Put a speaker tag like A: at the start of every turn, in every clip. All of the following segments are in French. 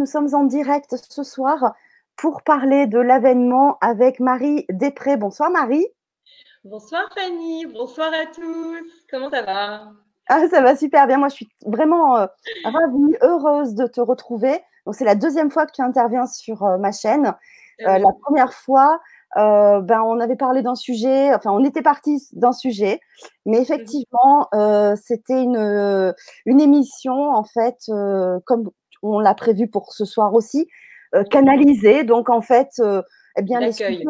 A: nous sommes en direct ce soir pour parler de l'avènement avec Marie Després. Bonsoir Marie.
B: Bonsoir Fanny, bonsoir à tous. Comment ça va?
A: Ah, Ça va super bien. Moi, je suis vraiment euh, ravie, heureuse de te retrouver. Donc, c'est la deuxième fois que tu interviens sur euh, ma chaîne. Euh, la première fois, ben, on avait parlé d'un sujet, enfin, on était parti d'un sujet, mais mmh effectivement, c'était une, une émission, en fait, comme on l'a prévu pour ce soir aussi, canalisée. Donc, en fait, eh bien, les sujets,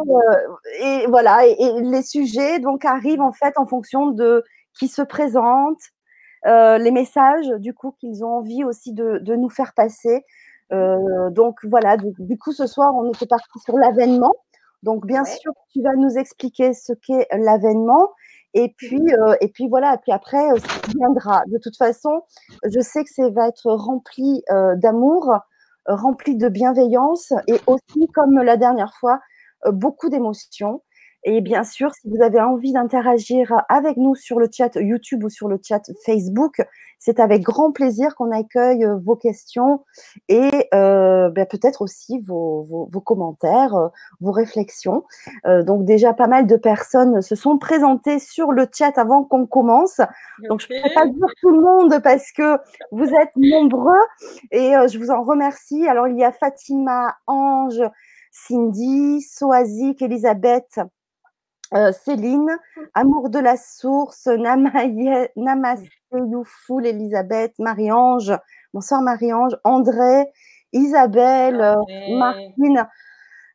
A: et voilà, et, les sujets donc arrivent en fait en fonction de qui se présente, les messages du coup qu'ils ont envie aussi de, de nous faire passer. donc voilà, du, coup ce soir on était parti sur l'avènement. Donc bien sûr tu vas nous expliquer ce qu'est l'avènement. Et puis, et puis voilà, et puis après, ça viendra. De toute façon, je sais que ça va être rempli d'amour, rempli de bienveillance et aussi, comme la dernière fois, euh, beaucoup d'émotions. Et bien sûr, si vous avez envie d'interagir avec nous sur le chat YouTube ou sur le chat Facebook, c'est avec grand plaisir qu'on accueille euh, vos questions et euh, ben, peut-être aussi vos, vos, commentaires, euh, vos réflexions. donc déjà, pas mal de personnes se sont présentées sur le chat avant qu'on commence. Donc je ne peux pas dire tout le monde parce que vous êtes nombreux et je vous en remercie. Alors il y a Fatima, Ange, Cindy, Soazic, Elisabeth, euh, Céline, Amour de la Source, Namaste Youfoul, Elisabeth, Marie-Ange, bonsoir Marie-Ange, André, Isabelle, euh, Martine,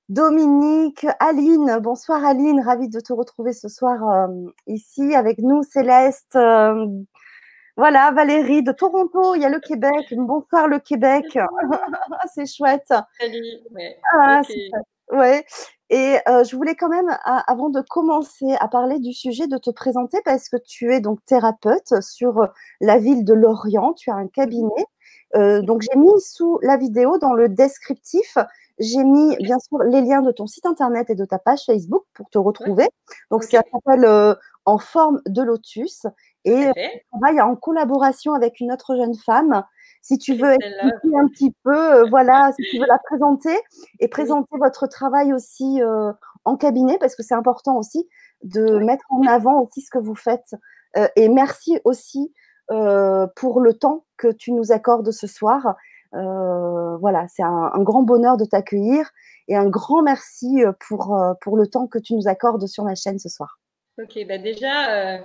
A: Dominique, Aline, bonsoir Aline, ravie de te retrouver ce soir euh, ici avec nous, Céleste, voilà, Valérie de Toronto, il y a le Québec, bonsoir le Québec, c'est chouette.
B: Salut, ouais.
A: Ah, ouais. Et euh, je voulais quand même, avant de commencer à parler du sujet, de te présenter parce que tu es donc thérapeute sur euh, la ville de Lorient. Tu as un cabinet. Euh, donc j'ai mis sous la vidéo dans le descriptif, j'ai mis bien sûr les liens de ton site internet et de ta page Facebook pour te retrouver. Donc ça s'appelle En forme de lotus et tu travailles en collaboration avec une autre jeune femme si tu veux expliquer un petit peu, euh, voilà, si tu veux la présenter et présenter votre travail aussi euh, en cabinet, parce que c'est important aussi de mettre en avant aussi ce que vous faites. Euh, et merci aussi pour le temps que tu nous accordes ce soir. voilà, c'est un, grand bonheur de t'accueillir et un grand merci pour, pour le temps que tu nous accordes sur ma chaîne ce soir.
B: Ok, bah déjà,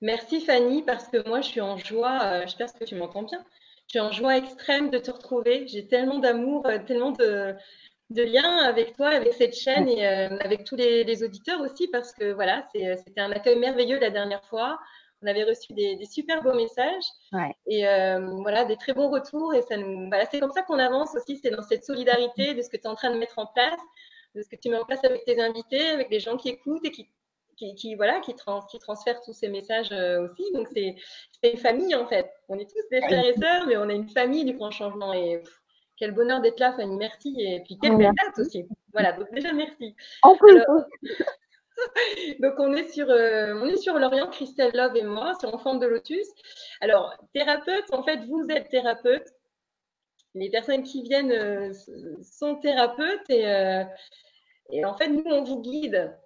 B: merci Fanny, parce que moi je suis en joie, j'espère que tu m'entends bien. Je suis en joie extrême de te retrouver. J'ai tellement d'amour, euh, tellement de, liens avec toi, avec cette chaîne et euh, avec tous les, auditeurs aussi, parce que voilà, euh, c'était un accueil merveilleux la dernière fois. On avait reçu des, super beaux messages et voilà, des très bons retours. Et ça nous, c'est comme ça qu'on avance aussi, c'est dans cette solidarité de ce que tu es en train de mettre en place, de ce que tu mets en place avec tes invités, avec les gens qui écoutent et qui qui, voilà, qui, qui transfère tous ces messages euh, aussi. Donc, c'est une famille, en fait. On est tous des frères et sœurs, mais on est une famille du grand changement. Et quel bonheur d'être là, Fanny. Merci. Et puis, quelle belle date aussi. Voilà, donc déjà, merci.
A: En
B: donc, on est sur, euh, on est sur Lorient, Christelle Love et moi, sur Enfant de Lotus. Alors, thérapeute, en fait, vous êtes thérapeute. Les personnes qui viennent euh, sont thérapeutes et, et en fait, nous, on vous guide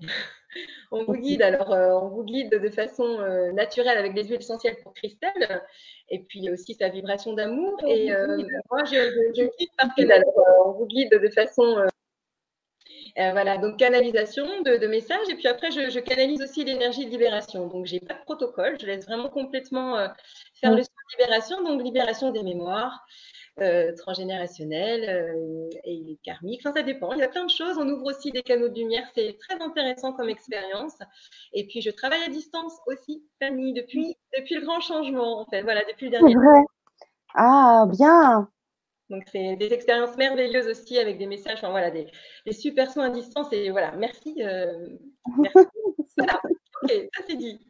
B: on vous guide. Alors, euh, on vous guide de façon euh, naturelle avec des huiles essentielles pour Christelle, et puis aussi sa vibration d'amour. Et euh, moi, je, guide par canal. on vous guide de façon. voilà, donc canalisation de, messages. Et puis après, je, canalise aussi l'énergie de libération. Donc, j'ai pas de protocole. Je laisse vraiment complètement faire le soin de libération. Donc, libération des mémoires, euh, transgénérationnel euh, et karmique. Enfin, ça dépend. Il y a plein de choses. On ouvre aussi des canaux de lumière. C'est très intéressant comme expérience. Et puis, je travaille à distance aussi, famille, depuis, depuis le grand changement, en fait. Voilà, depuis le dernier.
A: Vrai. Ah, bien.
B: Donc, c'est des expériences merveilleuses aussi avec des messages, enfin, voilà, des, super soins à distance. Et voilà, merci. Euh, merci. voilà. Ok, ça c'est dit.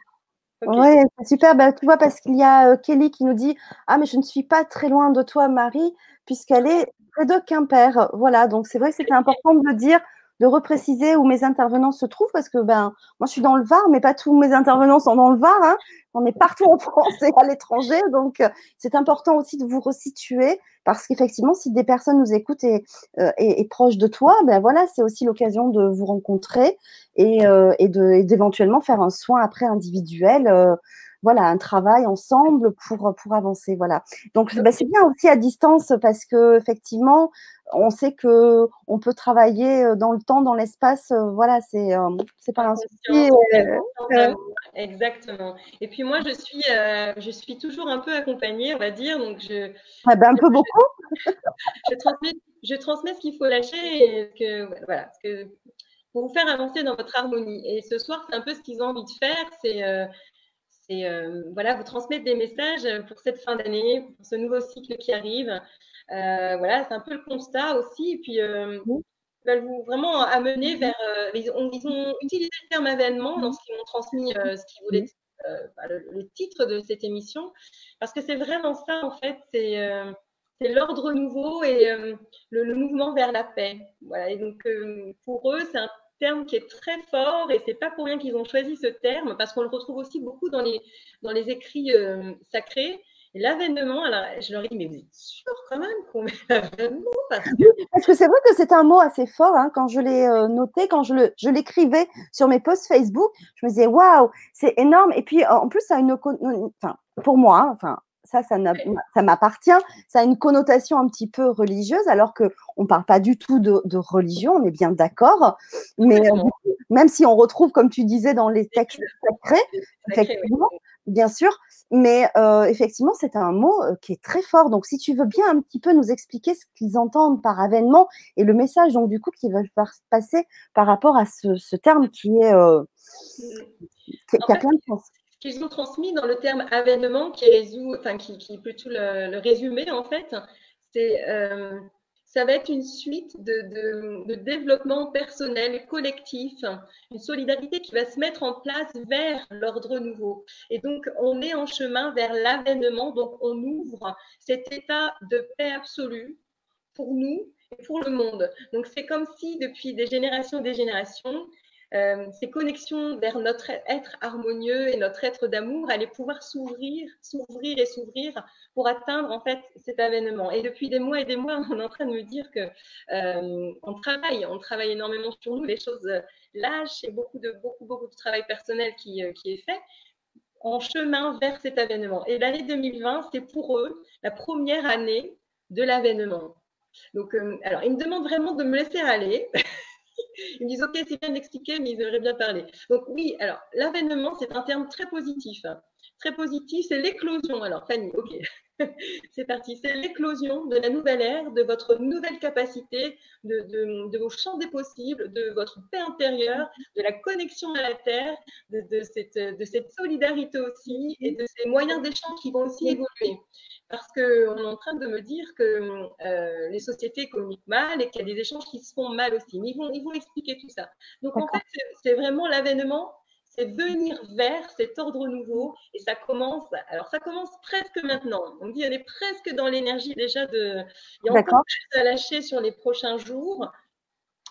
A: Oui, c'est super. Bah, tu vois, parce qu'il y a Kelly qui nous dit Ah, mais je ne suis pas très loin de toi, Marie, puisqu'elle est près de Quimper. Voilà, donc c'est vrai que c'était important de le dire de repréciser où mes intervenants se trouvent parce que ben moi je suis dans le Var, mais pas tous mes intervenants sont dans le Var. Hein. On est partout en France et à l'étranger, donc euh, c'est important aussi de vous resituer parce qu'effectivement, si des personnes nous écoutent et, euh, et, proches de toi, ben voilà, c'est aussi l'occasion de vous rencontrer et, euh, et d'éventuellement faire un soin après individuel voilà, un travail ensemble pour, pour avancer. Voilà. Donc, bah, c'est bien aussi à distance parce que effectivement, on sait que on peut travailler euh, dans le temps, dans l'espace. Euh, voilà, c'est euh, c'est pas un souci.
B: Exactement. Et puis moi, je suis je suis toujours un peu accompagnée, on va dire. Donc je.
A: Ah ben, un peu beaucoup.
B: je transmets je transmets ce qu'il faut lâcher et que voilà que pour vous faire avancer dans votre harmonie. Et ce soir, c'est un peu ce qu'ils ont envie de faire, c'est euh, voilà, vous transmettre des messages pour cette fin d'année, pour ce nouveau cycle qui arrive. Euh, voilà, c'est un peu le constat aussi. Et puis, euh, ils veulent vous vraiment amener vers. Ils ont, ils, ont, utilisé le terme avènement dans ce qu'ils m'ont transmis, ce qu'ils voulaient, bah, le, titre de cette émission, parce que c'est vraiment ça en fait. C'est l'ordre nouveau et le, le, mouvement vers la paix. Voilà. Et donc, pour eux, c'est un terme qui est très fort et c'est pas pour rien qu'ils ont choisi ce terme parce qu'on le retrouve aussi beaucoup dans les, dans les écrits euh, L'avènement, alors je leur dis, mais vous êtes sûr quand même qu'on met l'avènement
A: parce que, parce que c'est vrai que c'est un mot assez fort hein, quand je l'ai euh, noté, quand je, l'écrivais sur mes posts Facebook, je me disais, waouh, c'est énorme. Et puis en plus, ça a une. Enfin, pour moi, hein, enfin, ça, ça, m'appartient. Ça a une connotation un petit peu religieuse, alors qu'on ne parle pas du tout de, religion, on est bien d'accord. Mais euh, même si on retrouve, comme tu disais, dans les textes sacrés, effectivement, bien sûr, mais euh, effectivement, c'est un mot euh, qui est très fort. Donc, si tu veux bien un petit peu nous expliquer ce qu'ils entendent par avènement et le message, donc, du coup, qu'ils veulent faire passer par rapport à ce, terme qui est. qui, a plein de sens
B: qu'ils ont transmis dans le terme avènement, qui, résout, enfin, qui, qui peut tout le, résumer en fait, c'est euh, ça va être une suite de, développement personnel, collectif, une solidarité qui va se mettre en place vers l'ordre nouveau. Et donc, on est en chemin vers l'avènement, donc on ouvre cet état de paix absolue pour nous et pour le monde. Donc, c'est comme si depuis des générations et des générations, ces connexions vers notre être harmonieux et notre être d'amour allaient pouvoir s'ouvrir, s'ouvrir et s'ouvrir pour atteindre en fait cet avènement. Et depuis des mois et des mois, on est en train de me dire que euh, on travaille, on travaille énormément sur nous, les choses lâchent et beaucoup de beaucoup beaucoup de travail personnel qui, euh, qui est fait en chemin vers cet avènement. Et l'année 2020, c'est pour eux la première année de l'avènement. Donc, alors, ils me demandent vraiment de me laisser aller. Ils me disent, OK, c'est bien d'expliquer, mais ils aimeraient bien parler. Donc oui, alors l'avènement, c'est un terme très positif. Hein. Très positif, c'est l'éclosion. Alors Fanny, OK. c'est parti. C'est l'éclosion de la nouvelle ère, de votre nouvelle capacité, de, vos champs des possibles, de votre paix intérieure, de la connexion à la Terre, de, cette, de cette solidarité aussi et de ces moyens d'échange qui vont aussi évoluer parce qu'on est en train de me dire que euh, les sociétés communiquent mal et qu'il y a des échanges qui se font mal aussi. Mais ils vont, ils vont expliquer tout ça. Donc en fait, c'est vraiment l'avènement, c'est venir vers cet ordre nouveau et ça commence, alors ça commence presque maintenant. On dit on est presque dans l'énergie déjà de, il y a encore à lâcher sur les prochains jours.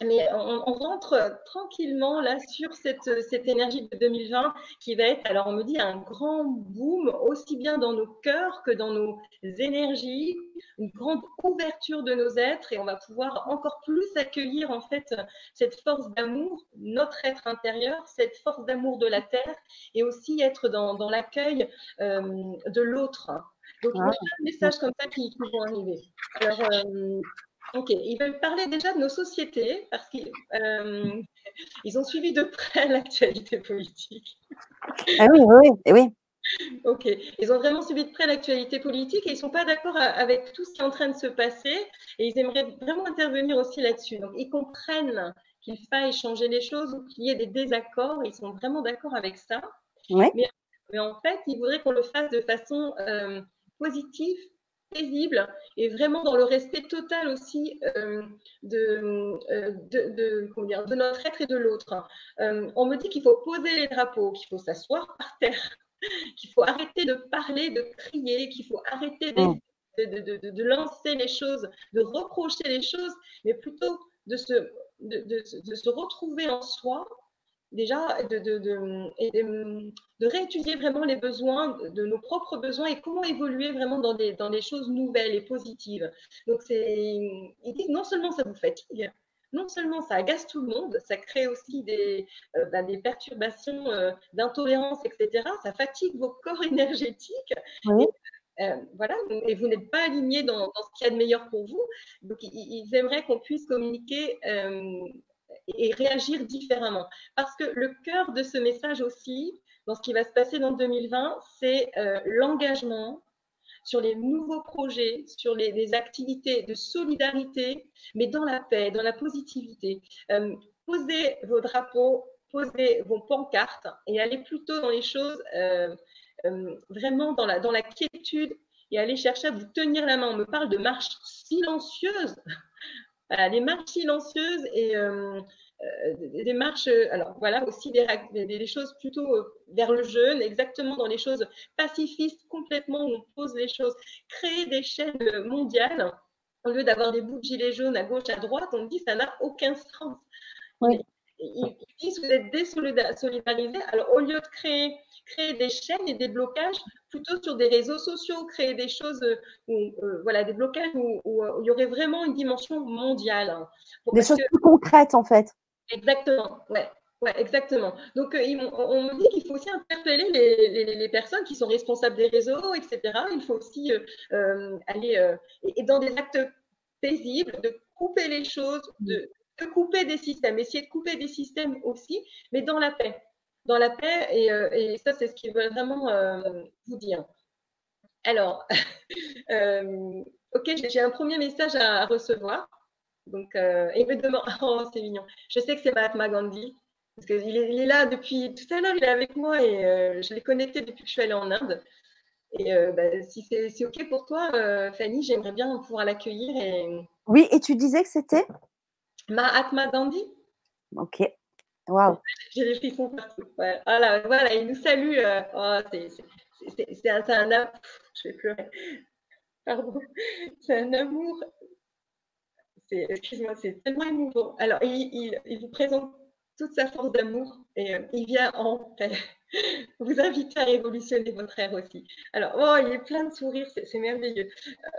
B: Mais on, rentre tranquillement là sur cette, cette, énergie de 2020 qui va être, alors on me dit, un grand boom aussi bien dans nos cœurs que dans nos énergies, une grande ouverture de nos êtres et on va pouvoir encore plus accueillir en fait cette force d'amour, notre être intérieur, cette force d'amour de la terre et aussi être dans, dans l'accueil euh, de l'autre. Donc, il y a plein de messages comme ça qui, vont arriver. Alors, euh, Ok, ils veulent parler déjà de nos sociétés parce qu'ils euh, ont suivi de près l'actualité politique.
A: Ah oui, oui, oui.
B: Ok, ils ont vraiment suivi de près l'actualité politique et ils ne sont pas d'accord avec tout ce qui est en train de se passer et ils aimeraient vraiment intervenir aussi là-dessus. Donc, ils comprennent qu'il faille changer les choses ou qu'il y ait des désaccords, ils sont vraiment d'accord avec ça.
A: Ouais.
B: Mais, en fait, ils voudraient qu'on le fasse de façon euh, positive paisible et vraiment dans le respect total aussi euh, euh, de, de, dire, de, notre être et de l'autre. Euh, on me dit qu'il faut poser les drapeaux, qu'il faut s'asseoir par terre, qu'il faut arrêter de parler, de crier, qu'il faut arrêter oh. de, de, lancer les choses, de reprocher les choses, mais plutôt de se de, se retrouver en soi, déjà, de, de, réétudier vraiment les besoins, de nos propres besoins et comment évoluer vraiment dans des, dans des choses nouvelles et positives. Donc, ils disent non seulement ça vous fatigue, non seulement ça agace tout le monde, ça crée aussi des, euh, des perturbations euh, d'intolérance, etc. Ça fatigue vos corps énergétiques. Euh, voilà, et vous n'êtes pas aligné dans, ce qu'il y a de meilleur pour vous. Donc, ils, aimeraient qu'on puisse communiquer et réagir différemment. Parce que le cœur de ce message aussi, dans ce qui va se passer dans 2020, c'est l'engagement, sur les nouveaux projets, sur les, activités de solidarité, mais dans la paix, dans la positivité. Euh, posez vos drapeaux, posez vos pancartes et allez plutôt dans les choses euh, euh, vraiment dans la, dans la quiétude et allez chercher à vous tenir la main. On me parle de marches silencieuses. les marches silencieuses et euh, des démarches, euh, alors voilà aussi des, des, choses plutôt euh, vers le jeune, exactement dans les choses pacifistes, complètement où on pose les choses, créer des chaînes mondiales, au lieu d'avoir des bouts de gilets jaunes à gauche, à droite, on dit ça n'a aucun sens. Ils disent vous êtes désolidarisés. Alors, au lieu de créer, créer des chaînes et des blocages, plutôt sur des réseaux sociaux, créer des choses, où, voilà, des blocages où, il y aurait vraiment une dimension mondiale. Hein.
A: des choses plus concrètes, en fait.
B: Exactement, ouais. Ouais, exactement. Donc, euh, on, me dit qu'il faut aussi interpeller les, les, personnes qui sont responsables des réseaux, etc. Il faut aussi euh, euh, aller et, dans des actes paisibles, de couper les choses, de, couper des systèmes, essayer de couper des systèmes aussi, mais dans la paix. Dans la paix, et, et ça, c'est ce qu'ils veulent vraiment vous dire. Alors, ok, j'ai un premier message à recevoir. Donc, euh, il me demande, oh, c'est mignon. Je sais que c'est Mahatma Gandhi, parce qu'il est, là depuis tout à l'heure, il est avec moi et euh, je l'ai connecté depuis que je suis allée en Inde. Et euh, bah, si c'est OK pour toi, Fanny, j'aimerais bien pouvoir l'accueillir.
A: Oui, et tu disais que c'était?
B: Mahatma Gandhi.
A: Ok. Waouh.
B: J'ai des frissons partout. Voilà, voilà, il nous salue. Oh, c'est un, un amour. Je vais pleurer. Pardon. C'est un amour excuse-moi, c'est tellement émouvant. Alors, il, vous présente toute sa force d'amour et euh, il vient en vous inviter à révolutionner votre ère aussi. Alors, oh, il est plein de sourires, c'est merveilleux. Euh,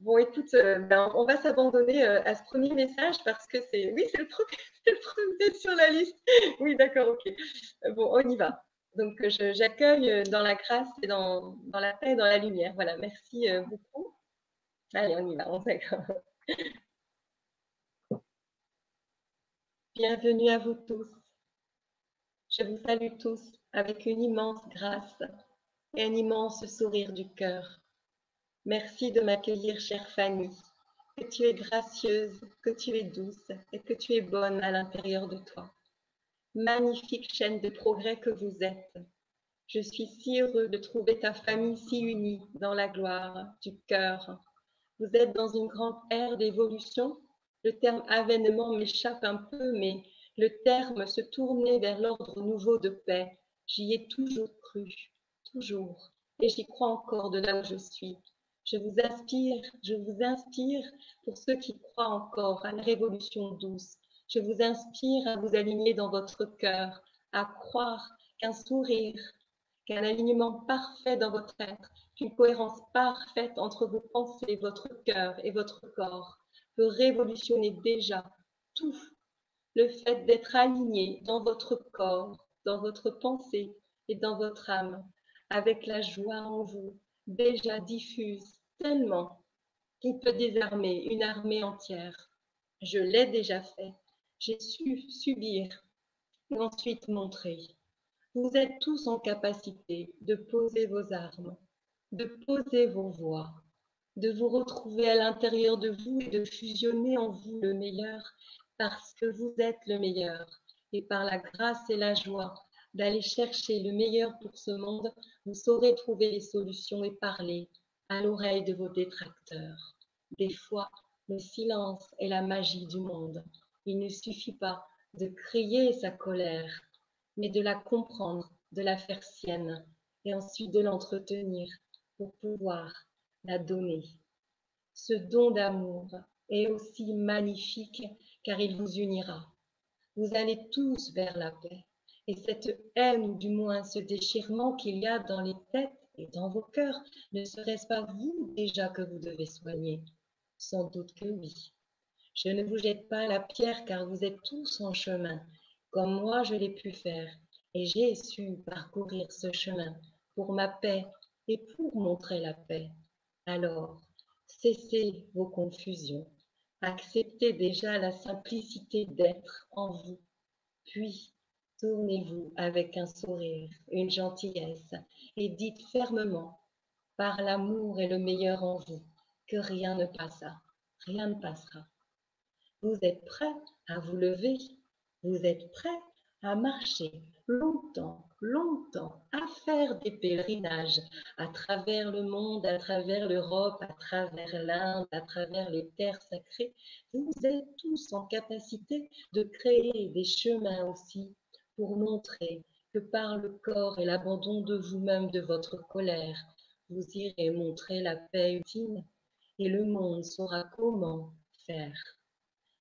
B: bon, écoute, euh, ben, on va s'abandonner à ce premier message parce que c'est, oui, c'est le, premier sur la liste. Oui, d'accord, ok. Bon, on y va. Donc, j'accueille dans la grâce et dans, dans, la paix et dans la lumière. Voilà, merci beaucoup. Allez, on y va, on s'accorde. Bienvenue à vous tous. Je vous salue tous avec une immense grâce et un immense sourire du cœur. Merci de m'accueillir, chère Fanny, que tu es gracieuse, que tu es douce et que tu es bonne à l'intérieur de toi. Magnifique chaîne de progrès que vous êtes. Je suis si heureux de trouver ta famille si unie dans la gloire du cœur. Vous êtes dans une grande ère d'évolution le terme avènement m'échappe un peu, mais le terme se tourner vers l'ordre nouveau de paix, j'y ai toujours cru, toujours, et j'y crois encore de là où je suis. Je vous inspire, je vous inspire pour ceux qui croient encore à la révolution douce. Je vous inspire à vous aligner dans votre cœur, à croire qu'un sourire, qu'un alignement parfait dans votre être, qu'une cohérence parfaite entre vos pensées, votre cœur et votre corps peut révolutionner déjà tout. Le fait d'être aligné dans votre corps, dans votre pensée et dans votre âme, avec la joie en vous, déjà diffuse tellement qu'il peut désarmer une armée entière. Je l'ai déjà fait. J'ai su subir et ensuite montrer. Vous êtes tous en capacité de poser vos armes, de poser vos voix, de vous retrouver à l'intérieur de vous et de fusionner en vous le meilleur parce que vous êtes le meilleur. Et par la grâce et la joie d'aller chercher le meilleur pour ce monde, vous saurez trouver les solutions et parler à l'oreille de vos détracteurs. Des fois, le silence est la magie du monde. Il ne suffit pas de crier sa colère, mais de la comprendre, de la faire sienne et ensuite de l'entretenir pour pouvoir la donner. Ce don d'amour est aussi magnifique car il vous unira. Vous allez tous vers la paix. Et cette haine, ou du moins ce déchirement qu'il y a dans les têtes et dans vos cœurs, ne serait-ce pas vous déjà que vous devez soigner? Sans doute que oui. Je ne vous jette pas la pierre car vous êtes tous en chemin, comme moi je l'ai pu faire, et j'ai su parcourir ce chemin pour ma paix et pour montrer la paix. Alors, cessez vos confusions, acceptez déjà la simplicité d'être en vous, puis tournez-vous avec un sourire, une gentillesse, et dites fermement, par l'amour et le meilleur en vous, que rien ne passera, rien ne passera. Vous êtes prêt à vous lever, vous êtes prêt à marcher longtemps, longtemps, à faire des pèlerinages à travers le monde, à travers l'Europe, à travers l'Inde, à travers les terres sacrées. Vous êtes tous en capacité de créer des chemins aussi pour montrer que par le corps et l'abandon de vous-même, de votre colère, vous irez montrer la paix ultime et le monde saura comment faire.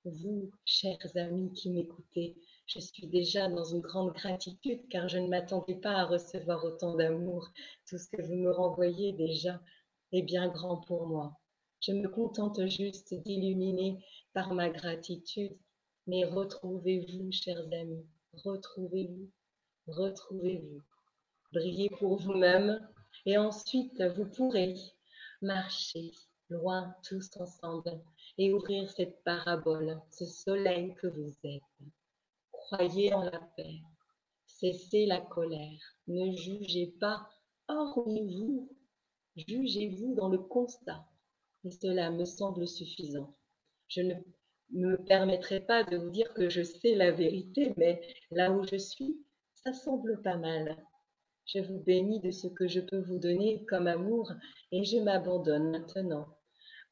B: Vous, chers amis qui m'écoutez, je suis déjà dans une grande gratitude car je ne m'attendais pas à recevoir autant d'amour. Tout ce que vous me renvoyez déjà est bien grand pour moi. Je me contente juste d'illuminer par ma gratitude. Mais retrouvez-vous, chers amis, retrouvez-vous, retrouvez-vous. Brillez pour vous-même et ensuite vous pourrez marcher loin tous ensemble et ouvrir cette parabole, ce soleil que vous êtes. Croyez en la paix. Cessez la colère. Ne jugez pas. Hormis-vous. Jugez-vous dans le constat. Et cela me semble suffisant. Je ne me permettrai pas de vous dire que je sais la vérité, mais là où je suis, ça semble pas mal. Je vous bénis de ce que je peux vous donner comme amour et je m'abandonne maintenant.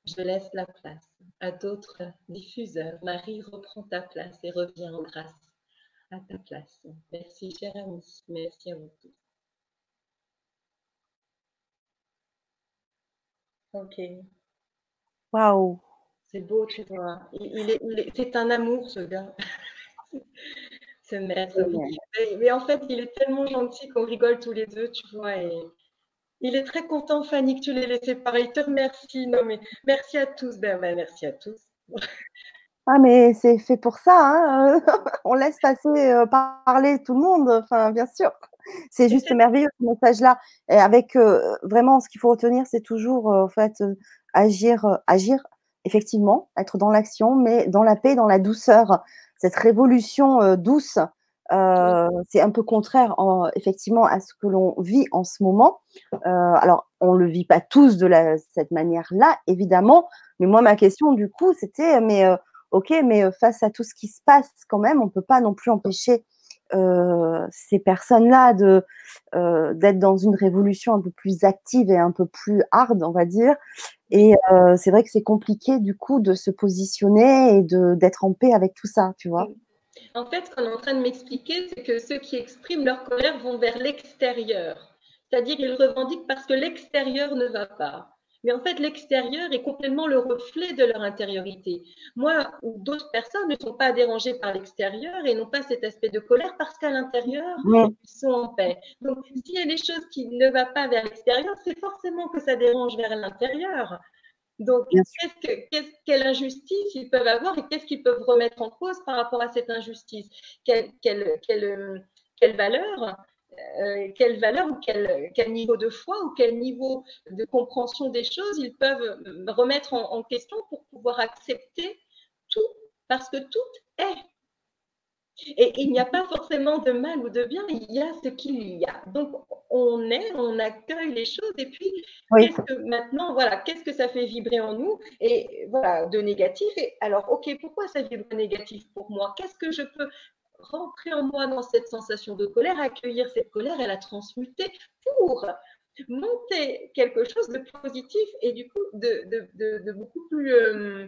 B: Je laisse la place à d'autres diffuseurs. Marie reprend ta place et revient en grâce à ta place. Merci, cher ami. Merci à vous tous. Ok.
A: Waouh.
B: C'est beau, tu vois. Il, est, c'est un amour, ce gars. ce maître. Mais, en fait, il est tellement gentil qu'on rigole tous les deux, tu vois. Et il est très content, Fanny, que tu l'aies laissé pareil. Il te remercie. Non, mais merci à tous. Ben, ben merci à tous.
A: Ah, mais c'est fait pour ça. Hein On laisse passer, euh, parler tout le monde. Enfin, bien sûr. C'est juste merveilleux ce message-là. Et avec euh, vraiment, ce qu'il faut retenir, c'est toujours, euh, en fait, agir, agir effectivement, être dans l'action, mais dans la paix, dans la douceur. Cette révolution douce, c'est un peu contraire, en, effectivement, à ce que l'on vit en ce moment. alors, on le vit pas tous de la, cette manière-là, évidemment. Mais moi, ma question, du coup, c'était, mais ok, mais face à tout ce qui se passe, quand même, on ne peut pas non plus empêcher ces personnes-là de d'être dans une révolution un peu plus active et un peu plus hard, on va dire. Et c'est vrai que c'est compliqué du coup de se positionner et d'être en paix avec tout ça, tu vois.
B: En fait, ce qu'on est en train de m'expliquer, c'est que ceux qui expriment leur colère vont vers l'extérieur. C'est-à-dire, ils revendiquent parce que l'extérieur ne va pas. Mais en fait, l'extérieur est complètement le reflet de leur intériorité. Moi ou d'autres personnes ne sont pas dérangées par l'extérieur et n'ont pas cet aspect de colère parce qu'à l'intérieur, ils sont en paix. Donc, s'il y a des choses qui ne vont pas vers l'extérieur, c'est forcément que ça dérange vers l'intérieur. Donc, quelle injustice ils peuvent avoir et qu'est-ce qu'ils peuvent remettre en cause par rapport à cette injustice? Quelle, quelle, quelle, quelle valeur? Euh, quelle valeur ou quel, quel, niveau de foi ou quel niveau de compréhension des choses ils peuvent remettre en, question pour pouvoir accepter tout, parce que tout est. Et il n'y a pas forcément de mal ou de bien, il y a ce qu'il y a. Donc, on est, on accueille les choses, et puis, qu'est-ce que maintenant, voilà, qu'est-ce que ça fait vibrer en nous Et voilà, de négatif. Et alors, ok, pourquoi ça vibre négatif pour moi? Qu'est-ce que je peux rentrer en moi dans cette sensation de colère, accueillir cette colère et la transmuter pour monter quelque chose de positif et du coup de, beaucoup plus euh,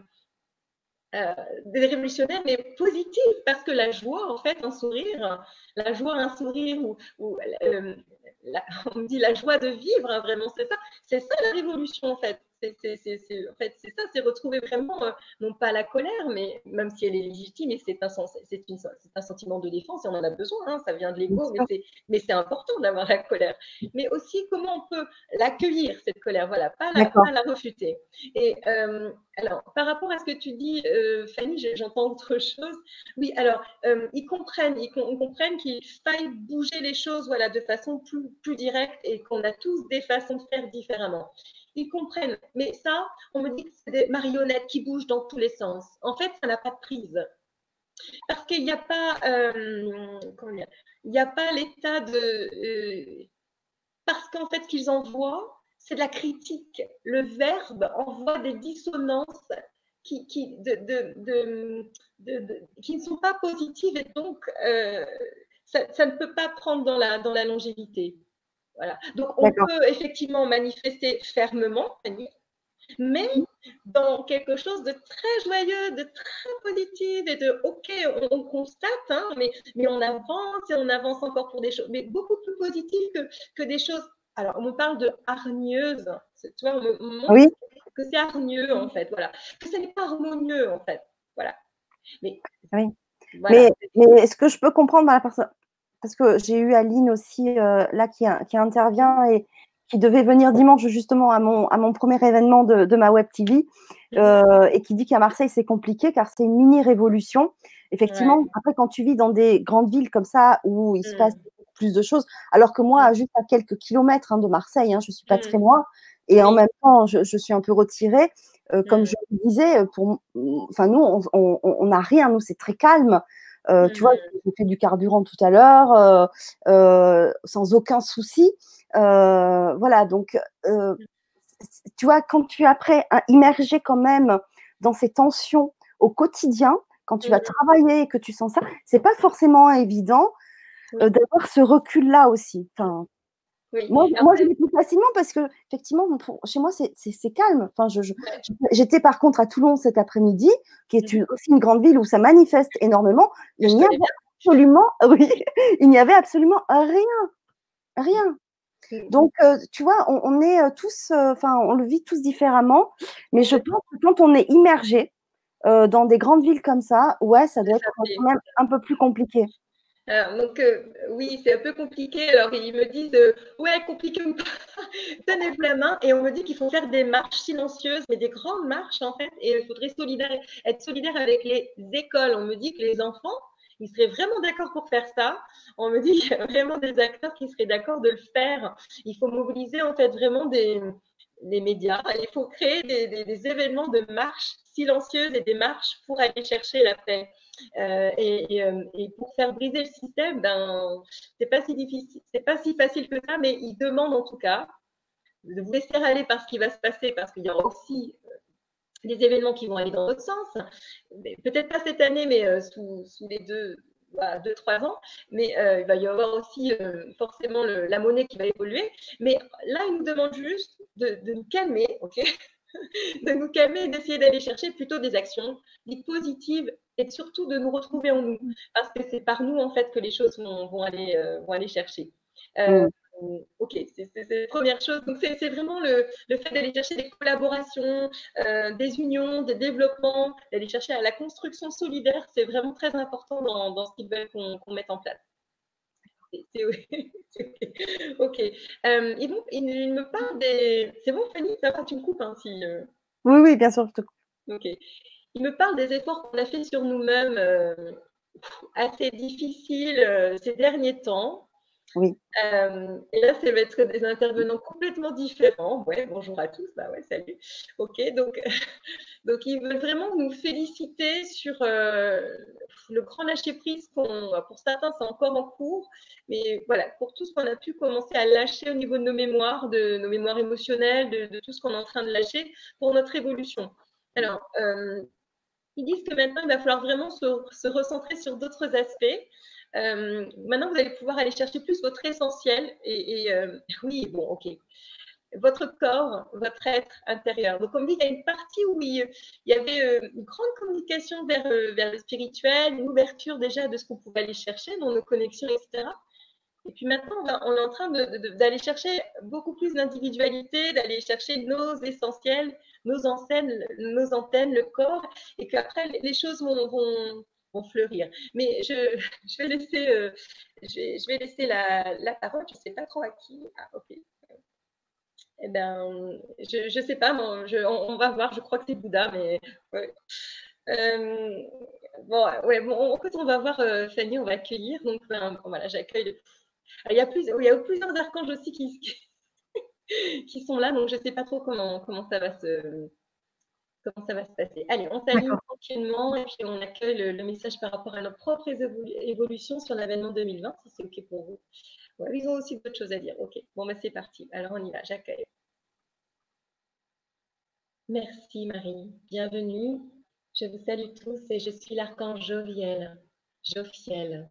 B: euh, révolutionnaire mais positif. Parce que la joie en fait un sourire la joie un sourire ou, euh, on dit la joie de vivre hein, vraiment c'est ça. C'est ça la révolution en fait C'est, en fait, c'est ça, c'est retrouver vraiment, euh, non pas la colère, mais même si elle est légitime, et c'est un, un sentiment de défense, et on en a besoin, hein, ça vient de l'ego, mais c'est, important d'avoir la colère. Mais aussi, comment on peut l'accueillir, cette colère, voilà, pas la, pas la refuter. Et euh, alors, par rapport à ce que tu dis, euh, Fanny, j'entends autre chose. Oui, alors, ils comprennent, ils, comprennent qu'il faille bouger les choses voilà, de façon plus, plus directe et qu'on a tous des façons de faire différemment. Ils comprennent, mais ça, on me dit que c'est des marionnettes qui bougent dans tous les sens. En fait, ça n'a pas de prise. Parce qu'il n'y a pas, euh, il n'y a pas l'état de... Euh, parce qu'en fait, ce qu'ils envoient, c'est de la critique. Le verbe envoie des dissonances qui, ne sont pas positives et donc euh, ça, ne peut pas prendre dans la, dans la longévité. Voilà. Donc, on peut effectivement manifester fermement, mais dans quelque chose de très joyeux, de très positif et de OK, on, constate, hein, mais, mais on avance et on avance encore pour des choses, mais beaucoup plus positives que, que des choses. Alors, on me parle de hargneuse, tu vois, on me oui. que c'est hargneux en fait, voilà, que ce n'est pas harmonieux en fait, voilà.
A: Mais, oui. mais, mais est-ce que je peux comprendre la personne parce que j'ai eu Aline aussi euh, là qui, qui, intervient et qui devait venir dimanche justement à mon, à mon premier événement de, ma web TV mmh. euh, et qui dit qu'à Marseille c'est compliqué car c'est une mini révolution. Effectivement, après quand tu vis dans des grandes villes comme ça où il se passe mmh. plus de choses, alors que moi, mmh. juste à quelques kilomètres hein, de Marseille, hein, je ne suis pas très loin et en même temps je, suis un peu retirée. Euh, comme je le disais, pour, enfin nous, on n'a rien, nous c'est très calme. Euh, tu vois, mmh. j'ai fait du carburant tout à l'heure, euh, euh, sans aucun souci. voilà, donc, tu vois, quand tu es après immergé quand même dans ces tensions au quotidien, quand tu vas mmh. travailler et que tu sens ça, c'est pas forcément évident d'avoir ce recul-là aussi. Enfin, moi, moi, je l'ai plus facilement parce que, effectivement, chez moi, c'est calme. Enfin, J'étais par contre à Toulon cet après-midi, qui est mmh aussi une grande ville où ça manifeste énormément. Il n'y avait absolument, oui, il n'y avait absolument rien. Rien. Mmh. Donc, euh, tu vois, on, est euh, tous, euh, enfin, on le vit tous différemment, mais je pense que quand on est immergé dans des grandes villes comme ça, ouais, ça doit être quand même un peu plus compliqué.
B: Alors, donc, euh, oui, c'est un peu compliqué. Alors, ils me disent, euh, ouais, compliqué ou pas, tenez-vous la main. Et on me dit qu'il faut faire des marches silencieuses, mais des grandes marches, en fait. Et il faudrait être solidaire avec les écoles. On me dit que les enfants, ils seraient vraiment d'accord pour faire ça. On me dit qu'il y a vraiment des acteurs qui seraient d'accord de le faire. Il faut mobiliser, en fait, vraiment des, des médias. Il faut créer des, des événements de marches silencieuses et des marches pour aller chercher la paix. Euh, euh, et, pour faire briser le système, ben, c'est pas si facile que ça, mais il demande en tout cas de vous laisser aller par ce qui va se passer, parce qu'il y aura aussi euh, des événements qui vont aller dans votre sens. Peut-être pas cette année, mais sous, les deux, deux, trois ans, mais il va y avoir aussi forcément la monnaie qui va évoluer. Mais là, il nous demande juste de, de nous calmer, ok? de nous calmer d'essayer d'aller chercher plutôt des actions dites positives et surtout de nous retrouver en nous parce que c'est par nous en fait que les choses vont, aller, euh, vont aller chercher. Euh, mm. Ok, c'est la première chose. Donc, c'est vraiment le, le fait d'aller chercher des collaborations, euh, des unions, des développements, d'aller chercher à la construction solidaire. C'est vraiment très important dans, dans ce qu'ils veulent qu'on mette en place. ok. Euh, il, me parle des. C'est bon, Fanny Ça va, tu me coupes hein, si. Euh.
A: Oui, oui, bien sûr, je te coupe.
B: Ok. Il me parle des efforts qu'on a fait sur nous-mêmes euh, assez difficiles ces derniers temps.
A: Oui.
B: et là, ça va être des intervenants complètement différents. Ouais, bonjour à tous. Bah ouais, salut. Ok, donc, donc ils veulent vraiment nous féliciter sur le grand lâcher prise qu'on, pour certains, c'est encore en cours, mais voilà, pour tout ce qu'on a pu commencer à lâcher au niveau de nos mémoires, de nos mémoires émotionnelles, de, tout ce qu'on est en train de lâcher pour notre évolution. Alors, euh, ils disent que maintenant, il va falloir vraiment se, recentrer sur d'autres aspects. Euh, maintenant, vous allez pouvoir aller chercher plus votre essentiel. Et, euh, oui, bon, ok votre corps, votre être intérieur. Donc, comme dit, il y a une partie où il, y avait euh, une grande communication euh, vers, le spirituel, une ouverture déjà de ce qu'on pouvait aller chercher dans nos connexions, etc. Et puis maintenant, on, est en train d'aller chercher beaucoup plus d'individualité, d'aller chercher nos essentiels, nos antennes, nos antennes, le corps, et qu'après, les choses vont, vont, fleurir. Mais je, vais laisser, euh, je, vais, laisser la, parole, je ne sais pas trop à qui. Ah, ok. Eh ben, je ne sais pas, on, va voir, je crois que c'est Bouddha, mais euh, bon, ouais, bon, en fait, on va voir euh, Fanny, on va accueillir. Donc, ben, voilà, j'accueille. Il y a, plus, il y a plusieurs archanges aussi qui, sont là, donc je ne sais pas trop comment, ça va se, comment ça va se passer. Allez, on s'aligne tranquillement et puis on accueille le, message par rapport à nos propres évolutions sur l'avènement 2020, si c'est OK pour vous. ils ont aussi d'autres choses à dire. OK, bon, ben, c'est parti. Alors, on y va, j'accueille. Merci Marie, bienvenue. Je vous salue tous et je suis l'archange Joviel, Jophiel.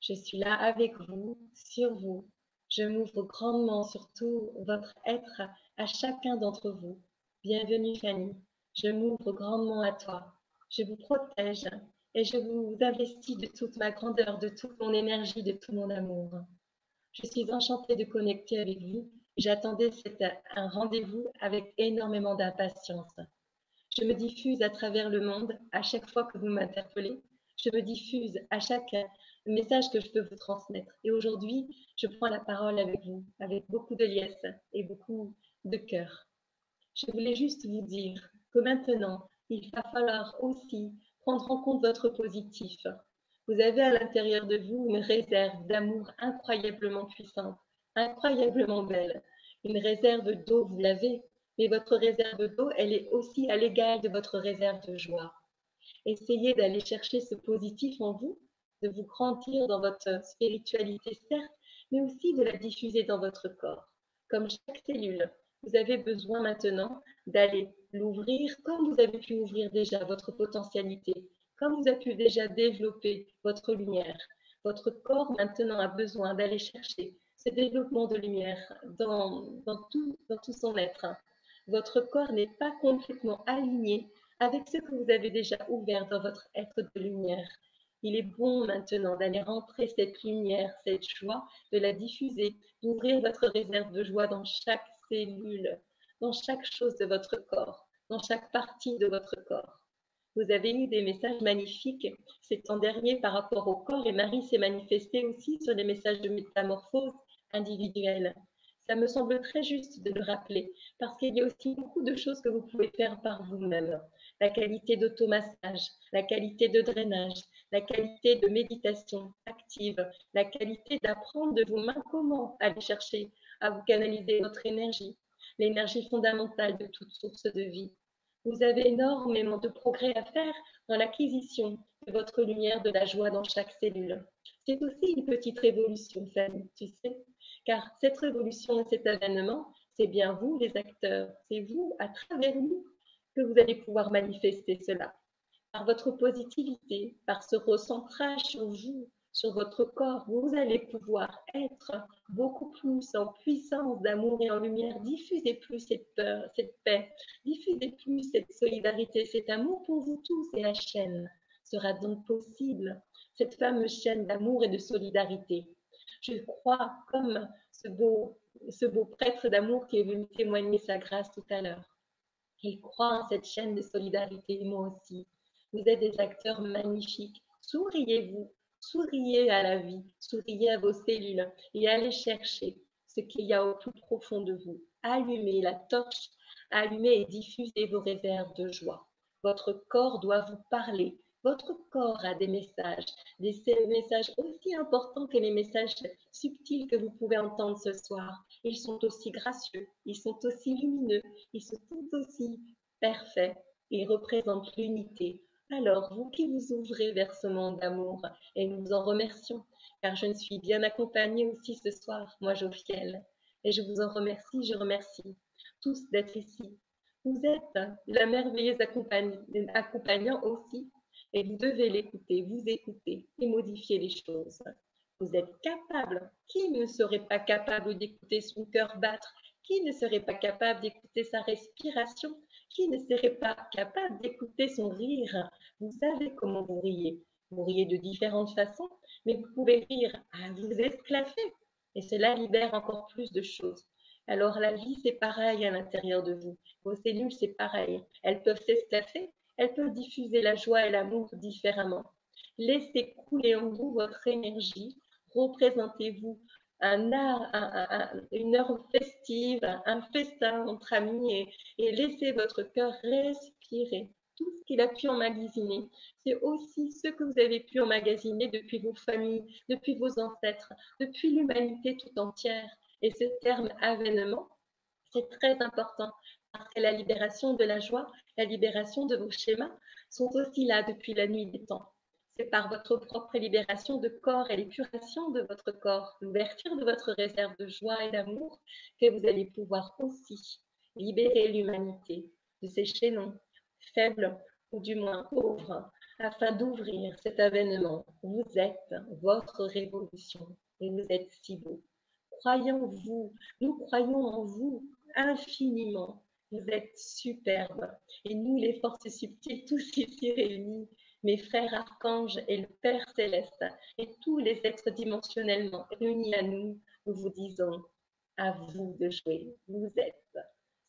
B: Je suis là avec vous, sur vous. Je m'ouvre grandement sur tout votre être à chacun d'entre vous. Bienvenue Fanny. Je m'ouvre grandement à toi. Je vous protège et je vous investis de toute ma grandeur, de toute mon énergie, de tout mon amour. Je suis enchantée de connecter avec vous. J'attendais un rendez-vous avec énormément d'impatience. Je me diffuse à travers le monde à chaque fois que vous m'interpellez. Je me diffuse à chaque message que je peux vous transmettre. Et aujourd'hui, je prends la parole avec vous, avec beaucoup de liesse et beaucoup de cœur. Je voulais juste vous dire que maintenant, il va falloir aussi prendre en compte votre positif. Vous avez à l'intérieur de vous une réserve d'amour incroyablement puissante, incroyablement belle. Une réserve d'eau, vous l'avez, mais votre réserve d'eau, elle est aussi à l'égal de votre réserve de joie. Essayez d'aller chercher ce positif en vous, de vous grandir dans votre spiritualité, certes, mais aussi de la diffuser dans votre corps. Comme chaque cellule, vous avez besoin maintenant d'aller l'ouvrir comme vous avez pu ouvrir déjà votre potentialité, comme vous avez pu déjà développer votre lumière. Votre corps maintenant a besoin d'aller chercher ce développement de lumière dans, dans, tout, dans tout son être votre corps n'est pas complètement aligné avec ce que vous avez déjà ouvert dans votre être de lumière. Il est bon maintenant d'aller rentrer cette lumière, cette joie, de la diffuser, d'ouvrir votre réserve de joie dans chaque cellule, dans chaque chose de votre corps, dans chaque partie de votre corps. Vous avez eu des messages magnifiques ces temps derniers par rapport au corps et Marie s'est manifestée aussi sur des messages de métamorphose individuelle ça me semble très juste de le rappeler, parce qu'il y a aussi beaucoup de choses que vous pouvez faire par vous-même. La qualité d'automassage, la qualité de drainage, la qualité de méditation active, la qualité d'apprendre de vous-même comment aller chercher à vous canaliser votre énergie, l'énergie fondamentale de toute source de vie. Vous avez énormément de progrès à faire dans l'acquisition de votre lumière de la joie dans chaque cellule. C'est aussi une petite révolution, Fanny, tu sais car cette révolution et cet événement, c'est bien vous les acteurs, c'est vous, à travers nous, que vous allez pouvoir manifester cela. Par votre positivité, par ce recentrage sur vous, sur votre corps, vous allez pouvoir être beaucoup plus en puissance d'amour et en lumière. Diffusez plus cette peur, cette paix. Diffusez plus cette solidarité, cet amour pour vous tous et la chaîne sera donc possible, cette fameuse chaîne d'amour et de solidarité je crois comme ce beau, ce beau prêtre d'amour qui est venu témoigner sa grâce tout à l'heure. Il croit en cette chaîne de solidarité, moi aussi. Vous êtes des acteurs magnifiques. Souriez-vous, souriez à la vie, souriez à vos cellules et allez chercher ce qu'il y a au plus profond de vous. Allumez la torche, allumez et diffusez vos réserves de joie. Votre corps doit vous parler. Votre corps a des messages, des messages aussi importants que les messages subtils que vous pouvez entendre ce soir. Ils sont aussi gracieux, ils sont aussi lumineux, ils sont aussi parfaits. Ils représentent l'unité. Alors, vous qui vous ouvrez vers ce monde d'amour, et nous en remercions, car je ne suis bien accompagnée aussi ce soir, moi, Jophiel. Et je vous en remercie, je remercie tous d'être ici. Vous êtes la merveilleuse accompagnant aussi et vous devez l'écouter, vous écouter et modifier les choses. Vous êtes capable. Qui ne serait pas capable d'écouter son cœur battre Qui ne serait pas capable d'écouter sa respiration Qui ne serait pas capable d'écouter son rire? Vous savez comment vous riez. Vous riez de différentes façons, mais vous pouvez rire à vous esclaffer. Et cela libère encore plus de choses. Alors la vie, c'est pareil à l'intérieur de vous. Vos cellules, c'est pareil. Elles peuvent s'esclaffer, elles peuvent diffuser la joie et l'amour différemment. Laissez couler en vous votre énergie. Représentez-vous un une heure festive, un festin entre amis et, laissez votre cœur respirer tout ce qu'il a pu emmagasiner. C'est aussi ce que vous avez pu emmagasiner depuis vos familles, depuis vos ancêtres, depuis l'humanité tout entière. Et ce terme avènement, c'est très important parce que la libération de la joie, la libération de vos schémas sont aussi là depuis la nuit des temps. C'est par votre propre libération de corps et l'épuration de votre corps, l'ouverture de votre réserve de joie et d'amour, que vous allez pouvoir aussi libérer l'humanité de ces chaînons faibles ou du moins pauvres, afin d'ouvrir cet avènement. Vous êtes votre révolution et vous êtes si beau. Croyons vous, nous croyons en vous infiniment. Vous êtes superbes. Et nous, les forces subtiles, tous ici réunis, mes frères archanges et le Père céleste et tous les êtres dimensionnellement réunis à nous, nous vous disons à vous de jouer. Vous êtes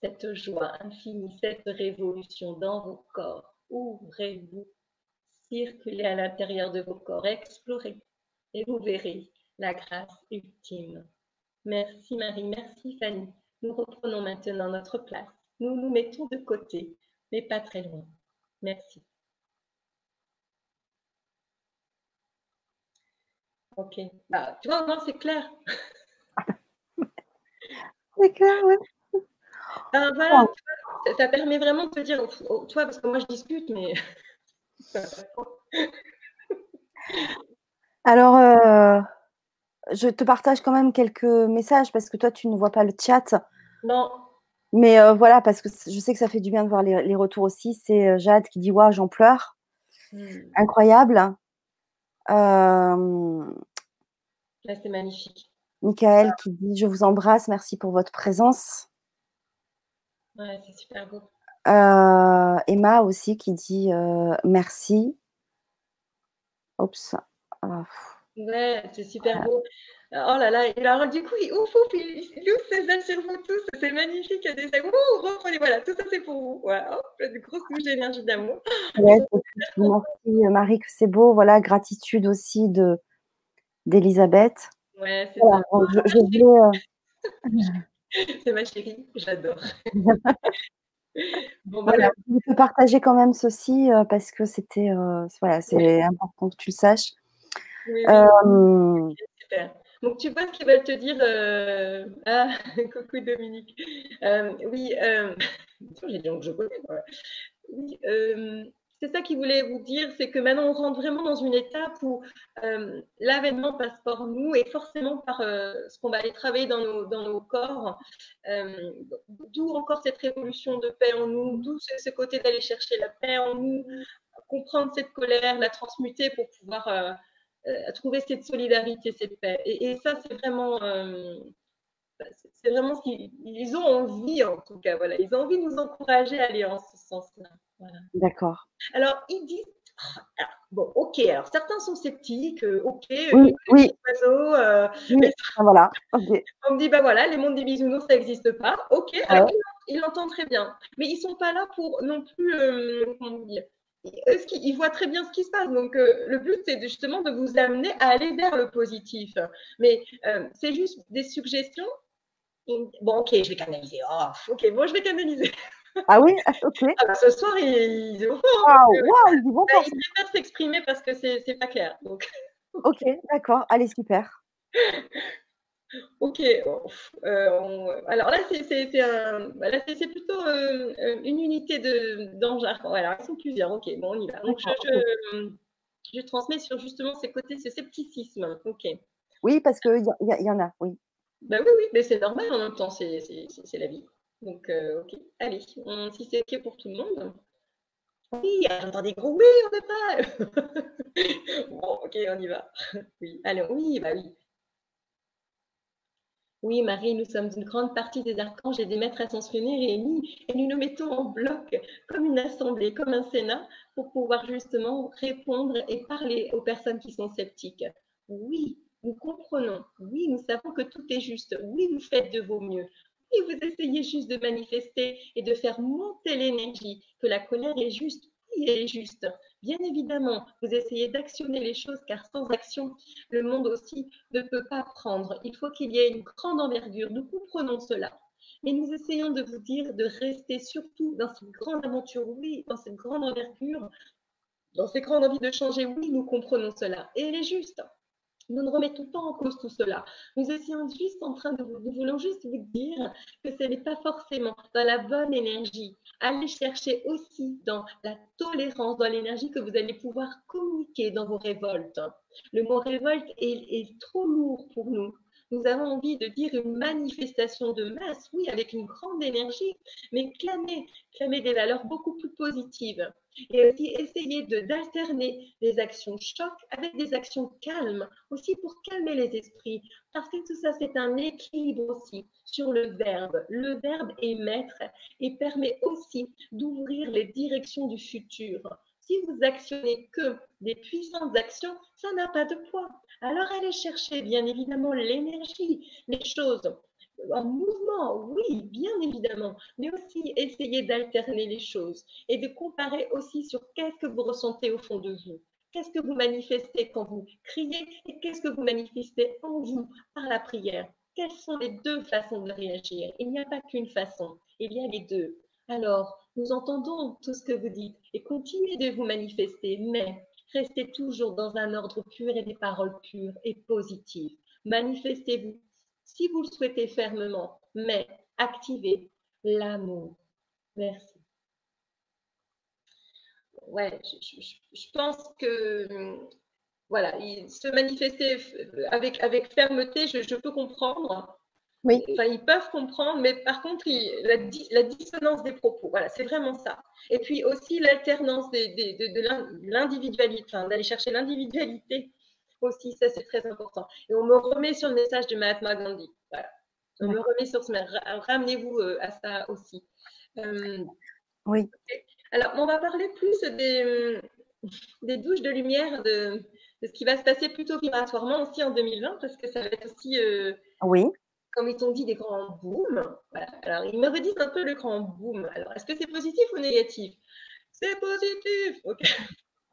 B: cette joie infinie, cette révolution dans vos corps. Ouvrez-vous, circulez à l'intérieur de vos corps, explorez et vous verrez la grâce ultime. Merci Marie, merci Fanny. Nous reprenons maintenant notre place. Nous nous mettons de côté, mais pas très loin. Merci. Ok. Bah, tu vois, c'est clair.
A: c'est clair, oui.
B: Ben, voilà, ça, permet vraiment de te dire, oh, toi, parce que moi je discute, mais.
A: Alors, euh, je te partage quand même quelques messages parce que toi, tu ne vois pas le chat.
B: Non.
A: Mais euh, voilà, parce que je sais que ça fait du bien de voir les, retours aussi. C'est euh, Jade qui dit Waouh, j'en pleure. Hmm. Incroyable.
B: Euh, c'est magnifique.
A: Michael qui dit Je vous embrasse, merci pour votre présence.
B: Ouais, c'est super beau.
A: Euh, Emma aussi qui dit euh, merci. Oups.
B: Ah, ouais, c'est super beau. Oh là là, et alors du coup, il ouf, ouf, il, ouvre ses ailes sur vous tous, c'est magnifique, il y a des ouh, reprenez, voilà, tout ça c'est pour vous. Voilà, hop, une grosse couche d'énergie d'amour.
A: merci Marie que c'est beau, voilà, gratitude aussi de d'Elisabeth.
B: Ouais, c'est ça.
A: Je, voulais,
B: euh, c'est ma chérie, j'adore.
A: bon, voilà, je peux partager quand même ceci euh, parce que c'était, euh, voilà, c'est important que tu le saches.
B: Oui, oui. Super. Donc, tu vois ce qu'ils veulent te dire. Euh, ah, coucou Dominique. Euh, oui, euh... j'ai dit que je connais. Oui, c'est ça qu'ils voulaient vous dire, c'est que maintenant on rentre vraiment dans une étape où l'avènement passe par nous et forcément par ce qu'on va aller travailler dans nos, dans nos corps. d'où encore cette révolution de paix en nous, d'où ce, ce côté d'aller chercher la paix en nous, comprendre cette colère, la transmuter pour pouvoir à trouver cette solidarité, cette paix. Et, ça, c'est vraiment, euh, c'est vraiment ce qu'ils ont envie, en tout cas. Voilà, ils ont envie de nous encourager à aller en ce sens-là.
A: D'accord.
B: Alors, ils disent. Ah, bon, ok. Alors, certains sont sceptiques. Euh, ok.
A: Oui. oui.
B: Euh,
A: ah, voilà.
B: On me dit, bah voilà, les mondes des bisounours, ça n'existe pas. Ok. Alors, ils l'entendent très bien. Mais ils ne sont pas là pour non plus. comment dire ils voient très bien ce qui se passe. Donc, euh, le but, c'est justement de vous amener à aller vers le positif. Mais euh, c'est juste des suggestions. Bon, ok, je vais canaliser. Oh, ok, bon, je vais canaliser.
A: Ah oui, ok.
B: Ah, bah, ce soir, ils, ils,
A: wow, wow, ils, vont
B: bah, ils préfèrent s'exprimer parce que c'est pas clair. Donc.
A: Ok, d'accord. Allez, super.
B: Ok, euh, alors là, c'est plutôt euh, euh, une unité d'engins. voilà, ils sont plusieurs. Ok, bon, on y va. Donc, je, transmets sur justement ces côtés, ce scepticisme. Ok.
A: Oui, parce qu'il y, y, en a, oui.
B: Ben oui, oui, mais c'est normal en même temps, c'est la vie. Donc, ok, allez, si c'est ok pour tout le monde. Oui, j'entends des gros oui, on ne pas. bon, ok, on y va. Oui, allez, oui, bah oui. Oui, Marie, nous sommes une grande partie des archanges et des maîtres ascensionnés réunis et nous nous mettons en bloc comme une assemblée, comme un sénat pour pouvoir justement répondre et parler aux personnes qui sont sceptiques. Oui, nous comprenons. Oui, nous savons que tout est juste. Oui, vous faites de vos mieux. Oui, vous essayez juste de manifester et de faire monter l'énergie, que la colère est juste. Est juste. Bien évidemment, vous essayez d'actionner les choses car sans action, le monde aussi ne peut pas prendre. Il faut qu'il y ait une grande envergure. Nous comprenons cela. Mais nous essayons de vous dire de rester surtout dans cette grande aventure, oui, dans cette grande envergure, dans ces grandes envies de changer, oui, nous comprenons cela. Et elle est juste. Nous ne remettons pas en cause tout cela. Nous essayons juste en train de vous, nous voulons juste vous dire que ce n'est pas forcément dans la bonne énergie. Allez chercher aussi dans la tolérance, dans l'énergie que vous allez pouvoir communiquer dans vos révoltes. Le mot révolte est trop lourd pour nous nous avons envie de dire une manifestation de masse, oui, avec une grande énergie, mais clamer, des valeurs beaucoup plus positives. Et aussi essayer d'alterner des actions choc avec des actions calmes, aussi pour calmer les esprits. Parce que tout ça, c'est un équilibre aussi sur le verbe. Le verbe est maître et permet aussi d'ouvrir les directions du futur. Si vous actionnez que des puissantes actions, ça n'a pas de poids. Alors allez chercher bien évidemment l'énergie, les choses en mouvement, oui, bien évidemment, mais aussi essayer d'alterner les choses et de comparer aussi sur qu'est-ce que vous ressentez au fond de vous. Qu'est-ce que vous manifestez quand vous criez et qu'est-ce que vous manifestez en vous par la prière? Quelles sont les deux façons de réagir? Il n'y a pas qu'une façon, il y a les deux. Alors, nous entendons tout ce que vous dites et continuez de vous manifester, mais restez toujours dans un ordre pur et des paroles pures et positives. Manifestez-vous si vous le souhaitez fermement, mais activez l'amour. Merci. Ouais, je, pense que voilà, se manifester avec, avec fermeté, je peux comprendre. Oui. ils peuvent comprendre, mais par contre, la, la, dissonance des propos, voilà, c'est vraiment ça. Et puis aussi l'alternance de, de l'individualité, d'aller chercher l'individualité aussi, ça c'est très important. Et on me remet sur le message de Mahatma Gandhi. Voilà. On me remet sur ce Ramenez-vous euh, à ça aussi.
A: Euh, oui.
B: Alors, on va parler plus des, des douches de lumière, de, ce qui va se passer plutôt vibratoirement aussi en 2020, parce que ça va être aussi.
A: Euh, oui
B: comme ils t'ont dit, des grands booms. Alors, ils me redisent un peu le grand boom. Alors, est-ce que c'est positif ou négatif? C'est positif Ok.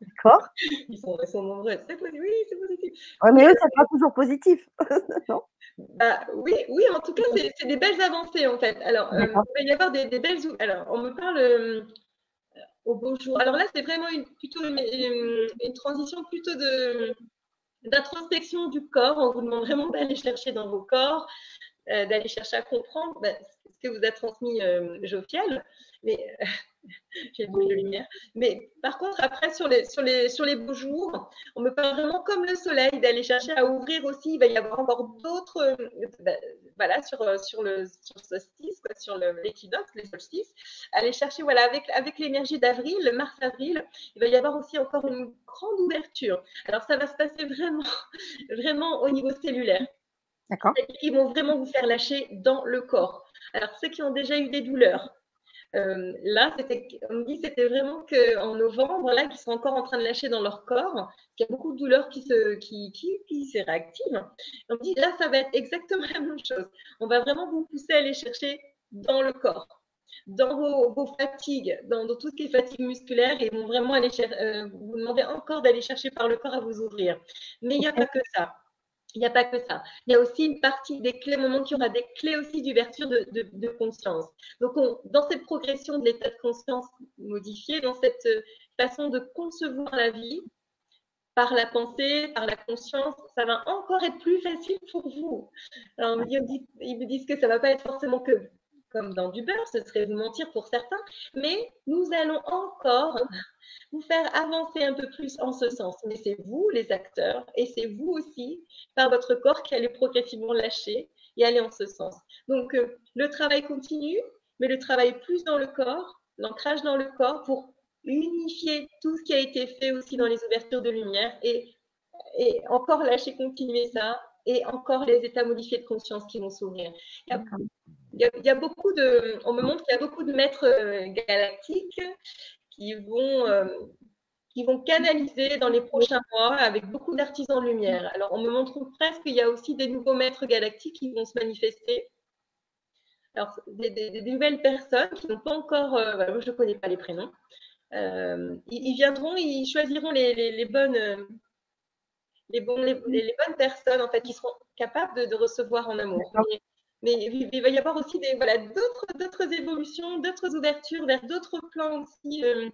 A: D'accord.
B: Ils sont, nombreux. C'est positif. Oui, c'est positif.
A: Mais eux, c'est pas toujours positif.
B: non? Bah, oui, oui, en tout cas, c'est des belles avancées, en fait. Alors, euh, il va y avoir des, belles... Alors, on me parle euh, au beau jour. Alors là, c'est vraiment une, plutôt une, une, transition plutôt de d'introspection du corps. On vous demande vraiment d'aller chercher dans vos corps, euh, d'aller chercher à comprendre ben, ce que vous a transmis euh, Jofiel. Mais j'ai de lumière. Mais par contre, après, sur les, sur, les, sur les beaux jours, on me parle vraiment comme le soleil, d'aller chercher à ouvrir aussi. Il va y avoir encore d'autres, euh, ben, voilà, sur, sur, le, sur solstice, sur l'équinoxe, les solstices. Aller chercher, voilà, avec, avec l'énergie d'avril, mars-avril, il va y avoir aussi encore une grande ouverture. Alors, ça va se passer vraiment, vraiment au niveau cellulaire. Qui vont vraiment vous faire lâcher dans le corps. Alors, ceux qui ont déjà eu des douleurs, euh, là, on me dit c'était vraiment qu'en novembre, là, qu'ils sont encore en train de lâcher dans leur corps, qu'il y a beaucoup de douleurs qui se, qui, qui, qui se réactivent. On me dit là, ça va être exactement la même chose. On va vraiment vous pousser à aller chercher dans le corps, dans vos, fatigues, dans, tout ce qui est fatigue musculaire, et vont vraiment aller euh, vous demander encore d'aller chercher par le corps à vous ouvrir. Mais il n'y a pas que ça. Il n'y a pas que ça. Il y a aussi une partie des clés, au moment qu'il aura des clés aussi d'ouverture de, conscience. Donc, dans cette progression de l'état de conscience modifié, dans cette euh, façon de concevoir la vie, par la pensée, par la conscience, ça va encore être plus facile pour vous. Alors, ils me disent que ça ne va pas être forcément que comme dans du beurre, ce serait vous mentir pour certains, mais nous allons encore vous faire avancer un peu plus en ce sens. Mais c'est vous, les acteurs, et c'est vous aussi, par votre corps, qui allez progressivement lâcher et aller en ce sens. Donc, euh, le travail continue, mais le travail plus dans le corps, l'ancrage dans le corps pour unifier tout ce qui a été fait aussi dans les ouvertures de lumière et, encore lâcher, continuer ça, et encore les états modifiés de conscience qui vont s'ouvrir. Beaucoup de, on me montre qu'il y a beaucoup de maîtres euh, galactiques qui vont, euh, qui vont canaliser dans les prochains mois avec beaucoup d'artisans de lumière. Alors, on me montre presque qu'il y a aussi des nouveaux maîtres galactiques qui vont se manifester. Alors, des, nouvelles personnes qui n'ont pas encore, euh, je ne connais pas les prénoms, euh, ils, viendront, ils choisiront les, bonnes, les, les, bonnes personnes en fait, qui seront capables de, recevoir en amour. Mais, il va y avoir aussi voilà, d'autres évolutions, d'autres ouvertures vers d'autres plans aussi euh,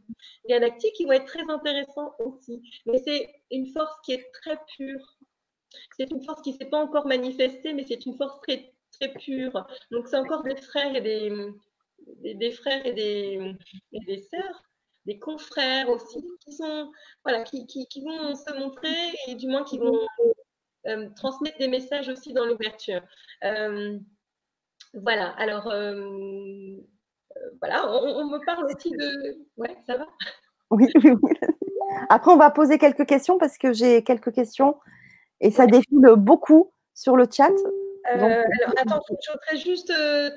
B: galactiques qui vont être très intéressants aussi. Mais c'est une force qui est très pure. C'est une force qui ne s'est pas encore manifestée, mais c'est une force très très pure. Donc, c'est encore des frères et des, des, frères et des, des sœurs, des confrères aussi, qui, sont, voilà, qui, qui vont se montrer et du moins qui vont euh, transmettre des messages aussi dans l'ouverture. Euh, voilà, alors, euh, voilà, on, me parle aussi de... Ouais, ça va?
A: Oui, oui, oui. Après, on va poser quelques questions parce que j'ai quelques questions et ça défile beaucoup sur le chat.
B: Euh, alors, attends, je voudrais juste. Euh,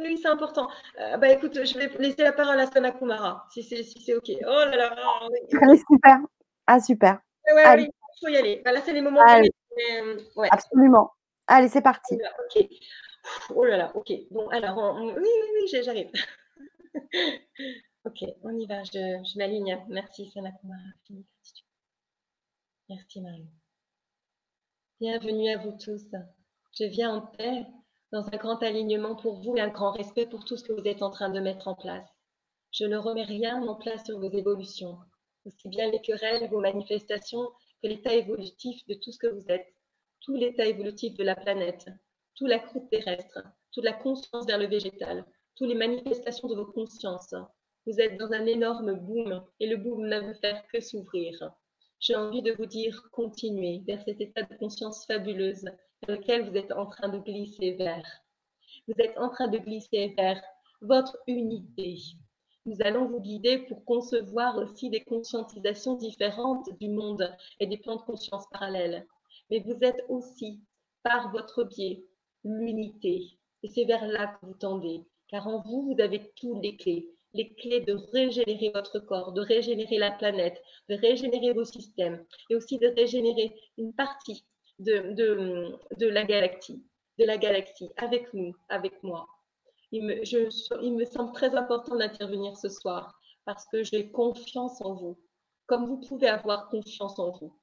B: oui, c'est important. Euh, bah, écoute, je vais laisser la parole à Sana Kumara, si c'est si OK. Oh là là.
A: Allez, super. Ah, super.
B: Ouais, oui, il faut y aller. Bah, là, c'est les moments. Allez.
A: ouais. Absolument. Allez, c'est parti.
B: Oh là là, OK. Bon, alors, oui, oui, oui, j'arrive. OK, on y va. Je, m'aligne. Merci, Sana Kumara. Merci, Marie. Bienvenue à vous tous. Je viens en paix, dans un grand alignement pour vous et un grand respect pour tout ce que vous êtes en train de mettre en place. Je ne remets rien en place sur vos évolutions, aussi bien les querelles, vos manifestations, que l'état évolutif de tout ce que vous êtes, tout l'état évolutif de la planète, toute la croûte terrestre, toute la conscience vers le végétal, toutes les manifestations de vos consciences. Vous êtes dans un énorme boom et le boom ne veut faire que s'ouvrir. J'ai envie de vous dire, continuez vers cet état de conscience fabuleuse lequel vous êtes en train de glisser vers. Vous êtes en train de glisser vers votre unité. Nous allons vous guider pour concevoir aussi des conscientisations différentes du monde et des plans de conscience parallèles. Mais vous êtes aussi, par votre biais, l'unité. Et c'est vers là que vous tendez, car en vous, vous avez toutes les clés. Les clés de régénérer votre corps, de régénérer la planète, de régénérer vos systèmes et aussi de régénérer une partie de, de, la galaxie, de la galaxie, avec nous, avec moi. Il me, je, il me semble très important d'intervenir ce soir parce que j'ai confiance en vous, comme vous pouvez avoir confiance en vous.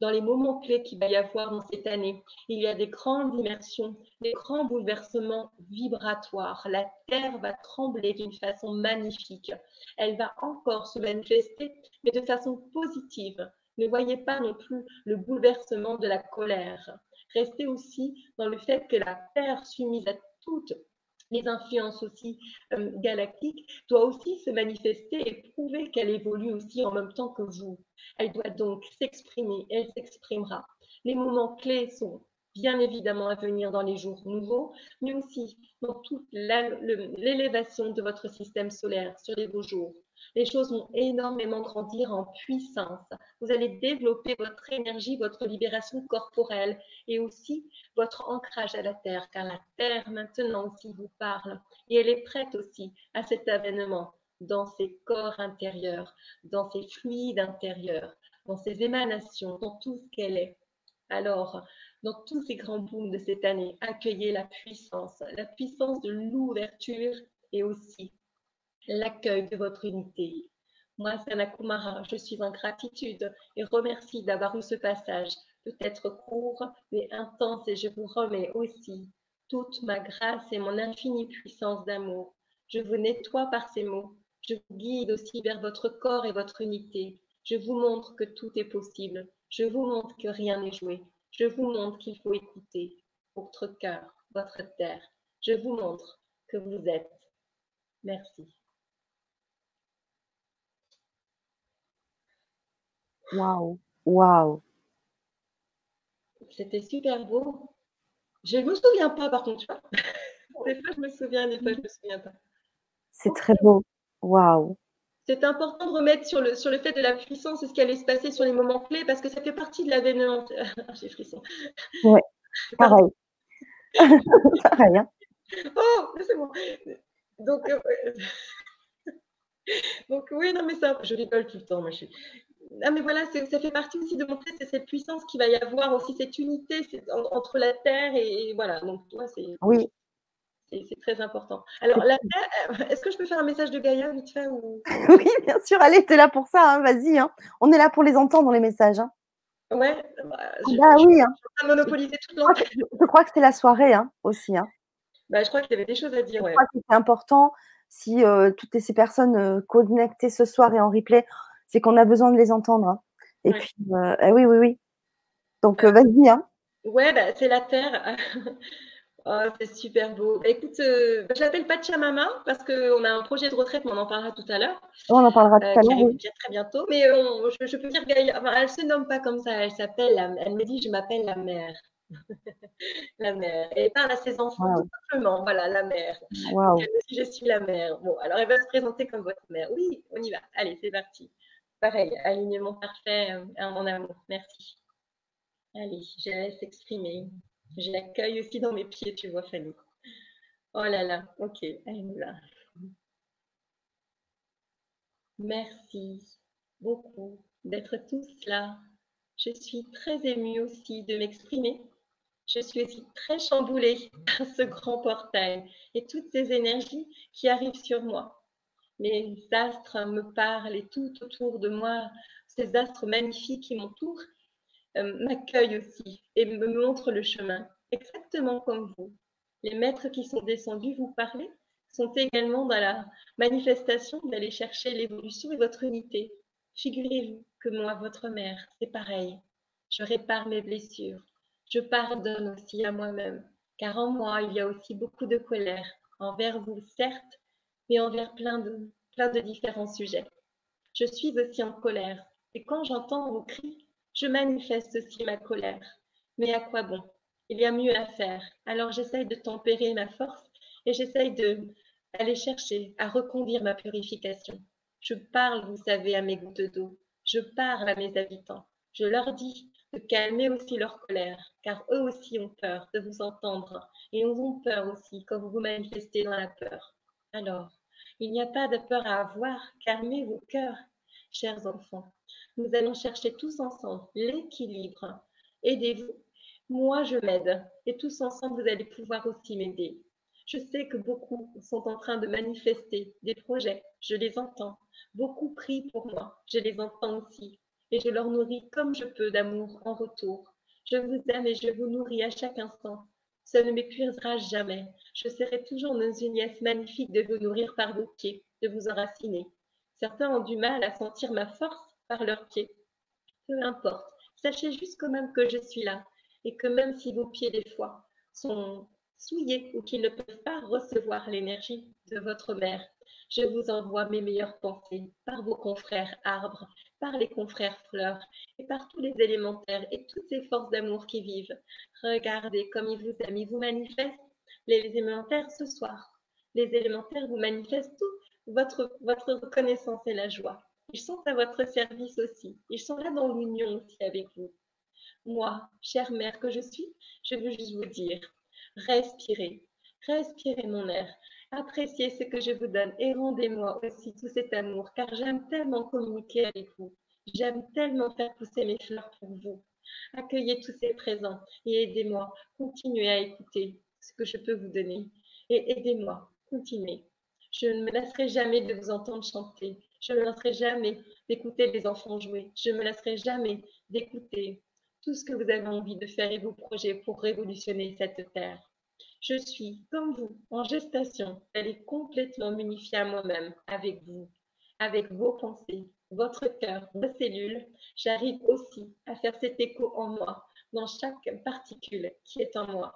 B: Dans les moments clés qu'il va y avoir dans cette année, il y a des grandes immersions, des grands bouleversements vibratoires. La Terre va trembler d'une façon magnifique. Elle va encore se manifester, mais de façon positive, ne voyez pas non plus le bouleversement de la colère. Restez aussi dans le fait que la Terre, soumise à toutes les influences aussi euh, galactiques, doit aussi se manifester et prouver qu'elle évolue aussi en même temps que vous. Elle doit donc s'exprimer, elle s'exprimera. Les moments clés sont bien évidemment à venir dans les jours nouveaux, mais aussi dans toute l'élévation de votre système solaire sur les beaux jours les choses vont énormément grandir en puissance. Vous allez développer votre énergie, votre libération corporelle et aussi votre ancrage à la terre, car la terre maintenant aussi vous parle et elle est prête aussi à cet avènement dans ses corps intérieurs, dans ses fluides intérieurs, dans ses émanations, dans tout ce qu'elle est. Alors, dans tous ces grands booms de cette année, accueillez la puissance, la puissance de l'ouverture et aussi l'accueil de votre unité. Moi, Sana Kumara, je suis en gratitude et remercie d'avoir eu ce passage, peut-être court, mais intense, et je vous remets aussi toute ma grâce et mon infinie puissance d'amour. Je vous nettoie par ces mots. Je vous guide aussi vers votre corps et votre unité. Je vous montre que tout est possible. Je vous montre que rien n'est joué. Je vous montre qu'il faut écouter votre cœur, votre terre. Je vous montre que vous êtes. Merci.
A: Waouh, waouh.
B: C'était super beau. Je ne me souviens pas, par contre, Des fois, je me souviens, des fois, je ne me souviens pas.
A: C'est très beau. Waouh.
B: C'est important de remettre sur le, sur le fait de la puissance et ce qui allait se passer sur les moments clés parce que ça fait partie de l'avènement. J'ai frisson.
A: Oui, pareil. pareil. Hein.
B: Oh, c'est bon. Donc, euh, donc, oui, non, mais ça, je rigole tout le temps. Moi, je suis ah, mais voilà, ça fait partie aussi de montrer cette puissance qu'il va y avoir aussi, cette unité entre la Terre et, voilà. Donc, toi, c'est.
A: Oui.
B: C'est très important. Alors, la Terre, est-ce que je peux faire un message de Gaïa vite fait ou...
A: Oui, bien sûr. Allez, tu es là pour ça. Hein, vas-y. Hein. On est là pour les entendre, les messages. Hein.
B: Ouais.
A: Bah, bah oui. Hein.
B: monopoliser toute
A: Je crois que c'est la soirée hein, aussi. Hein.
B: Bah, je crois qu'il y avait des choses à dire.
A: Je crois que c'est important si euh, toutes ces personnes euh, connectées ce soir et en replay, c'est qu'on a besoin de les entendre. Hein. Et puis, euh, eh oui, oui, oui. Donc, vas-y. Hein.
B: Ouais, bah, c'est la Terre. oh, c'est super beau. Bah, écoute, bah, je l'appelle Pachamama parce qu'on a un projet de retraite, mais on en parlera tout à l'heure.
A: On en parlera tout à l'heure.
B: Oui. Très bientôt. Mais je, peux dire qu'elle ne se nomme pas comme ça. Elle s'appelle, elle me dit, je m'appelle la mère. la mère. Elle parle à ses enfants tout simplement. Voilà, la mère. je suis la mère. Bon, alors elle va se présenter comme votre mère. Oui, on y va. Allez, c'est parti. Pareil, alignement parfait euh, en amour. Merci. Allez, je laisse exprimer. Je l'accueille aussi dans mes pieds, tu vois, Fanny. Oh là là, ok, allez là. Merci beaucoup d'être tous là. Je suis très émue aussi de m'exprimer je suis aussi très chamboulée par ce grand portail et toutes ces énergies qui arrivent sur moi. Les astres me parlent et tout autour de moi, ces astres magnifiques qui m'entourent, euh, m'accueillent aussi et me montrent le chemin, exactement comme vous. Les maîtres qui sont descendus vous parler sont également dans la manifestation d'aller chercher l'évolution et votre unité. Figurez-vous que moi, votre mère, c'est pareil. Je répare mes blessures, je pardonne aussi à moi-même, car en moi, il y a aussi beaucoup de colère, envers vous, certes, mais envers plein de, plein de différents sujets. Je suis aussi en colère, et quand j'entends vos cris, je manifeste aussi ma colère. Mais à quoi bon? Il y a mieux à faire. Alors j'essaye de tempérer ma force et j'essaye de aller chercher à reconduire ma purification. Je parle, vous savez, à mes gouttes d'eau. Je parle à mes habitants. Je leur dis de calmer aussi leur colère, car eux aussi ont peur de vous entendre et ils ont peur aussi quand vous vous manifestez dans la peur. Alors, il n'y a pas de peur à avoir, calmez vos cœurs, chers enfants. Nous allons chercher tous ensemble l'équilibre. Aidez-vous. Moi, je m'aide et tous ensemble, vous allez pouvoir aussi m'aider. Je sais que beaucoup sont en train de manifester des projets, je les entends. Beaucoup prient pour moi, je les entends aussi et je leur nourris comme je peux d'amour en retour. Je vous aime et je vous nourris à chaque instant. Ça ne m'épuisera jamais. Je serai toujours dans une liesse magnifique de vous nourrir par vos pieds, de vous enraciner. Certains ont du mal à sentir ma force par leurs pieds. Peu importe. Sachez juste quand même que je suis là et que même si vos pieds des fois sont souillés ou qu'ils ne peuvent pas recevoir l'énergie de votre mère, je vous envoie mes meilleures pensées par vos confrères arbres, par les confrères fleurs et par tous les élémentaires et toutes ces forces d'amour qui vivent. Regardez comme ils vous aiment, ils vous manifestent les élémentaires ce soir. Les élémentaires vous manifestent tout votre, votre reconnaissance et la joie. Ils sont à votre service aussi. Ils sont là dans l'union aussi avec vous. Moi, chère mère que je suis, je veux juste vous dire, respirez, respirez mon air, Appréciez ce que je vous donne et rendez-moi aussi tout cet amour, car j'aime tellement communiquer avec vous. J'aime tellement faire pousser mes fleurs pour vous. Accueillez tous ces présents et aidez-moi. Continuez à écouter ce que je peux vous donner. Et aidez-moi. Continuez. Je ne me lasserai jamais de vous entendre chanter. Je ne me lasserai jamais d'écouter les enfants jouer. Je ne me lasserai jamais d'écouter tout ce que vous avez envie de faire et vos projets pour révolutionner cette terre. Je suis, comme vous, en gestation. Elle est complètement unifiée à moi-même, avec vous, avec vos pensées, votre cœur, vos cellules. J'arrive aussi à faire cet écho en moi, dans chaque particule qui est en moi.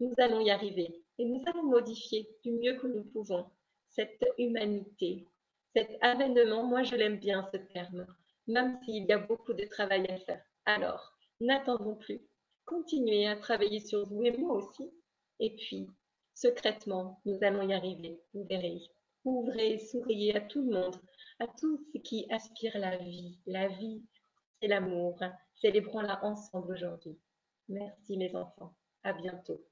B: Nous allons y arriver et nous allons modifier du mieux que nous pouvons cette humanité, cet avènement. Moi, je l'aime bien ce terme, même s'il y a beaucoup de travail à faire. Alors, n'attendons plus. Continuez à travailler sur vous et moi aussi et puis, secrètement, nous allons y arriver, vous verrez. Ouvrez, souriez à tout le monde, à tout ce qui aspire la vie. La vie, c'est l'amour. Célébrons-la ensemble aujourd'hui. Merci mes enfants. À bientôt.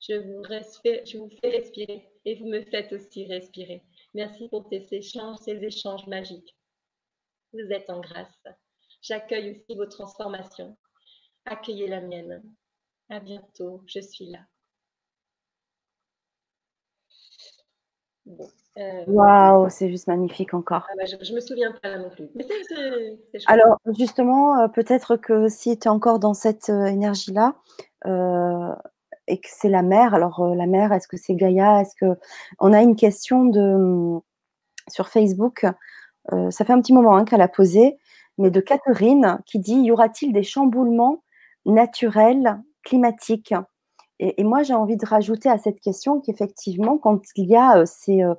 B: Je vous, je vous fais respirer et vous me faites aussi respirer. Merci pour ces échanges, ces échanges magiques. Vous êtes en grâce. J'accueille aussi vos transformations. Accueillez la mienne. À bientôt, je suis là.
A: Euh, Waouh, c'est juste magnifique encore.
B: Ah bah, je, ne me souviens pas non plus.
A: Alors, justement, euh, peut-être que si tu es encore dans cette euh, énergie-là, et que c'est la mère, alors la mère, est-ce que c'est Gaïa? Est-ce que on a une question de sur Facebook Ça fait un petit moment hein, qu'elle a posé, mais de Catherine qui dit y aura-t-il des chamboulements naturels climatiques? Et, moi, j'ai envie de rajouter à cette question qu'effectivement, quand il y a euh, ces euh,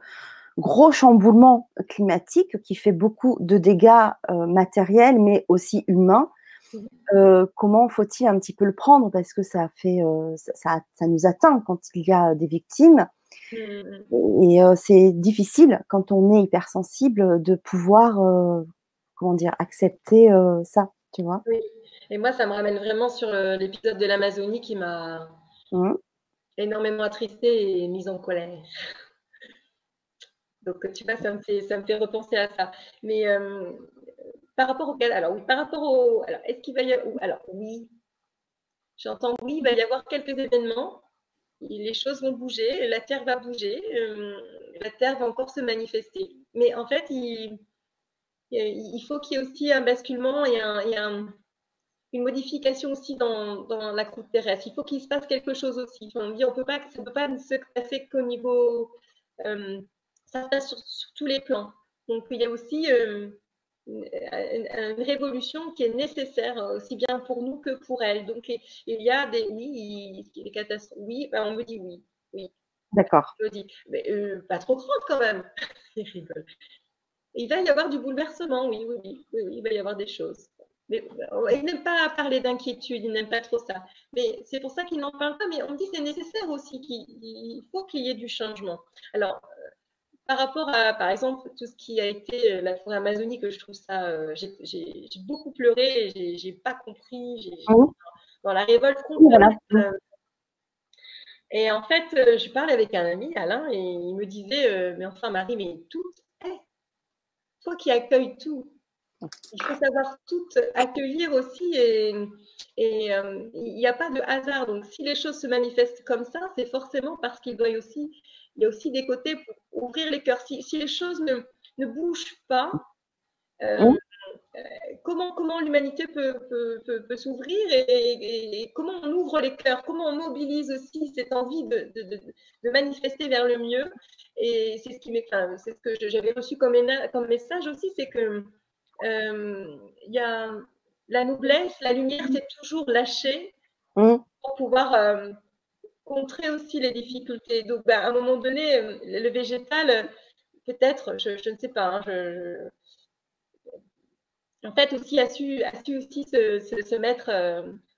A: gros chamboulements climatiques qui fait beaucoup de dégâts euh, matériels, mais aussi humains, mmh. comment faut-il un petit peu le prendre? Parce que ça fait ça, ça, nous atteint quand il y a des victimes mmh. et c'est difficile quand on est hypersensible de pouvoir comment dire accepter ça tu vois?
B: Oui. et moi ça me ramène vraiment sur l'épisode de l'Amazonie qui m'a Mmh. Énormément attristée et mise en colère. Donc, tu vois, ça me fait, repenser à ça. Mais euh, par rapport au alors oui, par rapport au, alors est-ce qu'il va y avoir, alors oui, j'entends oui, il va y avoir quelques événements. Les choses vont bouger, la terre va bouger, euh, la terre va encore se manifester. Mais en fait, il, faut qu'il y ait aussi un basculement et un une modification aussi dans, dans la croûte terrestre. Il faut qu'il se passe quelque chose aussi. On dit on peut pas, ça ne peut pas se passer qu'au niveau. Euh, ça se passe sur, tous les plans. Donc il y a aussi euh, une, révolution qui est nécessaire aussi bien pour nous que pour elle. Donc il y a des oui, des catastrophes. Oui, ben, on me dit oui. oui.
A: D'accord.
B: Je dis, mais euh, pas trop grande quand même. il rigole. Il va y avoir du bouleversement, oui, oui, oui, oui, il va y avoir des choses. Mais, euh, il n'aime pas parler d'inquiétude, il n'aime pas trop ça. Mais c'est pour ça qu'il n'en parle pas. Mais on me dit c'est nécessaire aussi qu'il faut qu'il y ait du changement. Alors, euh, par rapport à, par exemple, tout ce qui a été euh, la forêt amazonique, je trouve ça, j'ai beaucoup pleuré, j'ai pas compris, dans la révolte et en fait, je parlais avec un ami, Alain, et il me disait, mais enfin Marie, mais tout est, toi qui accueilles tout, il faut savoir tout accueillir aussi et, euh, il n'y a pas de hasard. Donc, si les choses se manifestent comme ça, c'est forcément parce qu'il doit aussi, il y a aussi des côtés pour ouvrir les cœurs. Si, les choses ne, ne bougent pas, euh, euh, comment, comment l'humanité peut, peut, peut, s'ouvrir et, comment on ouvre les cœurs, comment on mobilise aussi cette envie de, de, de manifester vers le mieux? Et c'est ce qui c'est ce que j'avais reçu comme, comme message aussi, c'est que il y a la noblesse, la lumière, c'est toujours lâcher mm. pour pouvoir euh, contrer aussi les difficultés. Donc, ben, à un moment donné, euh, le végétal, peut-être, je, ne sais pas, hein, en fait, aussi a su, a su aussi se, mettre,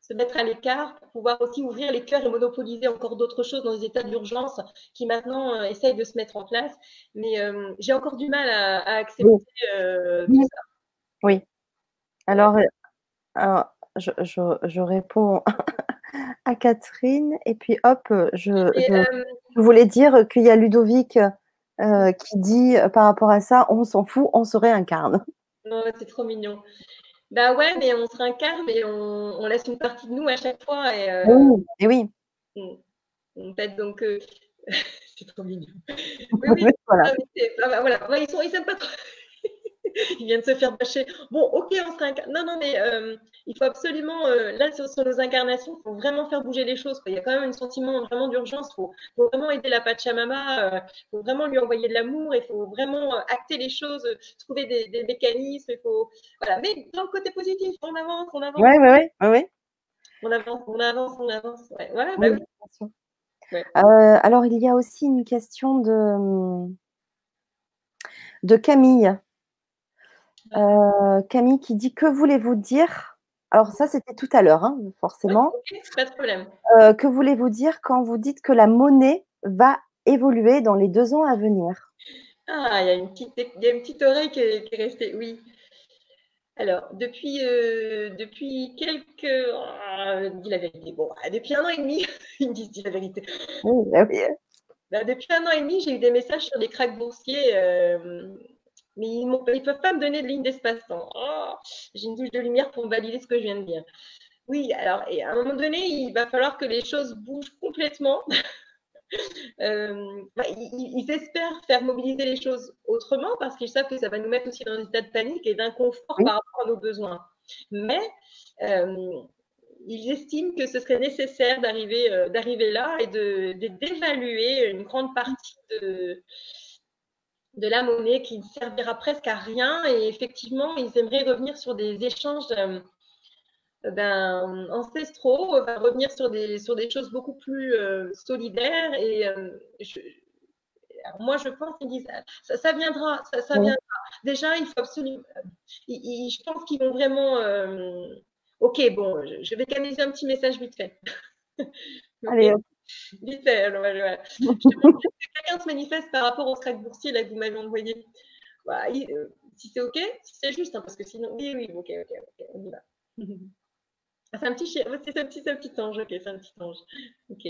B: se mettre à l'écart pour pouvoir aussi ouvrir les cœurs et monopoliser encore d'autres choses dans des états d'urgence qui maintenant essayent de se mettre en place. Mais j'ai encore du mal à, accepter tout ça.
A: Oui. Alors, euh, je, réponds à Catherine et puis hop, je, euh, voulais dire qu'il y a Ludovic euh, qui dit par rapport à ça, on s'en fout, on se réincarne.
B: Non, c'est trop mignon. Bah ouais, mais on se réincarne et on, laisse une partie de nous à chaque fois. Et,
A: oui, et oui.
B: En fait, donc, c'est trop mignon. Oui, oui, voilà. Ah, voilà. Ils, sont, ils aiment pas trop. il vient de se faire bâcher. Bon, ok, on se réincarne. Non, non, mais euh, il faut absolument, euh, là, sur, nos incarnations, il faut vraiment faire bouger les choses. Il y a quand même un sentiment vraiment d'urgence. Il faut, vraiment aider la Pachamama. Il euh, faut vraiment lui envoyer de l'amour. Il faut vraiment acter les choses, trouver des, mécanismes. Il faut, voilà. Mais dans le côté positif, on avance, on avance.
A: Oui, oui, oui. Ouais, ouais.
B: On avance, on avance, on avance. Voilà, bah
A: oui. alors, il y a aussi une question de, de Camille euh, Camille qui dit Que voulez-vous dire? Alors, ça, c'était tout à l'heure, hein, forcément.
B: pas de problème.
A: Euh, que voulez-vous dire quand vous dites que la monnaie va évoluer dans les deux ans à venir?
B: Ah, il y a une petite, y a une petite oreille qui est, restée, oui. Alors, depuis, euh, depuis quelques. Dis la vérité. Bon, ah, depuis un an et demi, ils me disent dis la vérité. Oui, bah oui. Bah, depuis un an et demi, j'ai eu des messages sur les cracks boursiers mais ils ne peuvent pas me donner de ligne d'espace-temps. Oh, j'ai une touche de lumière pour valider ce que je viens de dire. Oui, alors, et à un moment donné, il va falloir que les choses bougent complètement. Euh, bah, ils, espèrent faire mobiliser les choses autrement parce qu'ils savent que ça va nous mettre aussi dans un état de panique et d'inconfort par rapport à nos besoins. Mais euh, ils estiment que ce serait nécessaire d'arriver euh, d'arriver là et d'évaluer une grande partie de, de la monnaie qui ne servira presque à rien. Et effectivement, ils aimeraient revenir sur des échanges ben, ancestraux, revenir sur des, sur des choses beaucoup plus euh, solidaires. Et moi, je pense qu'ils disent ça, ça viendra, ça, ça viendra. Déjà, il faut absolument. je pense qu'ils vont vraiment. Ok, bon, je, vais canaliser un petit message vite fait.
A: Allez,
B: Vite fait. Alors, quelqu'un se manifeste par rapport au track boursier là, que vous m'avez envoyé. Bah, euh, si c'est OK, si c'est juste, hein, parce que sinon, oui, oui, OK, OK, OK, on y va. c'est un petit c'est un petit, un petit ange, OK, c'est un petit ange. OK.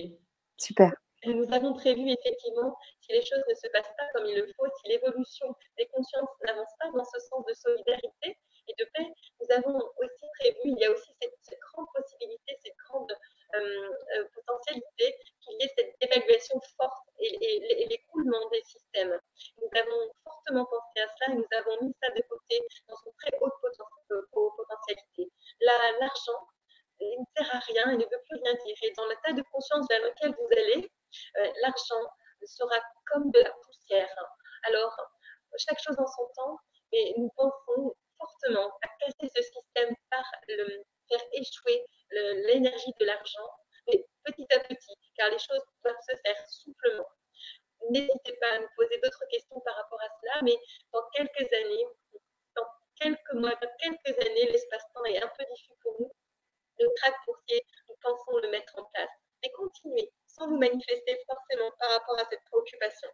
A: Super.
B: Nous avons prévu effectivement, si les choses ne se passent pas comme il le faut, si l'évolution des consciences n'avance pas dans ce sens de solidarité et de paix, nous avons aussi prévu, il y a aussi cette, cette grande possibilité, cette grande potentialité qu'il y ait cette évaluation forte et, l'écoulement des systèmes. Nous avons fortement pensé à cela et nous avons mis ça de côté dans une très haute euh, potentialité. L'argent, ne sert à rien, il ne veut plus rien dire. Et dans l'état de conscience vers lequel vous allez, l'argent sera comme de la poussière. Alors, chaque chose en son temps, et nous pensons fortement à casser ce système par le faire échouer l'énergie de l'argent, mais petit à petit, car les choses doivent se faire souplement. N'hésitez pas à nous poser d'autres questions par rapport à cela, mais dans quelques années, dans quelques mois, dans quelques années, l'espace-temps est un peu diffus pour nous. Le trac boursier, nous pensons le mettre en place. Mais continuez, sans vous manifester forcément par rapport à cette préoccupation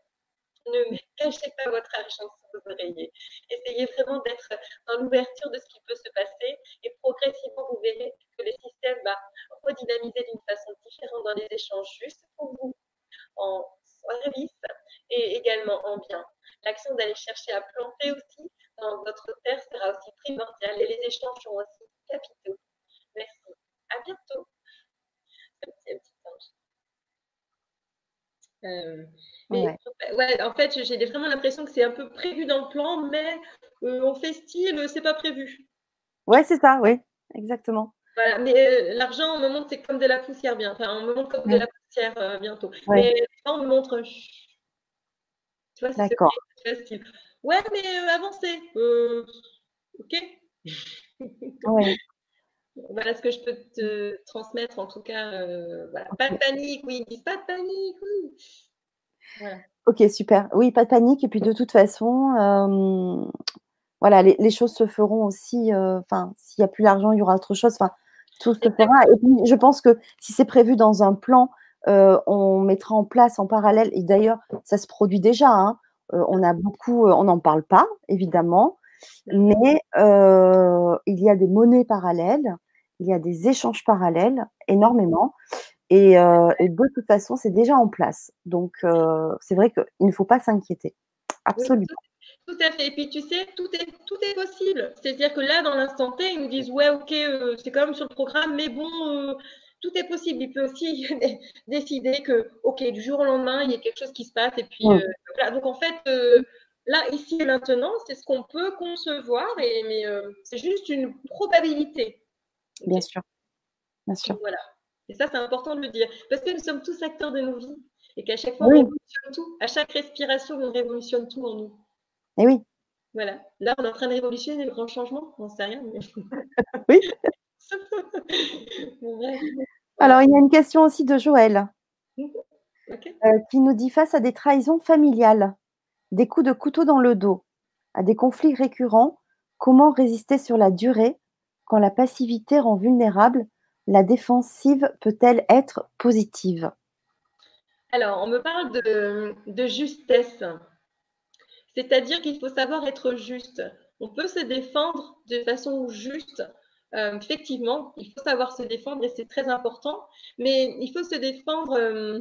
B: ne cachez pas votre argent sous vos oreillers. Essayez vraiment d'être dans l'ouverture de ce qui peut se passer et progressivement, vous verrez que le système va redynamiser d'une façon différente dans les échanges justes pour vous, en service et également en bien. L'action d'aller chercher à planter aussi dans votre terre sera aussi primordiale et les échanges seront aussi capitaux. Merci. À bientôt. Euh, ouais. en fait, j'ai vraiment l'impression que c'est un peu prévu dans le plan, mais euh, on fait style, c'est pas prévu.
A: Ouais, c'est ça, oui, exactement.
B: Voilà, mais euh, l'argent, on me montre, c'est comme de la poussière bien. Enfin, on me montre comme de la poussière bientôt. Mais on me montre.
A: Tu vois, D'accord.
B: Ouais, mais avancez. ok.
A: Ouais.
B: Voilà ce que je peux te transmettre en tout cas. Euh, pas de panique, oui, ils disent pas de panique, oui.
A: Ok, super. Oui, pas de panique. Et puis de toute façon, euh, voilà, les, choses se feront aussi. Euh, enfin, s'il n'y a plus d'argent, il y aura autre chose. Enfin, tout se fera. Et puis, je pense que si c'est prévu dans un plan, on mettra en place en parallèle. Et d'ailleurs, ça se produit déjà. Hein, on a beaucoup, on n'en parle pas, évidemment, mais il y a des monnaies parallèles il y a des échanges parallèles, énormément. Et, euh, de toute façon, c'est déjà en place. Donc, euh, c'est vrai qu'il ne faut pas s'inquiéter. Absolument.
B: tout, à fait. Et puis, tu sais, tout est, tout est possible. C'est-à-dire que là, dans l'instant T, ils nous disent Ouais, ok, euh, c'est quand même sur le programme, mais bon, tout est possible. Il peut aussi décider que, ok, du jour au lendemain, il y a quelque chose qui se passe. Et puis, voilà. Donc, en fait, là, ici et maintenant, c'est ce qu'on peut concevoir, et, mais c'est juste une probabilité.
A: Bien sûr. Bien sûr.
B: Voilà. Et ça, c'est important de le dire. Parce que nous sommes tous acteurs de nos vies. Et qu'à chaque fois, on révolutionne tout. À chaque respiration, on révolutionne tout en nous.
A: Et eh oui.
B: Voilà. Là, on est en train de révolutionner le grand changement. On ne sait rien.
A: oui. Alors, il y a une question aussi de Joël. Euh, qui nous dit face à des trahisons familiales, des coups de couteau dans le dos, à des conflits récurrents, comment résister sur la durée quand la passivité rend vulnérable, la défensive peut-elle être positive?
B: Alors, on me parle de, justesse. C'est-à-dire qu'il faut savoir être juste. On peut se défendre de façon juste. Euh, effectivement, il faut savoir se défendre et c'est très important. Mais il faut se défendre, euh,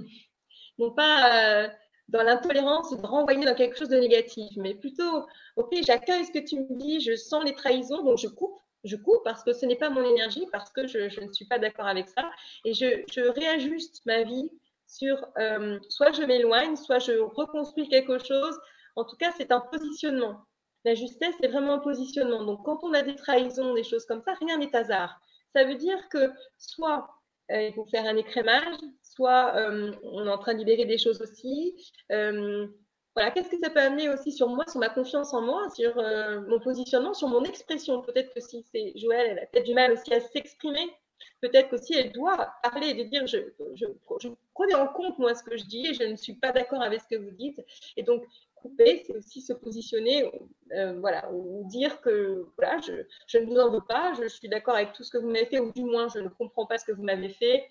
B: non pas dans l'intolérance de renvoyer dans quelque chose de négatif, mais plutôt, ok, j'accueille ce que tu me dis, je sens les trahisons, donc je coupe, je coupe parce que ce n'est pas mon énergie, parce que je, ne suis pas d'accord avec ça, et je, réajuste ma vie sur, euh, soit je m'éloigne, soit je reconstruis quelque chose. En tout cas, c'est un positionnement. La justesse, c'est vraiment un positionnement. Donc, quand on a des trahisons, des choses comme ça, rien n'est hasard. Ça veut dire que soit euh, il faut faire un écrémage, soit euh, on est en train de libérer des choses aussi. Euh, voilà, qu'est-ce que ça peut amener aussi sur moi, sur ma confiance en moi, sur mon positionnement, sur mon expression? Peut-être que si c'est Joël, elle a peut-être du mal aussi à s'exprimer. Peut-être qu'aussi elle doit parler et dire je, je, prenais en compte moi ce que je dis et je ne suis pas d'accord avec ce que vous dites. Et donc c'est aussi se positionner, euh, voilà, ou dire que voilà, je, je, ne vous en veux pas, je, suis d'accord avec tout ce que vous m'avez fait, ou du moins je ne comprends pas ce que vous m'avez fait,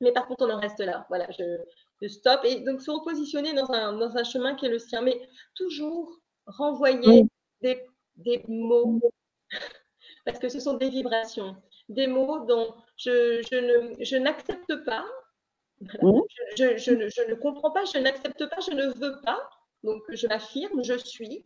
B: mais par contre on en reste là. Voilà, je, je stop et donc se repositionner dans un, dans un, chemin qui est le sien, mais toujours renvoyer des, des mots parce que ce sont des vibrations, des mots dont je, je n'accepte pas. Je, je, ne comprends pas, je n'accepte pas, je ne veux pas. Donc, je l'affirme, je suis.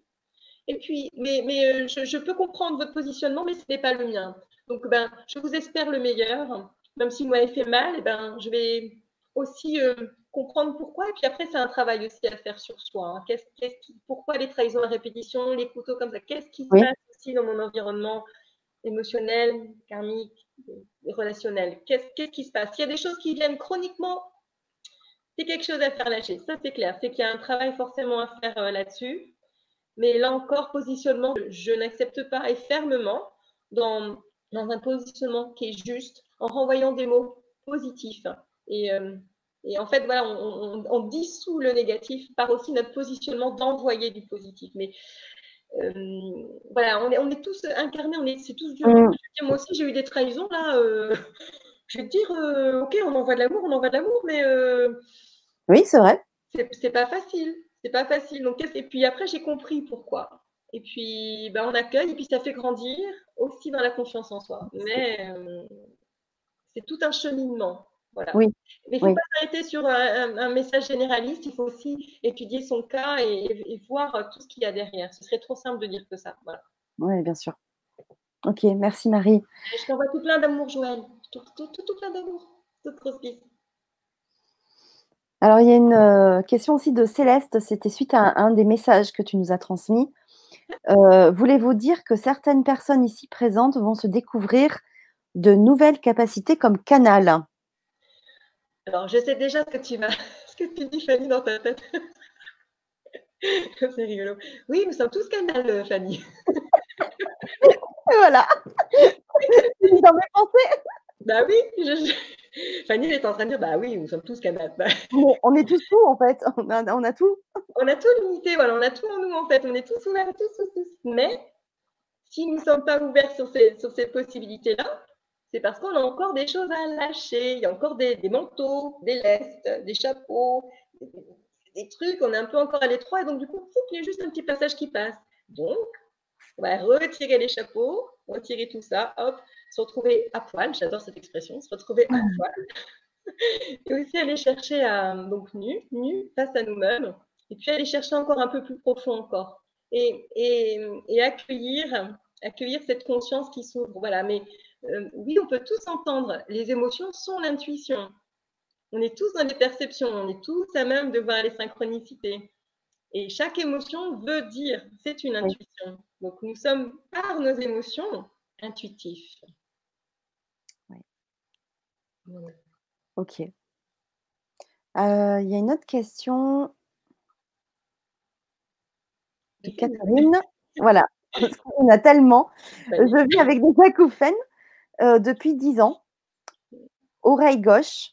B: Et puis, mais, mais euh, je, peux comprendre votre positionnement, mais ce n'est pas le mien. Donc, ben, je vous espère le meilleur. Même si vous m'avez fait mal, et eh ben, je vais aussi euh, comprendre pourquoi. Et puis après, c'est un travail aussi à faire sur soi. Hein. Qui, pourquoi les trahisons à répétition, les couteaux comme ça Qu'est-ce qui se passe aussi dans mon environnement émotionnel, karmique, relationnel? Qu'est-ce, qu'est-ce qui se passe? S'il y a des choses qui viennent chroniquement c'est quelque chose à faire lâcher. Ça, c'est clair. C'est qu'il y a un travail forcément à faire euh, là-dessus. Mais là encore, positionnement, je n'accepte pas et fermement dans, dans, un positionnement qui est juste, en renvoyant des mots positifs. Et, euh, et en fait, voilà, on, dissout le négatif par aussi notre positionnement d'envoyer du positif. Mais euh, voilà, on est, on est tous incarnés, on est, c'est tous du mmh. Moi aussi, j'ai eu des trahisons là. je vais te dire, ok, on envoie de l'amour, on envoie de l'amour, mais
A: oui, c'est vrai.
B: C'est pas facile. C'est pas facile. Donc, et puis après, j'ai compris pourquoi. Et puis, ben, on accueille, et puis ça fait grandir aussi dans la confiance en soi. Mais euh, c'est tout un cheminement. Voilà.
A: Oui.
B: Mais il ne faut pas s'arrêter sur un, message généraliste, il faut aussi étudier son cas et, voir tout ce qu'il y a derrière. Ce serait trop simple de dire que ça. Voilà.
A: Oui, bien sûr. Ok, merci Marie.
B: je t'envoie tout plein d'amour, Joël. Tout, tout, plein d'amour. Toute grosse
A: alors, il y a une euh, question aussi de Céleste, c'était suite à un, des messages que tu nous as transmis. Euh, voulez-vous dire que certaines personnes ici présentes vont se découvrir de nouvelles capacités comme canal?
B: Alors, je sais déjà ce que tu vas, ce que tu dis, Fanny, dans ta tête. C'est rigolo. Oui, nous sommes tous canal, Fanny.
A: voilà. Dans mes pensées.
B: Bah oui, je, Fanny est en train de dire Bah oui, nous sommes tous capables.
A: on est tous tout en fait, on a, tout.
B: On a tout limité, voilà, on a tout en nous en fait, on est tous ouverts, tous, tous, tous. Mais si nous ne sommes pas ouverts sur ces, sur ces possibilités-là, c'est parce qu'on a encore des choses à lâcher. Il y a encore des, manteaux, des lestes, des chapeaux, des, trucs, on est un peu encore à l'étroit, et donc du coup, il y a juste un petit passage qui passe. Donc, on va retirer les chapeaux, retirer tout ça, hop, se retrouver à poil, j'adore cette expression, se retrouver à poil, et aussi aller chercher à, donc nu, nu face à nous-mêmes, et puis aller chercher encore un peu plus profond encore, et, et, et accueillir, accueillir cette conscience qui s'ouvre. Voilà, mais euh, oui, on peut tous entendre, les émotions sont l'intuition. On est tous dans les perceptions, on est tous à même de voir les synchronicités. Et chaque émotion veut dire, c'est une intuition. Donc nous sommes par nos émotions intuitifs.
A: Ok. Euh, il y a une autre question de Catherine. Voilà, parce qu'on a tellement. Je vis avec des acouphènes euh, depuis 10 ans. Oreille gauche,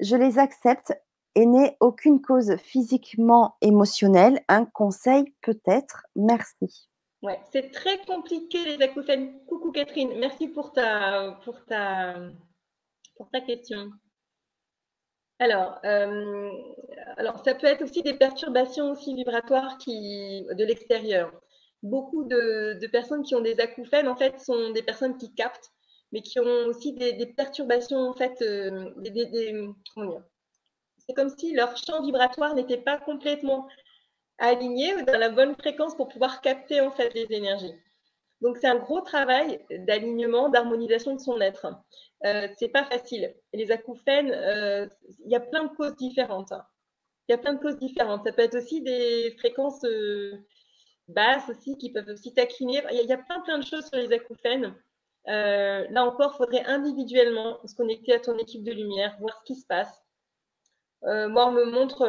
A: je les accepte et n'ai aucune cause physiquement émotionnelle. Un conseil peut-être Merci.
B: Ouais, c'est très compliqué les acouphènes. Coucou Catherine, merci pour ta, pour ta, pour ta question. Alors, euh, alors, ça peut être aussi des perturbations aussi vibratoires qui, de l'extérieur. Beaucoup de, personnes qui ont des acouphènes, en fait, sont des personnes qui captent, mais qui ont aussi des, perturbations, en fait, euh, des, dire c'est comme si leur champ vibratoire n'était pas complètement aligné ou dans la bonne fréquence pour pouvoir capter en fait les énergies. Donc c'est un gros travail d'alignement, d'harmonisation de son être. Euh, c'est pas facile. les acouphènes, euh, il y a plein de causes différentes. Il y a plein de causes différentes. Ça peut être aussi des fréquences euh, basses aussi qui peuvent aussi taquiner. Il y, a, plein plein de choses sur les acouphènes. Euh, là encore, il faudrait individuellement se connecter à ton équipe de lumière, voir ce qui se passe. moi, on me montre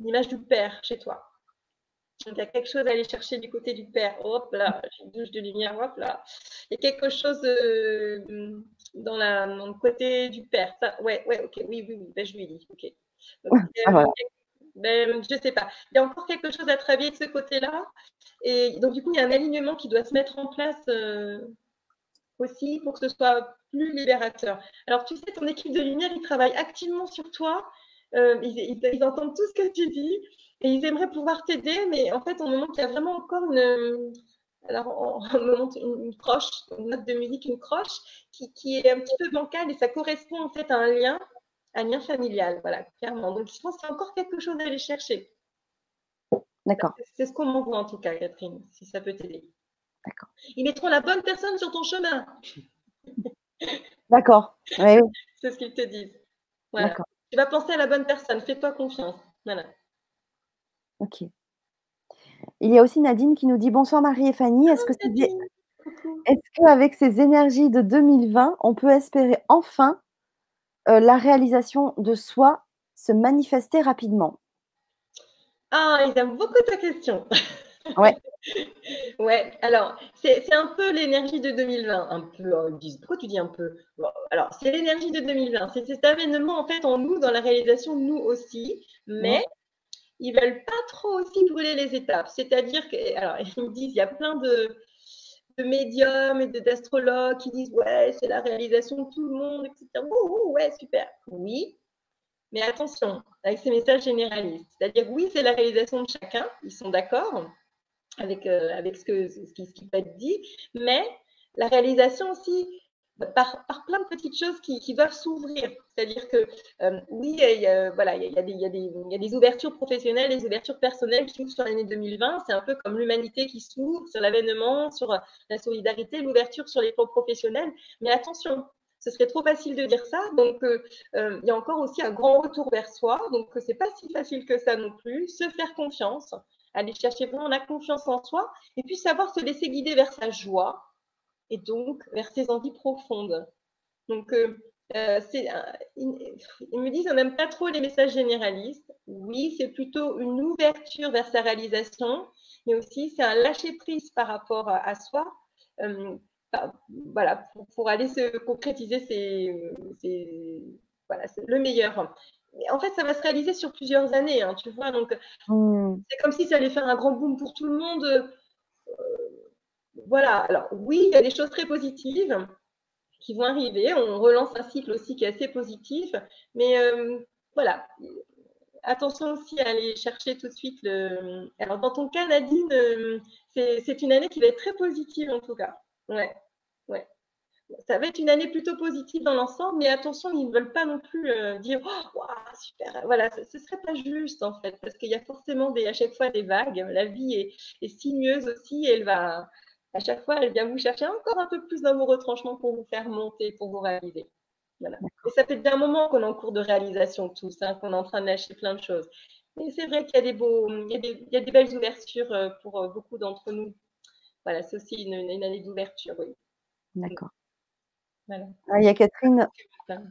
B: l'image du père chez toi. Donc, il y a quelque chose à aller chercher du côté du père. Hop là, j'ai une douche de lumière, hop là. Il y a quelque chose dans, la, le côté du père. Ça, ouais, ouais, ok, oui, oui, oui, ben, je lui dis, ok. Ah, euh, ben, je ne sais pas. Il y a encore quelque chose à travailler de ce côté-là. Et donc, du coup, il y a un alignement qui doit se mettre en place euh, aussi pour que ce soit plus libérateur. Alors, tu sais, ton équipe de lumière, ils travaillent activement sur toi. Euh, ils, entendent tout ce que tu dis et ils aimeraient pouvoir t'aider, mais en fait, on me montre qu'il y a vraiment encore une. Alors, on, me montre une, croche, une note de musique, une croche, qui, qui, est un petit peu bancale et ça correspond en fait à un lien un lien familial, voilà, clairement. Donc, je pense qu'il y a encore quelque chose à aller chercher.
A: D'accord.
B: C'est ce qu'on m'envoie en tout cas, Catherine, si ça peut t'aider.
A: D'accord.
B: Ils mettront la bonne personne sur ton chemin.
A: D'accord.
B: Oui, C'est ce qu'ils te disent. Voilà. Tu vas penser à la bonne personne. Fais-toi confiance. Voilà.
A: Ok. Il y a aussi Nadine qui nous dit bonsoir Marie et Fanny. Est-ce que est-ce qu'avec ces énergies de 2020, on peut espérer enfin euh, la réalisation de soi se manifester rapidement?
B: Ah, ils aiment beaucoup ta question.
A: Ouais.
B: ouais, alors, c'est un peu l'énergie de 2020. Un peu, oh, pourquoi tu dis un peu? Alors, c'est l'énergie de 2020. C'est cet avènement, en fait, en nous, dans la réalisation, nous aussi. Mais ils veulent pas trop aussi brûler les étapes. C'est-à-dire que, alors, ils me disent, il y a plein de, de médiums et d'astrologues qui disent ouais, c'est la réalisation de tout le monde, etc. ouais, super. Oui, mais attention avec ces messages généralistes. C'est-à-dire, oui, c'est la réalisation de chacun, ils sont d'accord avec, euh, avec ce, que, qui, ce qui peut être dit, mais la réalisation aussi, par, plein de petites choses qui, doivent s'ouvrir. C'est-à-dire que euh, oui, il y, a, voilà, il, y a des, il, y des, ouvertures professionnelles, des ouvertures personnelles qui s'ouvrent sur l'année 2020. C'est un peu comme l'humanité qui s'ouvre sur l'avènement, sur la solidarité, l'ouverture sur les professionnels. Mais attention, ce serait trop facile de dire ça. Donc, euh, il y a encore aussi un grand retour vers soi. Donc, ce n'est pas si facile que ça non plus. Se faire confiance, aller chercher vraiment la confiance en soi et puis savoir se laisser guider vers sa joie et donc vers ses envies profondes. Donc, euh, euh, ils, me disent on n'aime pas trop les messages généralistes. Oui, c'est plutôt une ouverture vers sa réalisation, mais aussi c'est un lâcher prise par rapport à, soi. Euh, voilà, pour, aller se concrétiser, c'est voilà, le meilleur. En fait, ça va se réaliser sur plusieurs années, hein, tu vois. Donc, mmh. c'est comme si ça allait faire un grand boom pour tout le monde voilà, alors oui, il y a des choses très positives qui vont arriver. On relance un cycle aussi qui est assez positif. Mais euh, voilà, attention aussi à aller chercher tout de suite le. Alors, dans ton cas, Nadine, euh, c'est une année qui va être très positive en tout cas. Ouais. Ça va être une année plutôt positive dans l'ensemble, mais attention, ils ne veulent pas non plus euh, dire oh, super. Voilà, ce ne serait pas juste en fait, parce qu'il y a forcément des, à chaque fois des vagues. La vie est, est sinueuse aussi, et elle va, à chaque fois, elle vient vous chercher encore un peu plus dans vos retranchements pour vous faire monter, pour vous réaliser. Et ça fait bien un moment qu'on est en cours de réalisation tous, hein, qu'on est en train de lâcher plein de choses. Mais c'est vrai qu'il y a des beaux, il y a des, belles ouvertures euh, pour euh, beaucoup d'entre nous. Voilà, c'est aussi une, année d'ouverture, oui.
A: D'accord. Ah, il y a Catherine.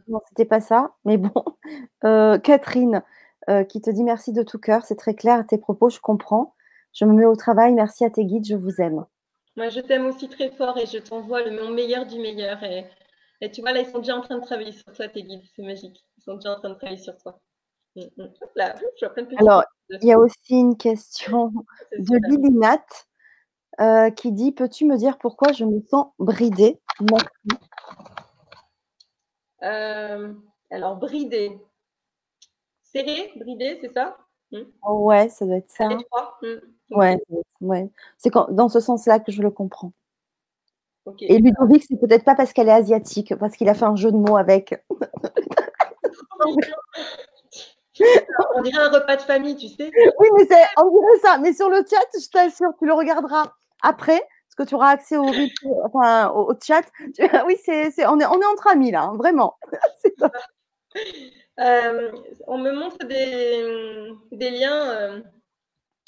A: Non, c'était pas ça, mais bon. Euh, Catherine qui te dit merci de tout cœur, c'est très clair tes propos, je comprends. Je me mets au travail, merci à tes guides, je vous aime.
B: Moi, je t'aime aussi très fort et je t'envoie le meilleur du meilleur. Et, et, tu vois, là, ils sont déjà en train de travailler sur toi, tes guides. C'est magique. Ils sont déjà en train de travailler sur toi. Mm, mm.
A: Alors, il y a aussi une question de Lily Nat euh, qui dit Peux-tu me dire pourquoi je me sens bridée Merci.
B: Euh, alors, bridée. Serré, bridée, c'est ça?
A: Mm. Ouais, ça doit être ça. Ouais, ouais. C'est dans ce sens-là que je le comprends. Et Ludovic, c'est peut-être pas parce qu'elle est asiatique, parce qu'il a fait un jeu de mots avec.
B: on dirait un repas de famille, tu sais.
A: Oui, mais c'est, on dirait ça. Mais sur le chat, je t'assure, tu le regarderas après, tu auras accès au, enfin, au, chat. Oui, on, est, entre amis là, hein, vraiment.
B: Euh, on me montre des, liens euh,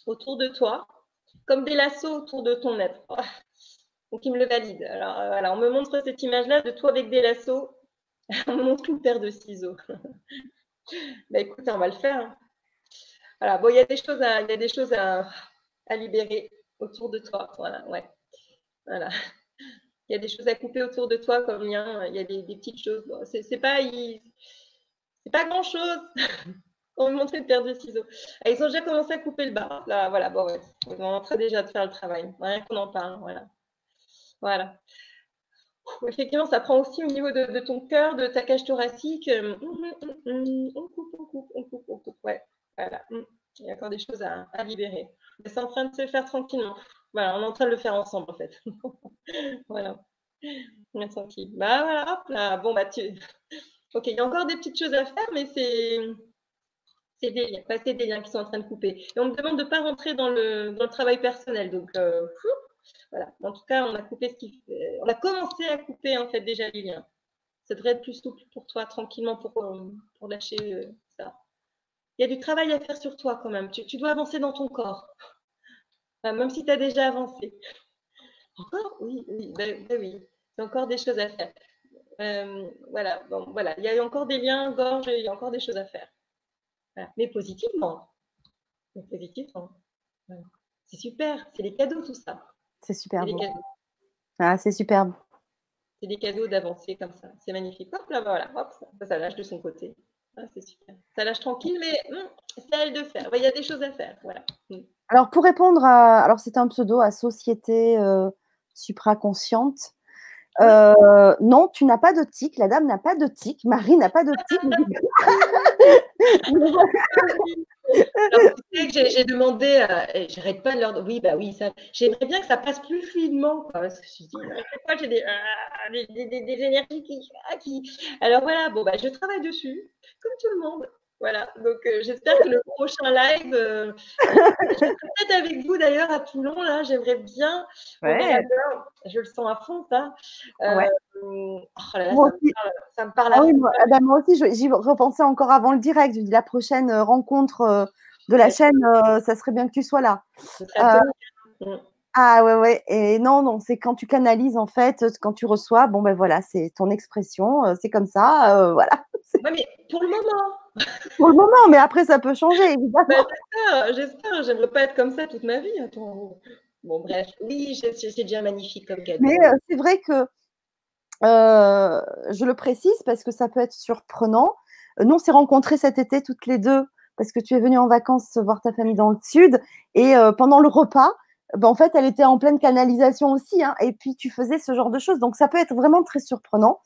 B: autour de toi, comme des lassos autour de ton être. Donc, il me le valide. Alors, euh, voilà, on me montre cette image-là de toi avec des lassos. on me montre une paire de ciseaux. bah, écoute, on va le faire. Hein. Voilà, bon, il y a des choses à, des choses à libérer autour de toi. Voilà, ouais. Voilà. Il y a des choses à couper autour de toi comme lien. Il y a des, des petites choses. Bon, c'est pas, c'est pas grand chose. On me montrer une paire de ciseaux. Ah, ils ont déjà commencé à couper le bas. Là, voilà, bon, ouais. Ils sont en train déjà de faire le travail. Rien qu'on en parle. Voilà. Voilà. Effectivement, ça prend aussi au niveau de, ton cœur, de ta cage thoracique. Hum, hum, hum, on coupe, on coupe, on coupe, on coupe. Ouais, voilà. Il y a encore des choses à, libérer. Mais c'est en train de se faire tranquillement. Voilà, on est en train de le faire ensemble, en fait. voilà. Est tranquille. Bah voilà, hop là. Bon, bah tu. Ok, il y a encore des petites choses à faire, mais c'est. C'est des liens, c'est des liens qui sont en train de couper. Et on me demande de ne pas rentrer dans le, travail personnel. Donc, euh, voilà. En tout cas, on a coupé ce qui, on a commencé à couper en fait déjà les liens. Ça devrait être plus souple pour toi, tranquillement, pour, euh, pour lâcher euh, ça. Il y a du travail à faire sur toi quand même. Tu, dois avancer dans ton corps. Même si tu as déjà avancé. Encore? Oui, oui, ben, ben oui. C'est encore des choses à faire. Euh, voilà, bon, voilà. Il y a encore des liens, gorge, il y a encore des choses à faire. Mais positivement. Mais positivement. C'est super, c'est les cadeaux tout ça.
A: C'est super beau. Ah, c'est superbe.
B: C'est des cadeaux d'avancer comme ça. C'est magnifique. Hop là, voilà. Hop, ça, lâche de son côté. Ah, c'est super. Ça lâche tranquille, mais hum, c'est à elle de faire. Il y a des choses à faire. Voilà.
A: Hum. Alors, pour répondre à. Alors, c'est un pseudo à Société euh, supraconsciente. Euh, non, tu n'as pas de tic. La dame n'a pas de tic. Marie n'a pas de tic.
B: j'ai demandé, euh, j'arrête pas de leur oui, bah oui, ça, j'aimerais bien que ça passe plus fluidement, parce que j'ai des, euh, des, énergies qui, qui, alors voilà, bon, bah, je travaille dessus, comme tout le monde. Voilà, donc euh, j'espère que le prochain live, euh, peut-être avec vous d'ailleurs à Toulon, là, j'aimerais bien. Ouais. Je le sens à fond, ça. Euh, ouais. oh là là, ça, me parle,
A: ah oui, moi, ah bah, moi, aussi, j'y repensais encore avant le direct. Je dis la prochaine rencontre de la chaîne, ça serait bien que tu sois là. Ah ouais, ouais. Et non, non, c'est quand tu canalises, en fait, quand tu reçois, bon ben voilà, c'est ton expression, c'est comme ça, voilà.
B: Ouais, mais pour le moment,
A: pour le moment, mais après, ça peut changer, évidemment.
B: Ben, j'espère, j'aimerais pas être comme ça toute ma vie. Bon, bref, oui, c'est déjà magnifique comme cadeau.
A: Mais euh, c'est vrai que euh, je le précise parce que ça peut être surprenant. Euh, nous, on s'est rencontrés cet été toutes les deux parce que tu es venue en vacances voir ta famille dans le sud et pendant le repas, ben, en fait, elle était en pleine canalisation aussi, hein, et puis tu faisais ce genre de choses. Donc, ça peut être vraiment très surprenant.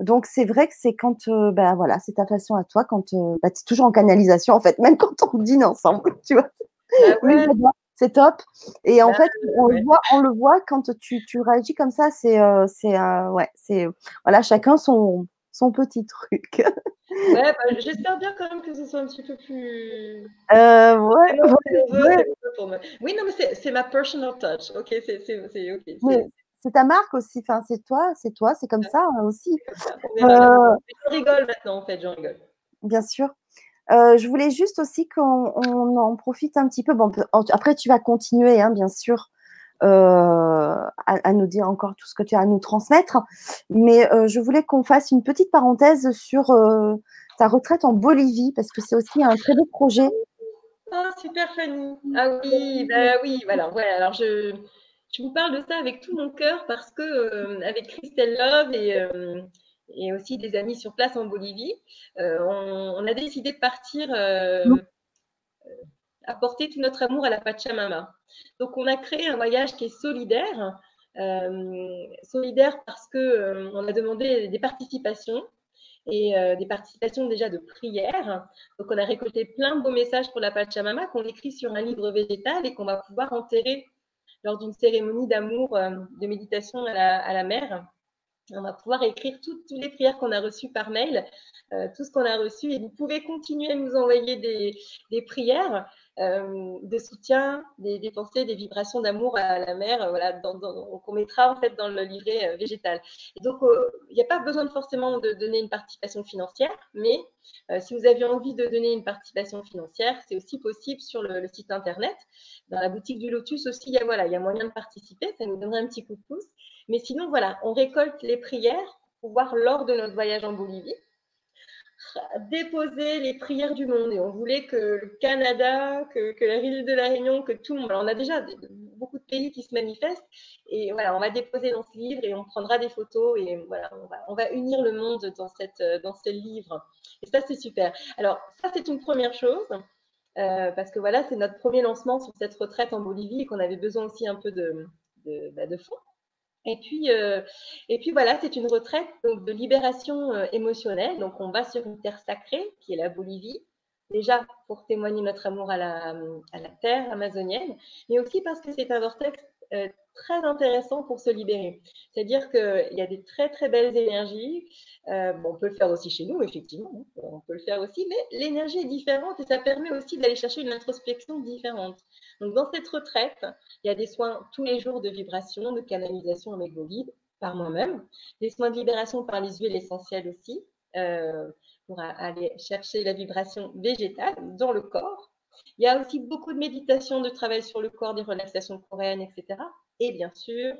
A: Donc c'est vrai que c'est quand, euh, bah, voilà, c'est ta façon à toi, quand euh, bah, tu es toujours en canalisation en fait, même quand on dîne ensemble, tu vois. Bah c'est top. Et en fait, on le voit, on le voit quand tu, tu réagis comme ça. C'est, euh, c'est, ouais, c'est, voilà, chacun son, son petit truc.
B: ouais, j'espère bien quand même que ce soit un petit peu plus.
A: ouais.
B: Oui, non, mais c'est ma personal touch. Ok, c'est, c'est, ok
A: c'est ta marque aussi. Enfin, c'est toi, c'est toi, c'est comme ça hein, aussi.
B: Euh, je rigole maintenant, en fait, j'en rigole.
A: Bien sûr. Euh, je voulais juste aussi qu'on en profite un petit peu. Bon, après, tu vas continuer, hein, bien sûr, euh, à, nous dire encore tout ce que tu as à nous transmettre. Mais je voulais qu'on fasse une petite parenthèse sur ta retraite en Bolivie, parce que c'est aussi un très beau projet.
B: Ah, super Fanny. Ah oui, bah oui, voilà. Ouais, alors je, je vous parle de ça avec tout mon cœur parce que euh, avec Christelle Love et, euh, et, aussi des amis sur place en Bolivie, euh, on, a décidé de partir apporter tout notre amour à la Pachamama. Donc on a créé un voyage qui est solidaire, solidaire parce que on a demandé des participations et des participations déjà de prières. Donc, on a récolté plein de beaux messages pour la Pachamama qu'on écrit sur un livre végétal et qu'on va pouvoir enterrer lors d'une cérémonie d'amour, euh, de méditation à la, mer. On va pouvoir écrire toutes, les prières qu'on a reçues par mail, tout ce qu'on a reçu. Et vous pouvez continuer à nous envoyer des prières. Euh, de soutien, des, pensées, des vibrations d'amour à la mère, euh, voilà, qu'on mettra en fait dans le livret euh, végétal. Donc, il n'y a pas besoin forcément de donner une participation financière, mais si vous avez envie de donner une participation financière, c'est aussi possible sur le, site internet. Dans la boutique du Lotus aussi, il y a, voilà, il y a moyen de participer, ça nous donnerait un petit coup de pouce. Mais sinon, voilà, on récolte les prières pour voir lors de notre voyage en Bolivie déposer les prières du monde et on voulait que le Canada, que, la ville de la Réunion, que tout le monde. On a déjà beaucoup de pays qui se manifestent et voilà, on va déposer dans ce livre et on prendra des photos et voilà, on va, on va unir le monde dans, cette, dans ce livre. Et ça, c'est super. Alors, ça, c'est une première chose. Euh, parce que voilà, c'est notre premier lancement sur cette retraite en Bolivie et qu'on avait besoin aussi un peu de, de, bah, de fonds. Et puis, euh, et puis voilà, c'est une retraite de libération euh, émotionnelle. Donc, on va sur une terre sacrée qui est la Bolivie, déjà pour témoigner notre amour à la, à la terre amazonienne, mais aussi parce que c'est un vortex euh, très intéressant pour se libérer. C'est-à-dire qu'il y a des très très belles énergies. on peut le faire aussi chez nous, effectivement, hein, on peut le faire aussi, mais l'énergie est différente et ça permet aussi d'aller chercher une introspection différente. Donc, dans cette retraite, il y a des soins tous les jours de vibration, de canalisation avec vos guides, par moi-même, des soins de libération par les huiles essentielles aussi, euh, pour aller chercher la vibration végétale dans le corps. Il y a aussi beaucoup de méditation, de travail sur le corps, des relaxations coréennes, etc. Et bien sûr,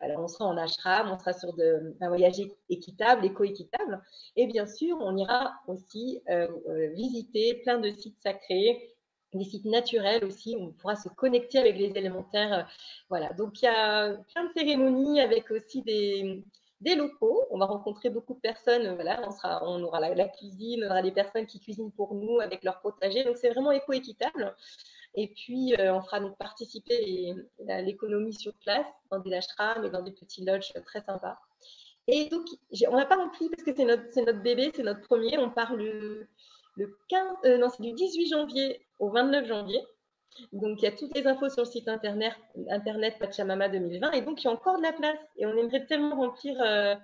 B: alors on sera en ashram, on sera sur de, un voyage équitable, éco-équitable. Et bien sûr, on ira aussi euh, euh, visiter plein de sites sacrés, des sites naturels aussi, où on pourra se connecter avec les élémentaires. Euh, voilà, donc il y a plein de cérémonies avec aussi des, locaux. On va rencontrer beaucoup de personnes. Voilà, on, aura la, cuisine, on aura des personnes qui cuisinent pour nous avec leur potager. Donc c'est vraiment éco-équitable. Et puis, euh, on fera donc participer l'économie sur place dans des ashrams et dans des petits lodges très sympas. Et donc, on n'a pas rempli parce que c'est notre, bébé, c'est notre premier. On part le, le 15, euh, non, du 18 janvier au 29 janvier. Donc, il y a toutes les infos sur le site internet, internet Pachamama 2020. Et donc, il y a encore de la place. Et on aimerait tellement remplir euh,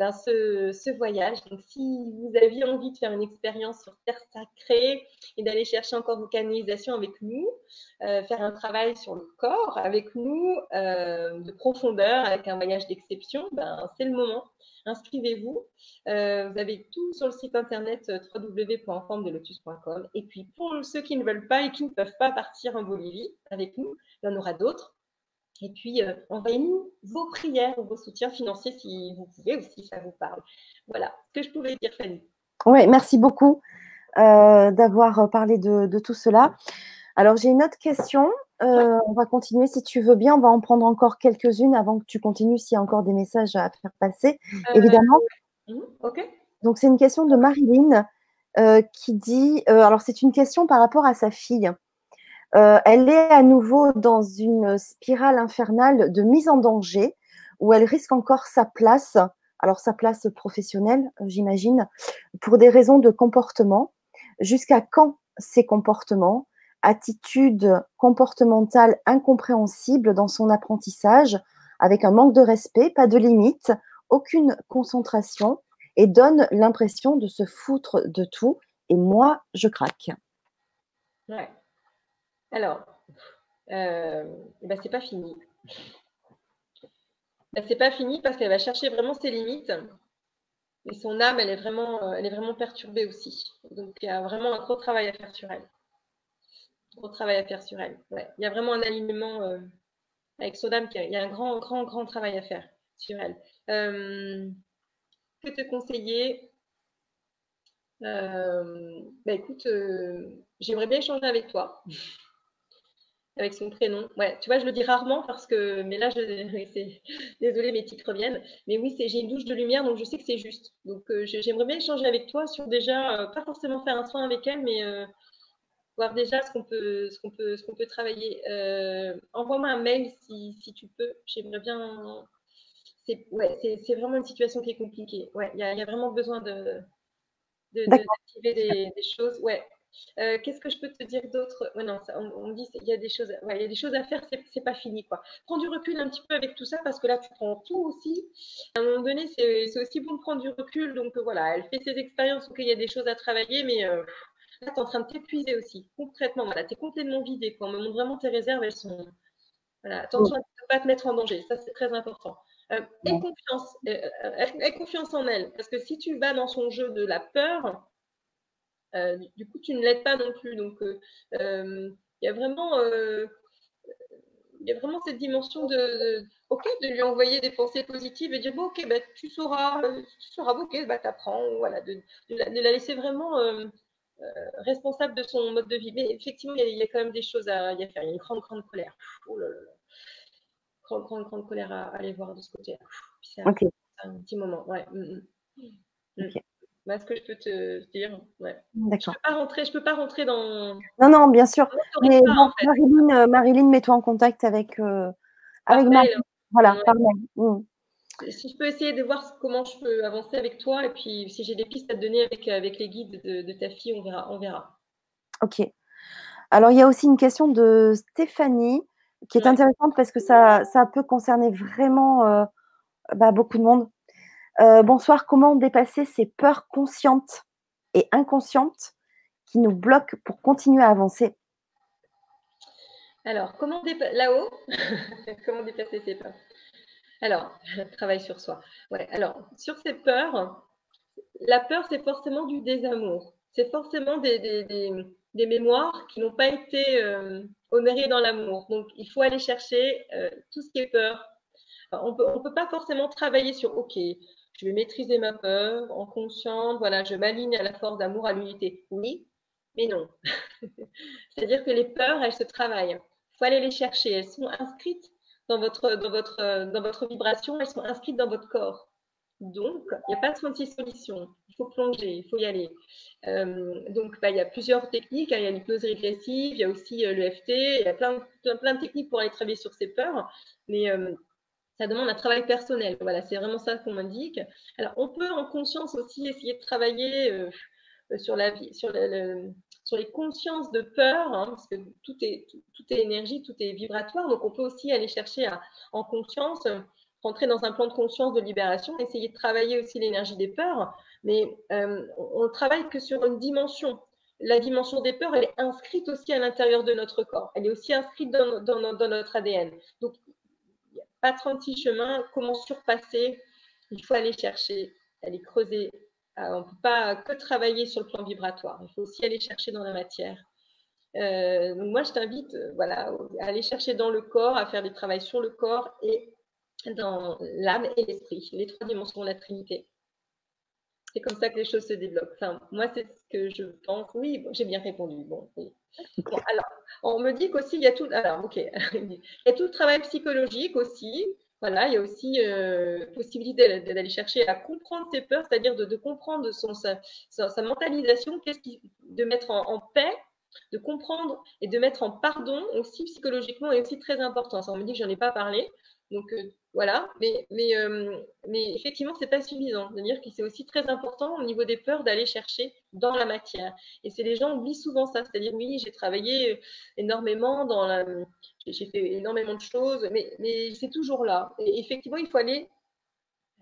B: ben, ce, voyage. Donc, si vous aviez envie de faire une expérience sur Terre Sacrée et d'aller chercher encore vos canalisations avec nous, euh, faire un travail sur le corps avec nous, euh, de profondeur, avec un voyage d'exception, ben, c'est le moment inscrivez-vous. Euh, vous avez tout sur le site internet www.enformedelotus.com. Et puis, pour ceux qui ne veulent pas et qui ne peuvent pas partir en Bolivie avec nous, il y en aura d'autres. Et puis, euh, envoyez-nous vos prières ou vos soutiens financiers si vous pouvez ou si ça vous parle. Voilà ce que je pouvais dire, Fanny.
A: Oui, merci beaucoup d'avoir parlé de, tout cela. Alors, j'ai une autre question. On va continuer si tu veux bien. On va en prendre encore quelques-unes avant que tu continues s'il y a encore des messages à faire passer. Euh, évidemment.
B: Mhm, ok.
A: Donc, c'est une question de Marilyn euh, qui dit euh, alors, c'est une question par rapport à sa fille. Elle est à nouveau dans une spirale infernale de mise en danger où elle risque encore sa place, alors sa place professionnelle, j'imagine, pour des raisons de comportement. Jusqu'à quand ces comportements attitude comportementale incompréhensible dans son apprentissage, avec un manque de respect, pas de limite, aucune concentration et donne l'impression de se foutre de tout. Et moi, je craque.
B: Alors, euh, ben c'est pas fini. Ben, c'est pas fini parce qu'elle va chercher vraiment ses limites. Et son âme, elle est vraiment, elle est vraiment perturbée aussi. Donc, il y a vraiment un gros travail à faire sur elle gros travail à faire sur elle. Il y a vraiment un alignement euh, avec Sodam, il y a un grand, grand, grand travail à faire sur elle. Euh, que te conseiller? Euh, bah, écoute, j'aimerais bien échanger avec toi. Avec son prénom. Ouais, tu vois, je le dis rarement parce que, mais là, je, désolée, mes titres reviennent. Mais oui, j'ai une douche de lumière, donc je sais que c'est juste. Donc, j'aimerais bien échanger avec toi sur déjà, pas forcément faire un soin avec elle, mais voir déjà ce qu'on peut, ce qu'on peut, ce qu'on peut travailler. Euh, envoie-moi un mail si, si tu peux. J'aimerais bien. C'est ouais, c'est vraiment une situation qui est compliquée. Ouais, il y, y, a vraiment besoin de d'activer des, des, choses. Ouais, Euh, qu'est-ce que je peux te dire d'autre? Ouais, non, on, me dit il y a des choses, il y a des choses à faire, c'est pas fini quoi. Prends du recul un petit peu avec tout ça parce que là tu prends tout aussi. À un moment donné, c'est aussi bon de prendre du recul. Donc euh, voilà, elle fait ses expériences, ok, il y a des choses à travailler, mais euh, là tu es en train de t'épuiser aussi concrètement. Voilà, tu es complètement vidé. Quoi. On me montre vraiment tes réserves, elles sont. Voilà, attention à ne pas te mettre en danger, ça c'est très important. Aie, confiance, aie confiance en elle, parce que si tu vas dans son jeu de la peur, euh, du coup, tu ne l'aides pas non plus. Donc, euh, euh, il y a vraiment il y a vraiment cette dimension de, ok de lui envoyer des pensées positives et dire bon ok bah, tu sauras tu sauras ok bah t'apprends voilà de, de, la, laisser vraiment responsable de son mode de vie. Mais effectivement il y, a, quand même des choses à, y faire il y a une grande grande colère. Oh là là, grande grande grande colère à, aller voir de ce côté là c'est un, petit moment ouais. Mm, mm. Mm. Bah, ce que je peux te dire. Ouais. D'accord. Je peux pas rentrer, je peux pas rentrer dans.
A: Non, non, bien sûr. Mais Marilyn, euh, Marilyn mets-toi en contact avec, euh, avec Voilà, par mail.
B: Mmh. Si je peux essayer de voir comment je peux avancer avec toi, et puis si j'ai des pistes à te donner avec, avec les guides de, ta fille, on verra, on verra.
A: Ok. Alors, il y a aussi une question de Stéphanie qui est intéressante parce que ça, ça peut concerner vraiment euh, bah, beaucoup de monde. Euh, bonsoir, comment dépasser ces peurs conscientes et inconscientes qui nous bloquent pour continuer à avancer?
B: Alors, comment dépasser là-haut Comment dépasser ces peurs? Alors, travail sur soi. Ouais, alors, sur ces peurs, la peur, c'est forcément du désamour. C'est forcément des, mémoires qui n'ont pas été euh, honorées dans l'amour. Donc, il faut aller chercher euh, tout ce qui est peur. on peut, ne peut pas forcément travailler sur, OK, je vais maîtriser ma peur en conscience, voilà, je m'aligne à la force d'amour, à l'unité. Oui, mais non. C'est-à-dire que les peurs, elles se travaillent. Il faut aller les chercher. Elles sont inscrites dans votre, dans votre, dans votre vibration, elles sont inscrites dans votre corps. Donc, il n'y a pas de 36 solutions. Il faut plonger, il faut y aller. Euh, donc, bah, il y a plusieurs techniques. Hein. Il y a l'hypnose régressive, il y a aussi euh, l'EFT, il y a plein, plein, de techniques pour aller travailler sur ces peurs. Mais euh, ça demande un travail personnel. Voilà, c'est vraiment ça qu'on m'indique. Alors, on peut en conscience aussi essayer de travailler euh, sur, la vie, sur, les consciences de peur, hein, parce que tout est, énergie, tout est vibratoire. Donc, on peut aussi aller chercher à, en conscience, rentrer dans un plan de conscience de libération, essayer de travailler aussi l'énergie des peurs. Mais euh, on ne travaille que sur une dimension la dimension des peurs, elle est inscrite aussi à l'intérieur de notre corps. Elle est aussi inscrite dans, dans, dans notre ADN. Donc, pas 36 chemins, comment surpasser? Il faut aller chercher, aller creuser. Ah, on ne peut pas que travailler sur le plan vibratoire, il faut aussi aller chercher dans la matière. Euh, donc moi, je t'invite euh, voilà, à aller chercher dans le corps, à faire des travaux sur le corps et dans l'âme et l'esprit, les trois dimensions de la Trinité. C'est comme ça que les choses se débloquent. Enfin, moi, c'est ce que je pense. Oui, j'ai bien répondu. Bon, alors, on me dit qu'aussi, il y a tout. Alors, ok. il y a tout le travail psychologique aussi. Voilà, il y a aussi euh, possibilité d'aller chercher à comprendre ses peurs, c'est-à-dire de, comprendre son, sa, mentalisation, qu'est-ce qui, de mettre en, paix, de comprendre et de mettre en pardon aussi psychologiquement est aussi très important. Ça, on me dit que j'en ai pas parlé. Donc, euh, voilà, mais, mais, euh, mais effectivement, ce n'est pas suffisant. C'est-à-dire que c'est aussi très important au niveau des peurs d'aller chercher dans la matière. Et c'est les gens oublient souvent ça. C'est-à-dire, oui, j'ai travaillé énormément dans la. J'ai fait énormément de choses, mais, mais c'est toujours là. Et effectivement, il faut aller.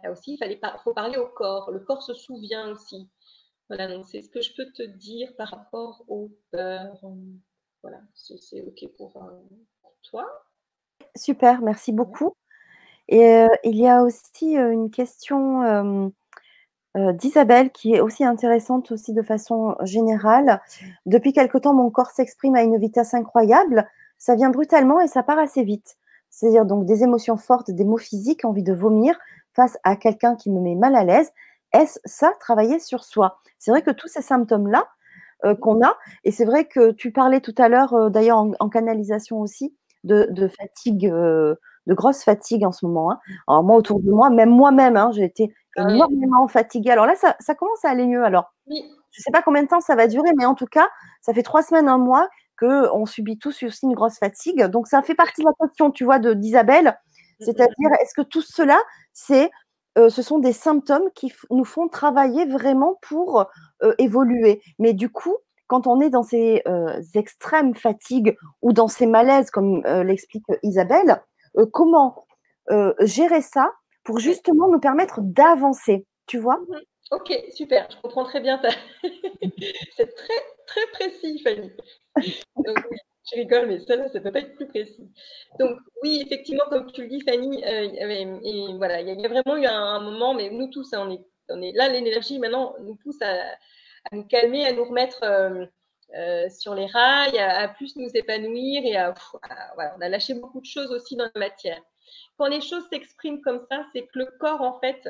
B: Là aussi, il faut parler au corps. Le corps se souvient aussi. Voilà, donc c'est ce que je peux te dire par rapport aux peurs. Voilà, c'est OK euh, pour toi.
A: Super, merci beaucoup. Et il y a aussi une question d'Isabelle qui est aussi intéressante aussi de façon générale. Depuis quelque temps, mon corps s'exprime à une vitesse incroyable. Ça vient brutalement et ça part assez vite. C'est-à-dire donc des émotions fortes, des mots physiques, envie de vomir face à quelqu'un qui me met mal à l'aise. Est-ce ça, travailler sur soi? C'est vrai que tous ces symptômes-là qu'on a, et c'est vrai que tu parlais tout à l'heure, d'ailleurs en, canalisation aussi, de, fatigue de grosse fatigue en ce moment. Hein. Alors moi, autour de moi, même moi-même, hein, j'ai été ah énormément fatiguée. Alors là, ça, commence à aller mieux. Alors, je ne sais pas combien de temps ça va durer, mais en tout cas, ça fait trois semaines, un mois qu'on subit tous aussi une grosse fatigue. Donc, ça fait partie de la question, tu vois, d'Isabelle. Mm, mm, C'est-à-dire, est-ce que tout cela, c'est, euh, ce sont des symptômes qui nous font travailler vraiment pour euh, évoluer? Mais du coup, quand on est dans ces extrêmes fatigues ou dans ces malaises, comme l'explique Isabelle, comment gérer ça pour justement nous permettre d'avancer, tu vois?
B: Mmh Ok, super, je comprends très bien. Ta... C'est très, très précis, Fanny. je rigole, mais ça, ça ne peut pas être plus précis. Donc, oui, effectivement, comme tu le dis, Fanny, euh, et, voilà, il y, a vraiment eu un, moment, mais nous tous, hein, on, est, on est là, l'énergie maintenant nous pousse à, nous calmer, à nous remettre euh, euh, sur les rails, à, plus nous épanouir et à, voilà, on a lâché beaucoup de choses aussi dans la matière. Quand les choses s'expriment comme ça, c'est que le corps, en fait,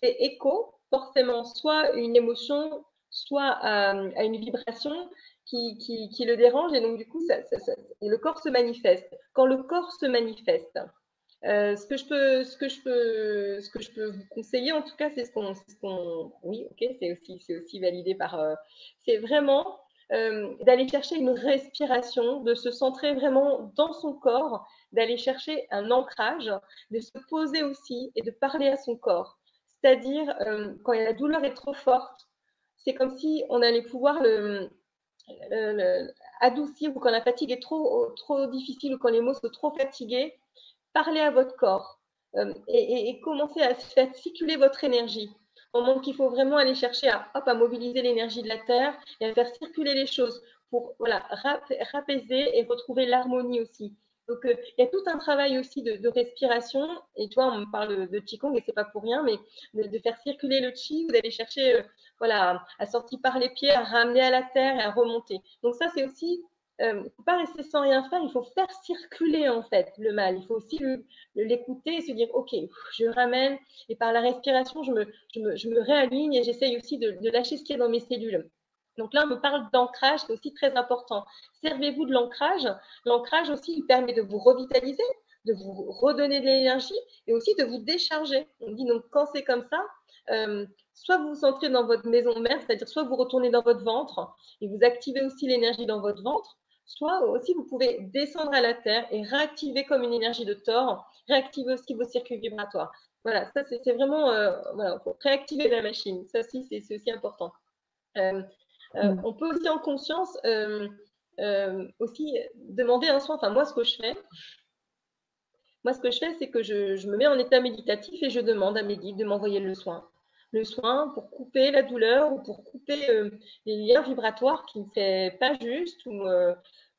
B: fait écho forcément soit une émotion, soit à, une vibration qui, qui, le dérange et donc du coup, ça, le corps se manifeste. Quand le corps se manifeste, euh, ce que je peux, ce que je peux, ce que je peux vous conseiller, en tout cas, c'est ce qu'on, oui, ok, c'est aussi, c'est aussi validé par, euh, c'est vraiment euh, d'aller chercher une respiration, de se centrer vraiment dans son corps, d'aller chercher un ancrage, de se poser aussi et de parler à son corps. C'est-à-dire, quand la douleur est trop forte, c'est comme si on allait pouvoir le, adoucir ou quand la fatigue est trop, trop difficile ou quand les mots sont trop fatigués, parlez à votre corps euh, et, commencez à faire circuler votre énergie. Au moment qu'il faut vraiment aller chercher à, hop, à mobiliser l'énergie de la Terre et à faire circuler les choses pour voilà, rapaiser et retrouver l'harmonie aussi. Donc, euh, il y a tout un travail aussi de, respiration. Et toi, on me parle de, Qigong et c'est pas pour rien, mais de, faire circuler le Qi, vous allez chercher euh, voilà, à sortir par les pieds, à ramener à la terre et à remonter. Donc, ça, c'est aussi euh, pas rester sans rien faire, il faut faire circuler en fait le mal. Il faut aussi l'écouter et se dire ok, je ramène et par la respiration, je me, réaligne et j'essaye aussi de, lâcher ce qu'il y a dans mes cellules. Donc là, on me parle d'ancrage, c'est aussi très important. Servez-vous de l'ancrage. L'ancrage aussi, il permet de vous revitaliser, de vous redonner de l'énergie et aussi de vous décharger. On dit donc quand c'est comme ça, euh, soit vous vous centrez dans votre maison mère, c'est-à-dire soit vous retournez dans votre ventre et vous activez aussi l'énergie dans votre ventre, soit aussi vous pouvez descendre à la terre et réactiver comme une énergie de tort, réactiver aussi vos circuits vibratoires. Voilà, ça c'est vraiment, euh, voilà, réactiver la machine. Ça aussi, c'est aussi important. Euh, euh, mm. On peut aussi en conscience aussi demander un soin. Enfin, moi, ce que je fais, moi, ce que je fais, c'est que je, me mets en état méditatif et je demande à mes guides de m'envoyer le soin. Le soin pour couper la douleur ou pour couper les liens vibratoires qui ne fait pas juste ou,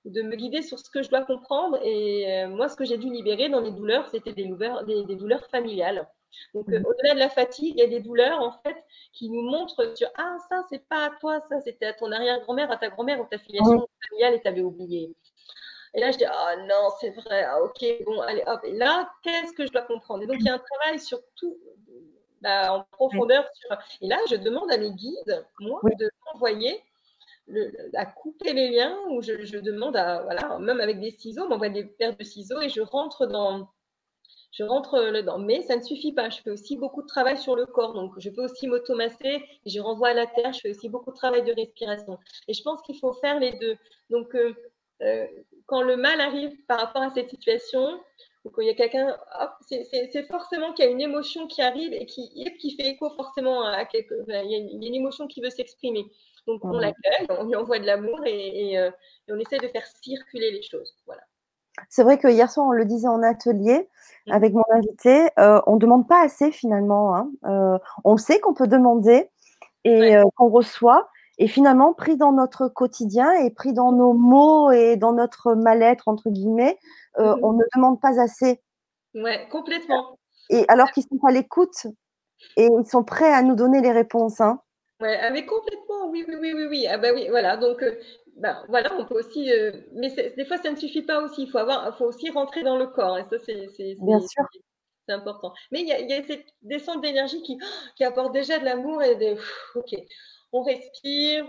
B: de me guider sur ce que je dois comprendre. Et moi, ce que j'ai dû libérer dans les douleurs, c'était des, des, douleurs familiales. Donc, mmh. au-delà de la fatigue, il y a des douleurs, en fait, qui nous montrent sur Ah, ça, c'est pas à toi, ça, c'était à ton arrière-grand-mère, à ta grand-mère ou ta filiation familiale et tu avais oublié. Et là, je dis Ah non, c'est vrai, ah, ok, bon, allez, hop. Et là, qu'est-ce que je dois comprendre? Et donc, il y a un travail sur tout, bah, en profondeur. Et là, je demande à mes guides, moi, de m'envoyer à couper les liens, ou je, je, demande à, voilà, même avec des ciseaux, on m'envoie des paires de ciseaux et je rentre dans je rentre dedans. Mais ça ne suffit pas. Je fais aussi beaucoup de travail sur le corps. Donc, je peux aussi m'automasser. Je renvoie à la terre. Je fais aussi beaucoup de travail de respiration. Et je pense qu'il faut faire les deux. Donc, euh, euh, quand le mal arrive par rapport à cette situation, ou quand il y a quelqu'un, c'est forcément qu'il y a une émotion qui arrive et qui, qui fait écho forcément à quelque. Il y a une, émotion qui veut s'exprimer. Donc, on l'accueille, on lui envoie de l'amour et, euh, et on essaie de faire circuler les choses. Voilà.
A: C'est vrai que hier soir, on le disait en atelier mmh. avec mon invité, euh, on ne demande pas assez finalement. Hein. Euh, on sait qu'on peut demander et qu'on reçoit. Et finalement, pris dans notre quotidien et pris dans nos mots et dans notre mal-être, entre guillemets, mmh on ne demande pas assez.
B: Oui, complètement.
A: Et alors qu'ils sont à l'écoute et ils sont prêts à nous donner les réponses. Hein.
B: Ouais, ah, mais complètement, oui, oui, oui, oui, oui. Ah bah oui, voilà. Donc, ben, voilà, on peut aussi. Euh, mais des fois, ça ne suffit pas aussi. Il faut, avoir, faut aussi rentrer dans le corps. Et ça, c'est important. Mais il y, a, cette descente d'énergie qui, qui apporte déjà de l'amour et des. Ok, on respire,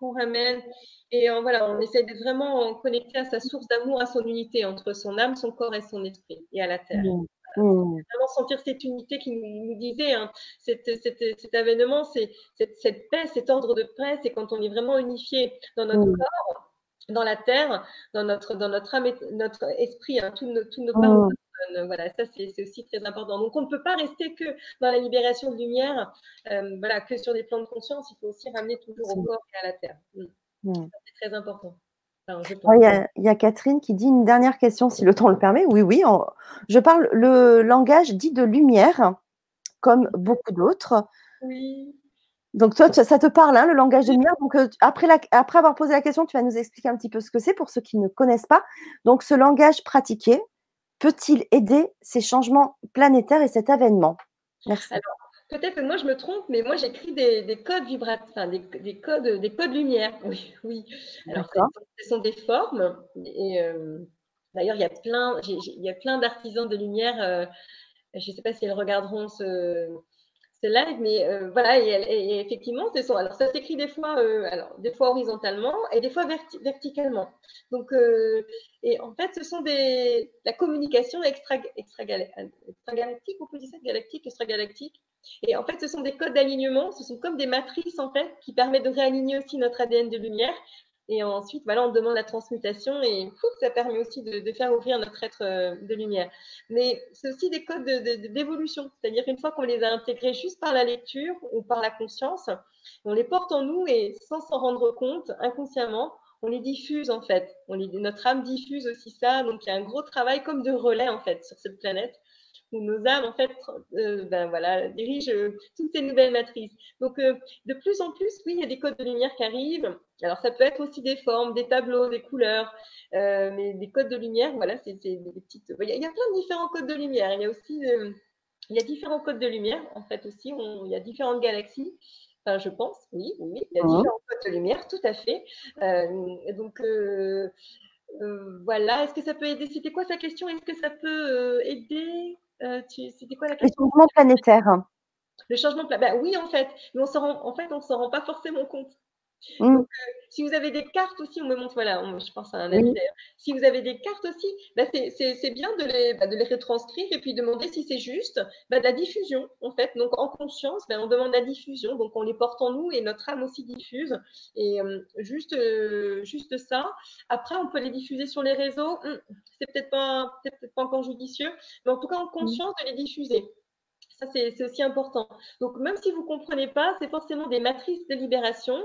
B: on ramène. Et on, voilà, on essaie d'être vraiment connecté à sa source d'amour, à son unité entre son âme, son corps et son esprit, et à la terre. Mmh. Mmh. Vraiment sentir cette unité qui nous, disait, hein, cet, cet, avènement, cette, paix, cet ordre de paix, c'est quand on est vraiment unifié dans notre mmh. corps, dans la terre, dans notre, dans notre âme, notre esprit, hein, tous nos, nos parts, personne. Voilà, ça c'est aussi très important. Donc on ne peut pas rester que dans la libération de lumière, euh, voilà, que sur des plans de conscience. Il faut aussi ramener toujours au corps et à la terre. Mm. C'est très important.
A: il, y a, Catherine qui dit une dernière question, si le temps le permet. Oui, oui. je parle le langage dit de lumière, comme beaucoup d'autres.
B: Oui.
A: Donc toi, ça te parle, hein, le langage de lumière? Donc euh, après, après avoir posé la question, tu vas nous expliquer un petit peu ce que c'est pour ceux qui ne connaissent pas. Donc ce langage pratiqué peut-il aider ces changements planétaires et cet avènement?
B: Merci. Alors, peut-être que moi je me trompe, mais moi j'écris des, codes vibratoires, des, codes, des codes lumière. Oui, oui. Alors ce sont des formes. Et euh, d'ailleurs, il y a plein, il y a plein d'artisans de lumière. Euh, je ne sais pas si elles regarderont ce live, mais euh, voilà, et, effectivement, c'est son. Alors, ça s'écrit des fois, euh, alors, des fois horizontalement et des fois verticalement. Donc, euh, et en fait, ce sont des la communication extra, extra, galactique, on peut dire ça, galactique, extra-galactique. Et en fait, ce sont des codes d'alignement, ce sont comme des matrices en fait qui permettent de réaligner aussi notre ADN de lumière et ensuite, voilà, on demande la transmutation et ça permet aussi de, faire ouvrir notre être euh, de lumière. Mais c'est aussi des codes d'évolution. C'est-à-dire qu'une fois qu'on les a intégrés juste par la lecture ou par la conscience, on les porte en nous et sans s'en rendre compte, inconsciemment, on les diffuse en fait. Notre âme diffuse aussi ça. Donc il y a un gros travail comme de relais en fait sur cette planète où nos âmes, en fait, euh, ben, voilà, dirigent euh, toutes ces nouvelles matrices. Donc, euh, de plus en plus, oui, il y a des codes de lumière qui arrivent. Alors, ça peut être aussi des formes, des tableaux, des couleurs, mais des codes de lumière, voilà, c'est des petites. Il y, a, plein de différents codes de lumière. Il y a aussi, il y a différents codes de lumière, en fait, aussi. il y a différentes galaxies. Enfin, je pense, oui, oui, il y a mmh. différents codes de lumière, tout à fait. donc, voilà, est-ce que ça peut aider? C'était quoi sa question Est-ce que ça peut aider? Euh, c'était quoi la question?
A: Le changement planétaire.
B: Le changement planétaire. Ben oui, en fait, mais on rend, en fait, on ne s'en rend pas forcément compte. Mmh. Donc, euh, si vous avez des cartes aussi, on me montre, voilà, je pense à un ami d'ailleurs. Si vous avez des cartes aussi, bah, c'est bien de les, bah, de les retranscrire et puis demander si c'est juste bah, de la diffusion, en fait. Donc, en conscience, on demande la diffusion. Donc, on les porte en nous et notre âme aussi diffuse. Et euh, juste, euh, juste ça. Après, on peut les diffuser sur les réseaux. Hum, c'est peut-être pas, peut pas encore judicieux, mais en tout cas, en mmh. conscience de les diffuser c'est aussi important. Donc, même si vous ne comprenez pas, c'est forcément des matrices de libération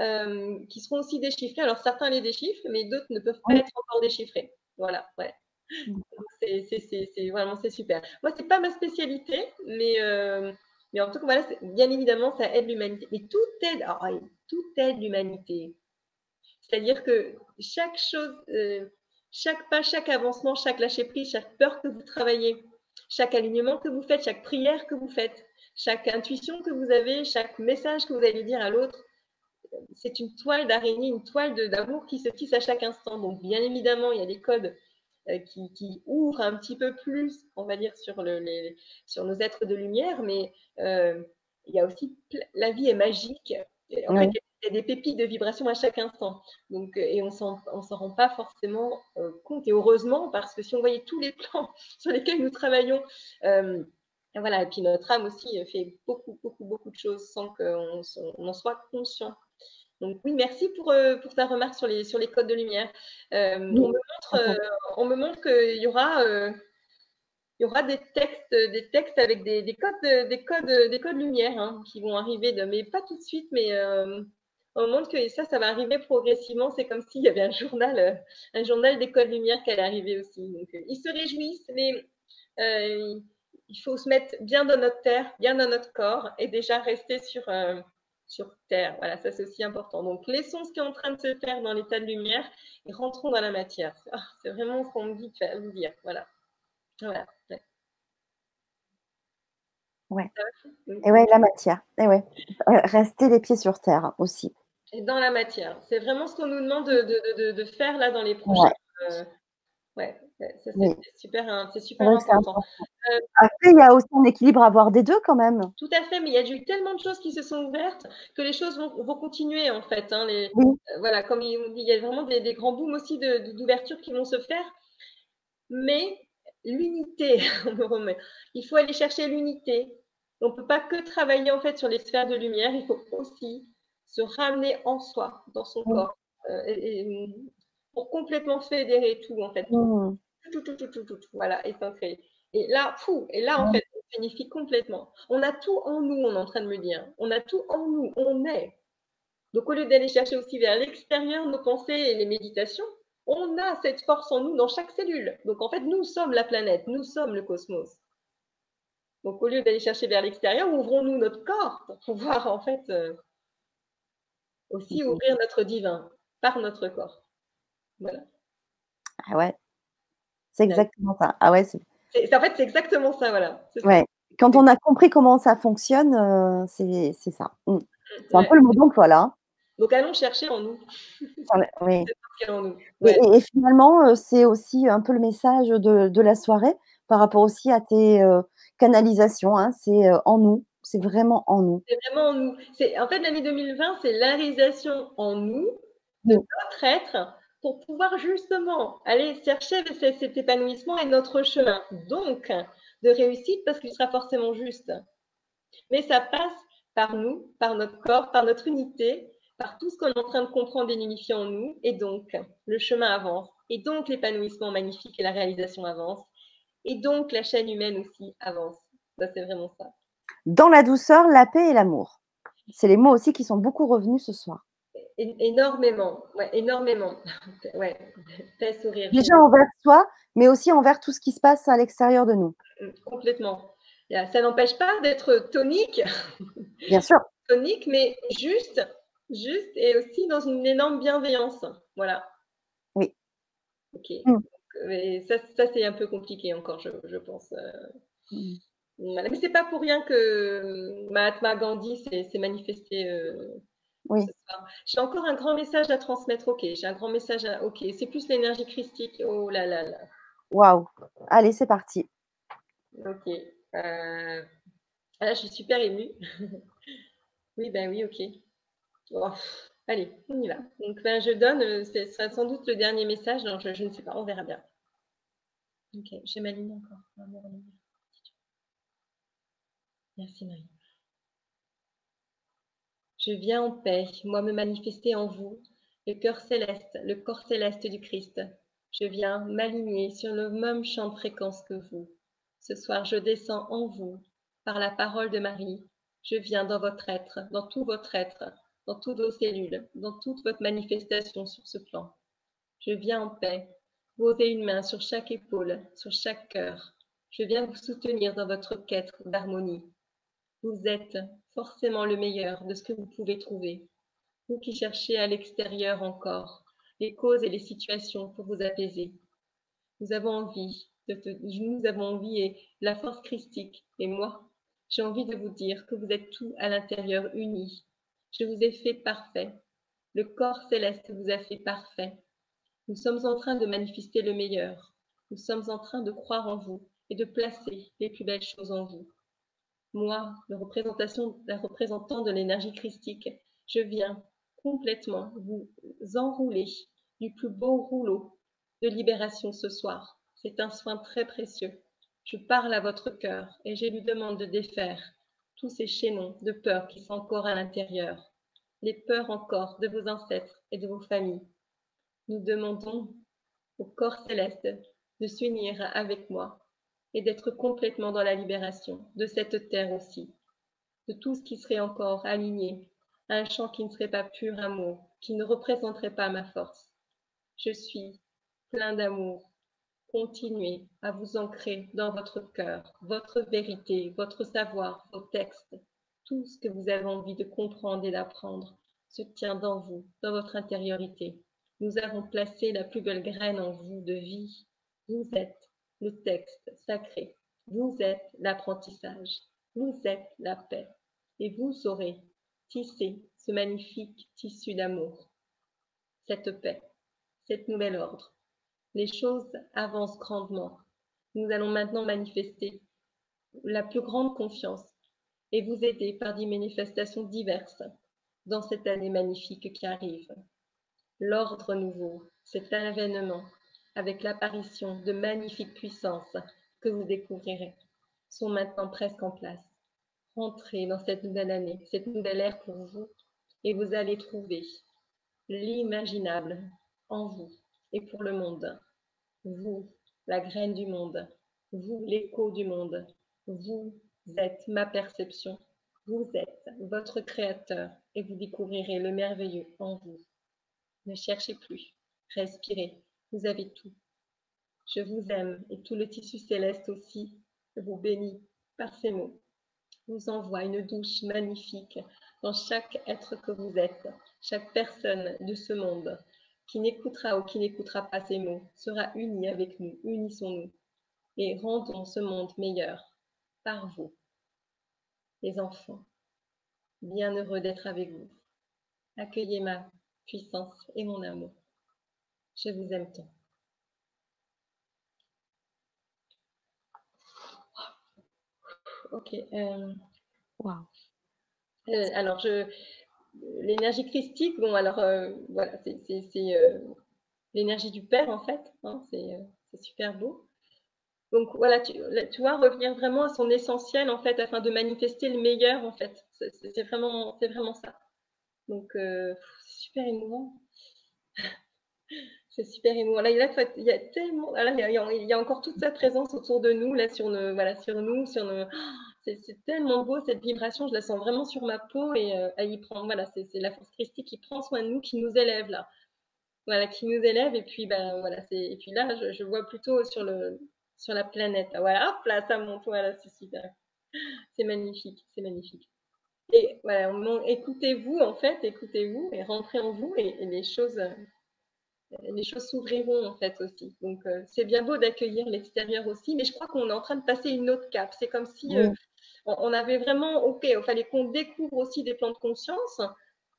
B: euh, qui seront aussi déchiffrées. Alors, certains les déchiffrent, mais d'autres ne peuvent pas être encore déchiffrés. Voilà, ouais. C'est vraiment c'est super. Moi, ce n'est pas ma spécialité, mais, euh, mais en tout cas, voilà, bien évidemment, ça aide l'humanité. Mais tout aide, ah, tout aide l'humanité. C'est-à-dire que chaque chose, euh, chaque pas, chaque avancement, chaque lâcher prise, chaque peur que vous travaillez, chaque alignement que vous faites, chaque prière que vous faites, chaque intuition que vous avez, chaque message que vous allez dire à l'autre, c'est une toile d'araignée, une toile d'amour qui se tisse à chaque instant. Donc, bien évidemment, il y a des codes euh, qui, ouvrent un petit peu plus, on va dire, sur, le, sur nos êtres de lumière, mais euh, il y a aussi, la vie est magique. En fait, il y a des pépites de vibration à chaque instant. Donc, euh, et on ne s'en rend pas forcément euh, compte. Et heureusement, parce que si on voyait tous les plans sur lesquels nous travaillons, euh, voilà, et puis notre âme aussi fait beaucoup, beaucoup, beaucoup de choses sans qu'on en soit conscient. Donc oui, merci pour, pour ta remarque sur les, sur les codes de lumière. on, me montre, on me montre qu'il y aura il y aura des textes, des textes avec des, des codes, des codes, des codes lumière hein, qui vont arriver, de, mais pas tout de suite, mais on montre que ça, ça va arriver progressivement. C'est comme s'il y avait un journal, euh, un journal d'école lumière qui allait arriver aussi. Donc, euh, ils se réjouissent, mais euh, il faut se mettre bien dans notre terre, bien dans notre corps et déjà rester sur, sur terre. Voilà, ça c'est aussi important. Donc, laissons ce qui est en train de se faire dans l'état de lumière et rentrons dans la matière. Ah, c'est vraiment ce qu'on me dit de vous dire. Voilà. Voilà.
A: Ouais. Et ouais, la matière. Et ouais. Rester les pieds sur terre aussi
B: et dans la matière. C'est vraiment ce qu'on nous demande de, de, faire là dans les prochains. Ouais. Euh, c'est super, hein, super important.
A: Euh, Après, il y a aussi un équilibre à avoir des deux quand même.
B: Tout à fait, mais il y a eu tellement de choses qui se sont ouvertes que les choses vont, vont continuer en fait. Hein, les, euh, voilà, comme il, il, y a vraiment des, des grands booms aussi d'ouverture qui vont se faire. Mais l'unité, il faut aller chercher l'unité. On ne peut pas que travailler en fait sur les sphères de lumière, il faut aussi se ramener en soi, dans son corps, euh, et, pour complètement fédérer tout, en fait. Mmh. tout, tout, tout, tout, tout, voilà, est ancré. Et là, fou, et là, en fait, on signifie complètement. On a tout en nous, on est en train de me dire. On a tout en nous, on est. Donc, au lieu d'aller chercher aussi vers l'extérieur nos pensées et les méditations, on a cette force en nous dans chaque cellule. Donc, en fait, nous sommes la planète, nous sommes le cosmos. Donc, au lieu d'aller chercher vers l'extérieur, ouvrons-nous notre corps pour pouvoir, en fait, euh, aussi ouvrir notre divin par notre corps. Voilà.
A: Ah ouais, c'est exactement ça. Ah ouais,
B: en fait, c'est exactement ça, voilà.
A: Ouais. Quand on a compris comment ça fonctionne, euh, c'est ça. Mm. C'est un peu le mot d'emploi là.
B: Donc allons chercher en nous.
A: oui. Et, finalement, euh, c'est aussi un peu le message de, la soirée par rapport aussi à tes euh, canalisations. Hein. c'est en nous. C'est vraiment en nous.
B: C'est vraiment en nous. En fait, l'année 2020, c'est la réalisation en nous de notre être pour pouvoir justement aller chercher cet épanouissement et notre chemin. Donc, de réussite parce qu'il sera forcément juste. Mais ça passe par nous, par notre corps, par notre unité, par tout ce qu'on est en train de comprendre et d'unifier en nous. Et donc, le chemin avance. Et donc, l'épanouissement magnifique et la réalisation avance. Et donc, la chaîne humaine aussi avance. Ça, c'est vraiment ça.
A: Dans la douceur, la paix et l'amour. C'est les mots aussi qui sont beaucoup revenus ce soir.
B: Énormément, ouais, énormément. ouais, paix, sourire.
A: Déjà envers soi, mais aussi envers tout ce qui se passe à l'extérieur de nous.
B: Mm, complètement. Ça n'empêche pas d'être tonique.
A: Bien sûr.
B: tonique, mais juste, juste et aussi dans une énorme bienveillance. Voilà.
A: Oui.
B: Ok. Mm. Mais ça, ça c'est un peu compliqué encore, je, je pense. Euh. Mm. Mais c'est pas pour rien que Mahatma Gandhi s'est manifesté euh,
A: oui.
B: J'ai encore un grand message à transmettre. Ok, j'ai un grand message à. Ok, c'est plus l'énergie christique. Oh là là là.
A: Waouh. Allez, c'est parti.
B: Ok. Euh... Ah, je suis super émue. oui, ben oui, ok. Oh, allez, on y va. Donc, ben, je donne. Euh, ce sera sans doute le dernier message. Non, je, je ne sais pas. On verra bien. Ok, j'ai ma ligne encore. Merci Marie. Je viens en paix, moi me manifester en vous, le cœur céleste, le corps céleste du Christ. Je viens m'aligner sur le même champ de fréquence que vous. Ce soir, je descends en vous, par la parole de Marie. Je viens dans votre être, dans tout votre être, dans toutes vos cellules, dans toute votre manifestation sur ce plan. Je viens en paix, poser une main sur chaque épaule, sur chaque cœur. Je viens vous soutenir dans votre quête d'harmonie. Vous êtes forcément le meilleur de ce que vous pouvez trouver. Vous qui cherchez à l'extérieur encore les causes et les situations pour vous apaiser. Nous avons envie, nous avons envie et la force christique et moi, j'ai envie de vous dire que vous êtes tout à l'intérieur unis. Je vous ai fait parfait. Le corps céleste vous a fait parfait. Nous sommes en train de manifester le meilleur. Nous sommes en train de croire en vous et de placer les plus belles choses en vous moi, le représentant de l'énergie christique, je viens complètement vous enrouler du plus beau rouleau de libération ce soir. C'est un soin très précieux. Je parle à votre cœur et je lui demande de défaire tous ces chaînons de peur qui sont encore à l'intérieur, les peurs encore de vos ancêtres et de vos familles. Nous demandons au corps céleste de s'unir avec moi et d'être complètement dans la libération de cette terre aussi, de tout ce qui serait encore aligné un champ qui ne serait pas pur amour, qui ne représenterait pas ma force. Je suis plein d'amour. Continuez à vous ancrer dans votre cœur, votre vérité, votre savoir, vos textes, tout ce que vous avez envie de comprendre et d'apprendre se tient dans vous, dans votre intériorité. Nous avons placé la plus belle graine en vous de vie. Vous êtes le texte sacré. Vous êtes l'apprentissage, vous êtes la paix, et vous saurez tisser ce magnifique tissu d'amour, cette paix, cet nouvel ordre. Les choses avancent grandement. Nous allons maintenant manifester la plus grande confiance et vous aider par des manifestations diverses dans cette année magnifique qui arrive. L'ordre nouveau, cet avènement avec l'apparition de magnifiques puissances que vous découvrirez, sont maintenant presque en place. Rentrez dans cette nouvelle année, cette nouvelle ère pour vous, et vous allez trouver l'imaginable en vous et pour le monde. Vous, la graine du monde. Vous, l'écho du monde. Vous êtes ma perception. Vous êtes votre créateur et vous découvrirez le merveilleux en vous. Ne cherchez plus. Respirez. Vous avez tout. Je vous aime et tout le tissu céleste aussi vous bénit par ces mots. Vous envoie une douche magnifique dans chaque être que vous êtes, chaque personne de ce monde qui n'écoutera ou qui n'écoutera pas ces mots sera uni avec nous, unissons-nous et rendons ce monde meilleur par vous, les enfants. Bien heureux d'être avec vous. Accueillez ma puissance et mon amour. Je vous aime tant. Ok. Euh, wow. Euh, alors, je, l'énergie christique, bon, alors, euh, voilà, c'est, l'énergie du Père, en fait. Hein, c'est, super beau. Donc, voilà, tu, tu, vois, revenir vraiment à son essentiel, en fait, afin de manifester le meilleur, en fait. C'est, vraiment, c'est vraiment ça. Donc, c'est super émouvant. Super émouvant. Là, il y a tellement, il, y a, encore toute sa présence autour de nous, là, sur nos, voilà, sur nous, sur nos. C'est tellement beau cette vibration, je la sens vraiment sur ma peau et euh, prend, voilà, c'est la force christique qui prend soin de nous, qui nous élève là, voilà, qui nous élève et puis ben voilà, c'est et puis là, je, vois plutôt sur le sur la planète, voilà, hop là, ça monte, voilà, c'est super, c'est magnifique, c'est magnifique. Et voilà, écoutez-vous en fait, écoutez-vous et rentrez en vous et les choses les choses s'ouvriront en fait aussi. Donc euh, c'est bien beau d'accueillir l'extérieur aussi, mais je crois qu'on est en train de passer une autre cape. C'est comme si euh, on, avait vraiment, ok, il fallait qu'on découvre aussi des plans de conscience,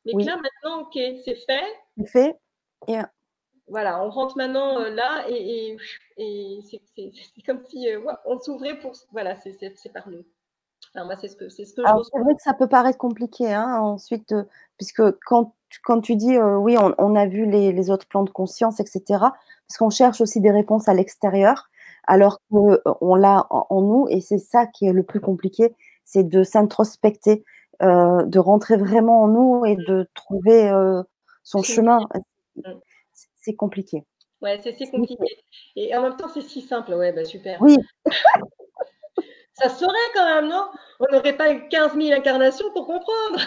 B: mais que là maintenant, ok, c'est fait.
A: C'est fait.
B: Voilà, on rentre maintenant euh, là et, c'est comme si on s'ouvrait pour. Voilà, c'est par nous. Alors moi, c'est ce que, ce que
A: Alors, C'est vrai que ça peut paraître compliqué hein, ensuite, puisque quand quand tu dis euh, oui, on, a vu les, autres plans de conscience, etc., parce qu'on cherche aussi des réponses à l'extérieur, alors qu'on euh, l'a en, nous, et c'est ça qui est le plus compliqué, c'est de s'introspecter, euh, de rentrer vraiment en nous et de trouver son chemin. C'est compliqué.
B: Ouais, c'est si compliqué. Et en même temps, c'est si simple. Ouais, bah super.
A: Oui.
B: ça serait quand même, non? On n'aurait pas eu 15 000 incarnations pour comprendre.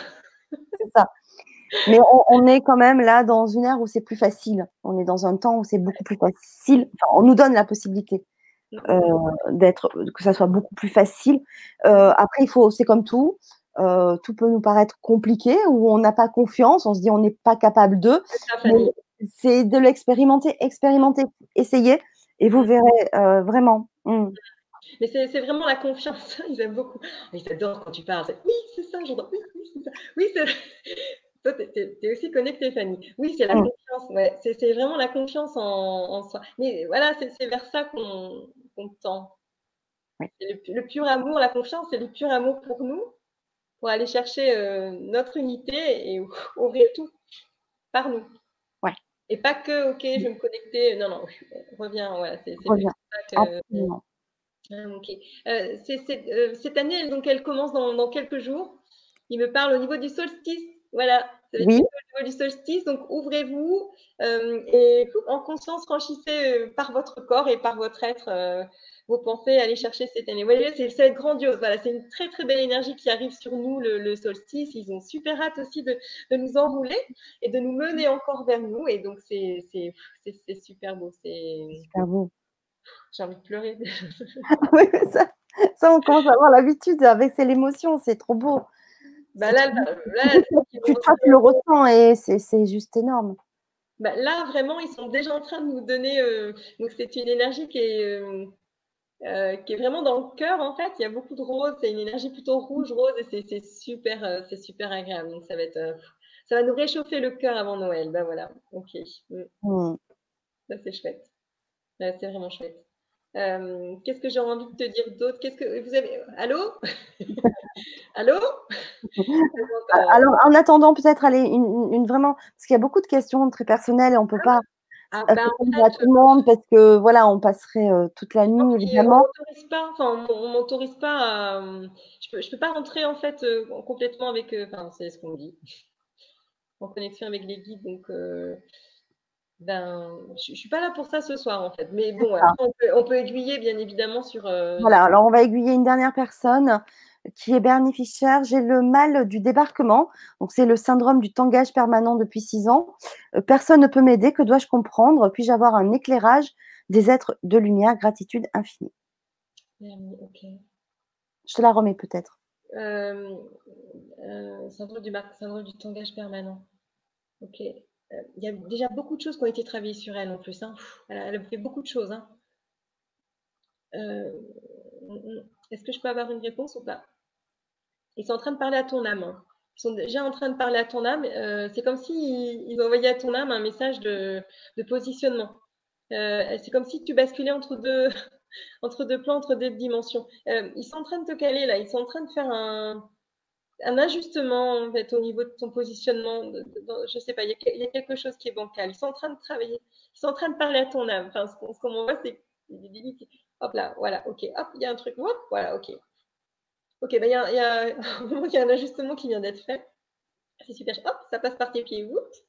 A: Mais on, est quand même là dans une ère où c'est plus facile. On est dans un temps où c'est beaucoup plus facile. on nous donne la possibilité euh, d'être, que ça soit beaucoup plus facile. Euh, après, il faut, c'est comme tout. Euh, tout peut nous paraître compliqué ou on n'a pas confiance, on se dit on n'est pas capable de. C'est de l'expérimenter, expérimenter, essayer et vous verrez vraiment. Hmm.
B: Mais c'est vraiment la confiance. Ils aiment beaucoup. Ils adorent quand tu parles. Oui, c'est ça, j'entends. Oui, c'est ça. Oui, c'est. Toi, tu es, aussi connectée, Fanny. Oui, c'est la mm. confiance. Ouais. C'est vraiment la confiance en, soi. Mais voilà, c'est vers ça qu'on tend. Le, pur amour, la confiance, c'est le pur amour pour nous, pour aller chercher euh, notre unité et ouvrir tout par nous.
A: Ouais.
B: Et pas que, ok, je vais me connecter. Non, non, reviens. Voilà, c'est
A: Absolument.
B: Ah, ok. Euh, euh, cette année, donc, elle commence dans, dans quelques jours. Il me parle au niveau du solstice voilà, c'est oui. au niveau du solstice. Donc, ouvrez-vous euh, et en conscience, franchissez euh, par votre corps et par votre être euh, vos pensées, allez chercher cette année. Vous voyez, c'est grandiose. Voilà, c'est une très, très belle énergie qui arrive sur nous, le, solstice. Ils ont super hâte aussi de, nous enrouler et de nous mener encore vers nous. Et donc, c'est super beau. C'est
A: super beau.
B: J'ai envie de pleurer.
A: oui, ça, ça, on commence à avoir l'habitude avec l'émotion. C'est trop beau.
B: Bah là,
A: tu, le ressens et c'est juste énorme.
B: Bah là, vraiment, ils sont déjà en train de nous donner. Euh, donc, c'est une énergie qui est, euh, euh, qui est vraiment dans le cœur, en fait. Il y a beaucoup de rose. C'est une énergie plutôt rouge, rose, et c'est super, c'est super agréable. Donc, ça va être. ça va nous réchauffer le cœur avant Noël. Ben voilà. OK. Mm. Mm. Ça, c'est chouette. c'est vraiment chouette. Euh, qu'est-ce que j'ai envie de te dire d'autre? Qu'est-ce que vous avez Allô? Allô?
A: Alors, en attendant, peut-être aller une, vraiment parce qu'il y a beaucoup de questions très personnelles et on peut pas ah, bah, à tout le monde parce que voilà, on passerait euh, toute la nuit évidemment.
B: On m'autorise pas, à, je peux, je peux pas rentrer en fait euh, complètement avec, enfin c'est ce qu'on dit, en connexion avec les guides, donc Ben, je ne suis pas là pour ça ce soir, en fait. Mais bon, on peut, aiguiller, bien évidemment, sur. Euh,
A: voilà, alors on va aiguiller une dernière personne qui est Bernie Fischer. J'ai le mal du débarquement. Donc, c'est le syndrome du tangage permanent depuis six ans. Euh, personne ne peut m'aider. Que dois-je comprendre? Puis-je avoir un éclairage des êtres de lumière? Gratitude infinie. ok. Je te la remets peut-être.
B: Euh, syndrome, du, syndrome du tangage permanent. Ok. Euh, il y a déjà beaucoup de choses qui ont été travaillées sur elle en plus. Hein. Elle, a, fait beaucoup de choses. Hein. Euh, est-ce que je peux avoir une réponse ou pas? Ils sont en train de parler à ton âme. Hein. Ils sont déjà en train de parler à ton âme. Euh, c'est comme s'ils ils envoyaient à ton âme un message de, positionnement. c'est comme si tu basculais entre deux plans, entre deux dimensions. ils sont en train de te caler là. Ils sont en train de faire un, un ajustement en fait, au niveau de ton positionnement. Je sais pas, il y, a, quelque chose qui est bancal. Ils sont en train de travailler, ils sont en train de parler à ton âme. Enfin, ce qu'on voit, c'est hop là, voilà, ok, hop, il y a un truc, hop, voilà, ok. Ok, ben, il y, a, y, a, un ajustement qui vient d'être fait. C'est super. Hop, ça passe par tes pieds. Oups.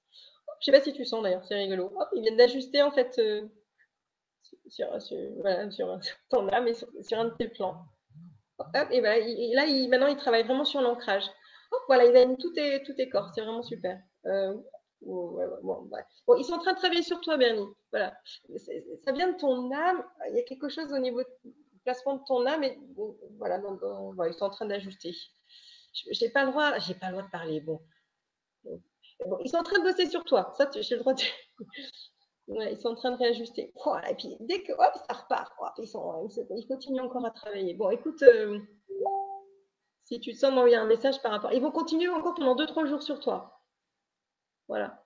B: Je sais pas si tu sens d'ailleurs, c'est rigolo. Ils viennent d'ajuster en fait euh, sur, sur, sur, ton âme et sur, sur un de tes plans et voilà, là, il, maintenant, il travaille vraiment sur l'ancrage. voilà, il a tout est, tout est corps, c'est vraiment super. Euh, ils sont en train de travailler sur toi, Bernie. Voilà. Ça vient de ton âme. Il y a quelque chose au niveau du placement de ton âme. Et voilà, ils sont en train d'ajuster. Je n'ai pas le droit, j'ai pas le droit de parler. Bon. Ils sont en train de bosser sur toi. Ça, j'ai le droit de. Ils sont en train de réajuster. et puis dès que hop, ça repart, ils, continuent encore à travailler. Bon, écoute, euh, si tu te sens m'envoyer un message par rapport. Ils vont continuer encore pendant 2-3 jours sur toi. Voilà.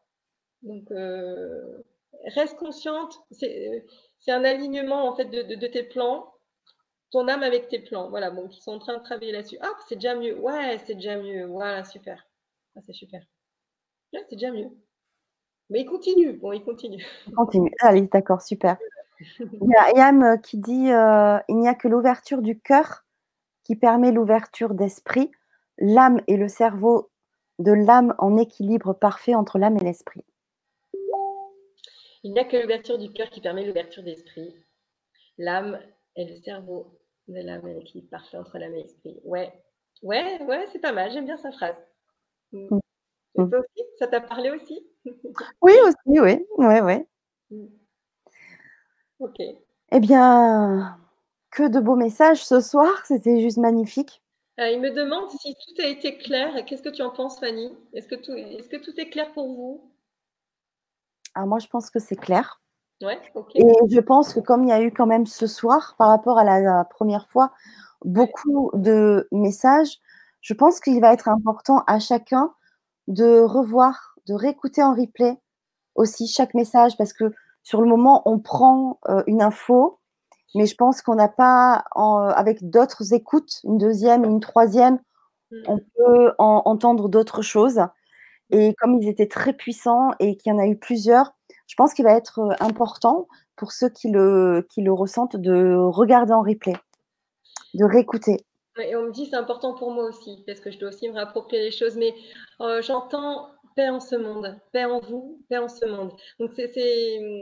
B: Donc, euh, reste consciente. C'est un alignement en fait de, tes plans, ton âme avec tes plans. Voilà, donc ils sont en train de travailler là-dessus. Ah, c'est déjà mieux. Ouais, c'est déjà mieux. Voilà, super. Ah, c'est super. c'est déjà mieux. Mais il continue. Bon, il continue.
A: Il continue. Allez, d'accord, super. Il y a Yam euh, qui dit euh, il n'y a que l'ouverture du cœur qui permet l'ouverture d'esprit, l'âme et le cerveau de l'âme en équilibre parfait entre l'âme et l'esprit.
B: Il n'y a que l'ouverture du cœur qui permet l'ouverture d'esprit, l'âme et le cerveau de l'âme en équilibre parfait entre l'âme et l'esprit. Ouais, ouais, ouais, c'est pas mal. J'aime bien sa phrase. Mm. Mm. Ça t'a parlé aussi?
A: Oui, aussi, oui. Ouais, ouais. Mm.
B: Ok.
A: Eh bien, que de beaux messages ce soir. C'était juste magnifique.
B: Euh, il me demande si tout a été clair. Qu'est-ce que tu en penses, Fanny? Est-ce que, tout, est que tout est clair pour vous?
A: Alors, moi, je pense que c'est clair.
B: Ouais, ok.
A: Et je pense que comme il y a eu quand même ce soir, par rapport à la, première fois, beaucoup de messages, je pense qu'il va être important à chacun de revoir, de réécouter en replay aussi chaque message parce que sur le moment, on prend euh, une info, mais je pense qu'on n'a pas, avec d'autres écoutes, une deuxième et une troisième, mm. on peut entendre d'autres choses. Et comme ils étaient très puissants et qu'il y en a eu plusieurs, je pense qu'il va être euh, important pour ceux qui le, qui le ressentent de regarder en replay, de réécouter.
B: Et on me dit c'est important pour moi aussi, parce que je dois aussi me réapproprier les choses. Mais euh, j'entends paix en ce monde, paix en vous, paix en ce monde. Donc c'est hum,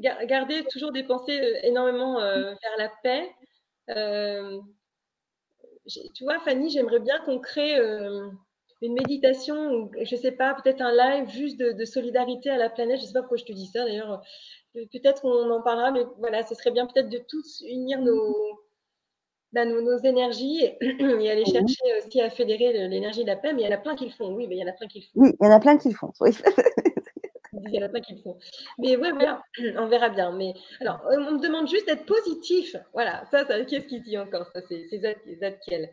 B: garder toujours des pensées euh, énormément euh, vers la paix. tu vois, Fanny, j'aimerais bien qu'on crée une méditation, ou, je ne sais pas, peut-être un live juste de, de, solidarité à la planète. Je ne sais pas pourquoi je te dis ça d'ailleurs. Peut-être qu'on en parlera, mais voilà, ce serait bien peut-être de tous unir nos bah, nos, énergies et, aller chercher aussi à fédérer l'énergie de la paix, mais il y en a plein qui le font. Oui, mais il y en a plein qui le font.
A: Oui, il y en a plein qui le font.
B: il y en a plein qui le font. Mais ouais, voilà, on verra bien. Mais alors, on me demande juste d'être positif. Voilà, ça, ça qu'est-ce qu'il dit encore Ça, c'est Zadkiel.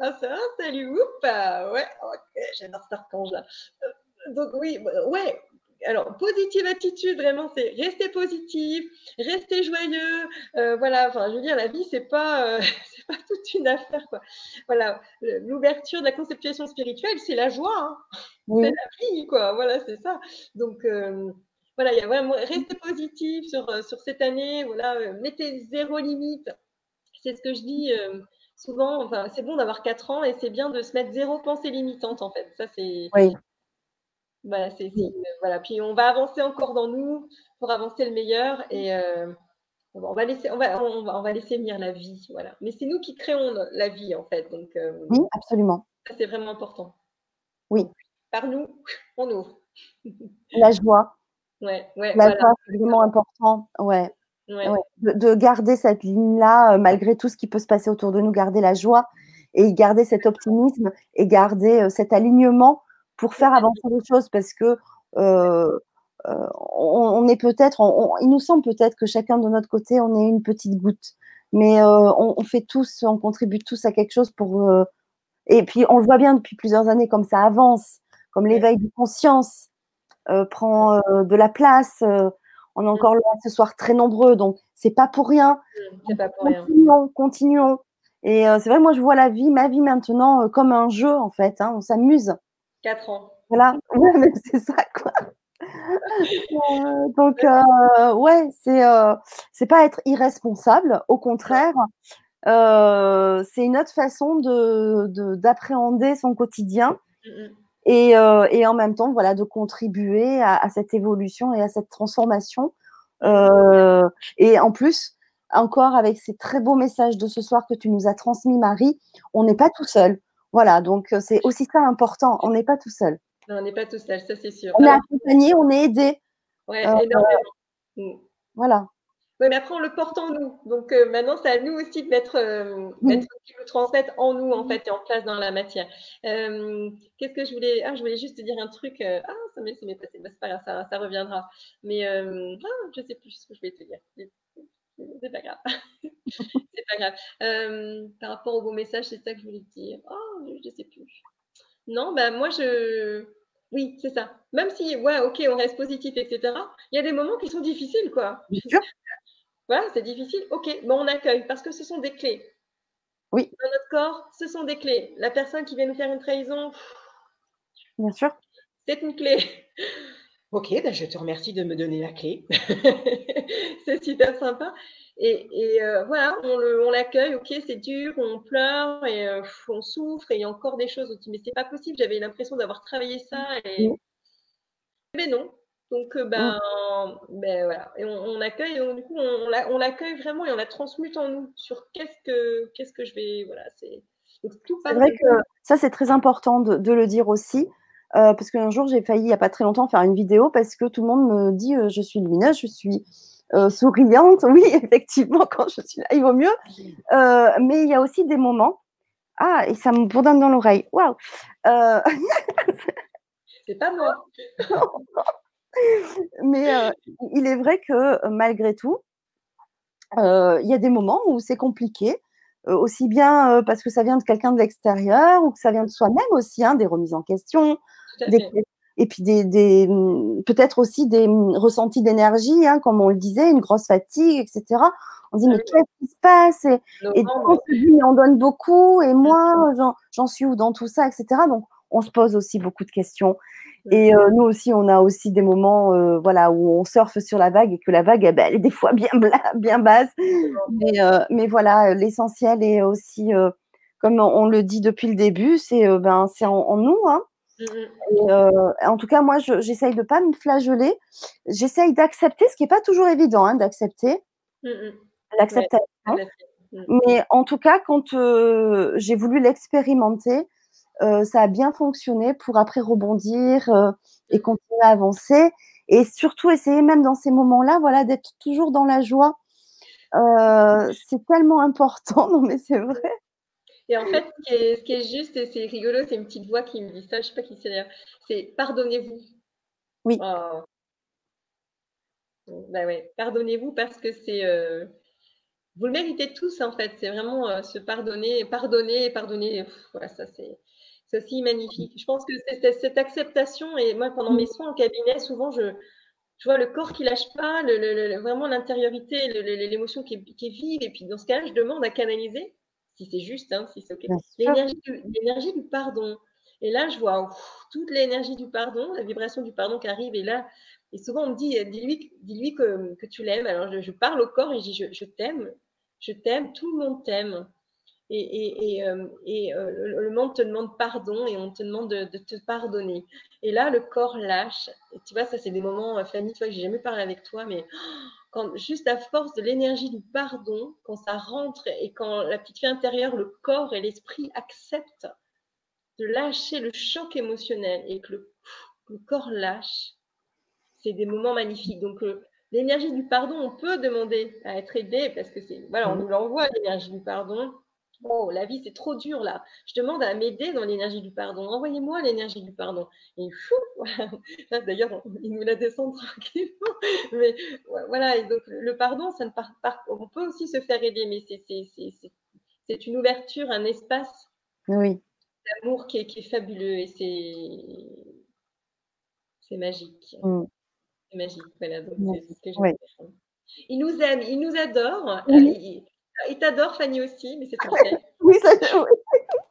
B: Ah, ça, salut, oups, ouais, ok, j'adore cet archange-là. Euh, donc, oui, bah, ouais, alors, positive attitude, vraiment, c'est rester positif, rester joyeux. Euh, voilà, enfin, je veux dire, la vie, c'est pas, euh, c'est pas toute une affaire, quoi. Voilà, l'ouverture de la conceptualisation spirituelle, c'est la joie, hein. c'est la vie, quoi. Voilà, c'est ça. Donc, euh, voilà, il y a vraiment rester positif sur, sur cette année. Voilà, mettez zéro limite. C'est ce que je dis souvent. Enfin, c'est bon d'avoir 4 ans et c'est bien de se mettre zéro pensée limitante, en fait. Ça, c'est.
A: Oui
B: Voilà, c'est, voilà. Puis on va avancer encore dans nous pour avancer le meilleur et on va laisser, on va, on va, on va, laisser venir la vie, voilà. Mais c'est nous qui créons la vie en fait, donc.
A: oui, absolument.
B: Ça c'est vraiment important.
A: Oui.
B: Par nous, on ouvre.
A: La joie.
B: Ouais, ouais.
A: La joie, c'est vraiment important. Ouais. De, garder cette ligne-là, euh, malgré tout ce qui peut se passer autour de nous, garder la joie et garder cet optimisme et garder euh, cet alignement pour faire avancer les choses parce que euh, on, est peut-être, il nous semble peut-être que chacun de notre côté, on est une petite goutte, mais on, fait tous, on contribue tous à quelque chose pour. et puis on le voit bien depuis plusieurs années, comme ça avance, comme l'éveil de conscience prend de la place on est encore là ce soir très nombreux, donc c'est pas pour rien.
B: C'est pas pour rien.
A: Continuons, continuons. Et euh, c'est vrai, moi, je vois la vie, ma vie maintenant, euh, comme un jeu, en fait. Hein, on s'amuse.
B: Quatre ans.
A: Voilà, ouais, c'est ça, quoi. Euh, donc, ouais, c'est c'est pas être irresponsable, au contraire, c'est une autre façon de d'appréhender son quotidien. Euh, et, en même temps, voilà, de contribuer à, cette évolution et à cette transformation. Euh, et en plus, encore avec ces très beaux messages de ce soir que tu nous as transmis, Marie, on n'est pas tout seul. Voilà, donc euh, c'est aussi ça important. On n'est pas tout seul.
B: Non, on n'est pas tout seul, ça c'est sûr.
A: On est accompagné, on est aidé.
B: Oui, énormément. Mm.
A: Voilà.
B: Oui, mais après, on le porte en nous. Donc euh, maintenant, c'est à nous aussi de mettre, euh, le transmettre en nous, en fait, et en place dans la matière. Euh, qu'est-ce que je voulais Ah, je voulais juste te dire un truc. ah, ça m'est passé. Bah, c'est pas grave, ça, ça reviendra. Mais ah, je sais plus ce que je voulais te dire. C'est pas grave. c'est pas grave. par rapport au beau message, c'est ça que je voulais te dire. Oh, je sais plus. Non, bah moi, je. Oui, c'est ça. Même si, ouais, ok, on reste positif, etc., il y a des moments qui sont difficiles, quoi.
A: Bien sûr.
B: Voilà, c'est difficile. Ok, bon, on accueille parce que ce sont des clés.
A: Oui.
B: Dans notre corps, ce sont des clés. La personne qui vient nous faire une trahison,
A: bien sûr,
B: c'est une clé. Ok, ben je te remercie de me donner la clé. c'est super sympa. Et, euh, voilà, on l'accueille, ok, c'est dur, on pleure et euh, on souffre et il y a encore des choses. Mais c'est pas possible, j'avais l'impression d'avoir travaillé ça. Et... Mais non, donc, euh, ben, ben, voilà. Et on, accueille, donc, du coup, on, l'accueille vraiment et on la transmute en nous sur qu'est-ce que, qu'est-ce que je vais. Voilà, c'est.
A: C'est vrai que ça, c'est très important de, le dire aussi. Euh, parce qu'un jour, j'ai failli, il n'y a pas très longtemps, faire une vidéo parce que tout le monde me dit euh, je suis lumineuse, je suis souriante. Oui, effectivement, quand je suis là, il vaut mieux. mais il y a aussi des moments. Ah, et ça me bourdonne dans l'oreille. Waouh!
B: c'est pas moi.
A: Mais euh, il est vrai que euh, malgré tout, euh, il y a des moments où c'est compliqué, aussi bien parce que ça vient de quelqu'un de l'extérieur ou que ça vient de soi-même aussi, hein, des remises en question, et puis des, mmh, peut-être aussi des mmh, ressentis d'énergie, hein, comme on le disait, une grosse fatigue, etc. On se dit, mais qu'est-ce qui se passe? Et, et on se dit, mais on donne beaucoup, et moi, j'en suis où dans tout ça, etc. Donc, on se pose aussi beaucoup de questions. Et euh, nous aussi, on a aussi des moments euh, voilà, où on surfe sur la vague et que la vague, eh ben, elle est des fois bien, bien basse. Mais, euh, mais voilà, l'essentiel est aussi, comme on le dit depuis le début, c'est ben, en, en nous. Hein. Et, en tout cas, moi, j'essaye de ne pas me flageller. J'essaye d'accepter, ce qui n'est pas toujours évident hein, d'accepter. L'acceptation. Mais en tout cas, quand j'ai voulu l'expérimenter, euh, ça a bien fonctionné pour après rebondir euh, et continuer à avancer. Et surtout, essayer même dans ces moments-là, voilà, d'être toujours dans la joie. Euh, c'est tellement important, non mais c'est vrai.
B: Et en fait, ce qui est, juste, et c'est rigolo, c'est une petite voix qui me dit ça, je sais pas qui c'est d'ailleurs, c'est pardonnez-vous.
A: Oui.
B: Oh. Bah ouais, pardonnez-vous parce que c'est. Vous le méritez tous, en fait. C'est vraiment se pardonner, pardonner pardonner. voilà, ça, c'est. Aussi magnifique. Je pense que c'est cette acceptation, et moi, pendant mes soins en cabinet, souvent, je, vois le corps qui lâche pas, le, vraiment l'intériorité, l'émotion qui, est vive. Et puis, dans ce cas-là, je demande à canaliser, si c'est juste, hein, si c'est OK, l'énergie du, pardon. Et là, je vois toute l'énergie du pardon, la vibration du pardon qui arrive. Et là, et souvent, on me dit, dis-lui dis que, que, tu l'aimes. Alors, je, parle au corps et je dis, je, je t'aime, je t'aime, tout le monde t'aime. et, euh, euh, le monde te demande pardon et on te demande de, te pardonner. Et là, le corps lâche. Et tu vois, ça, c'est des moments, Fanny, tu vois, j'ai jamais parlé avec toi, mais quand juste à force de l'énergie du pardon, quand ça rentre et quand la petite fille intérieure, le corps et l'esprit acceptent de lâcher le choc émotionnel et que le, corps lâche, c'est des moments magnifiques. Donc, euh, l'énergie du pardon, on peut demander à être aidé parce que c'est, voilà, on mmh. nous l'envoie, l'énergie du pardon. Oh, la vie, c'est trop dur là. Je demande à m'aider dans l'énergie du pardon. Envoyez-moi l'énergie du pardon. Et fou, D'ailleurs, il nous la descend tranquillement. Mais voilà, et donc le pardon, ça ne part. On peut aussi se faire aider, mais c'est une ouverture, un espace
A: oui.
B: d'amour qui, qui, est fabuleux et c'est magique. Mm. C'est magique. Voilà, donc c'est ce que je oui. Il nous aime, il nous adore. Il t'adore, Fanny aussi, mais c'est frère.
A: oui, ça, oui.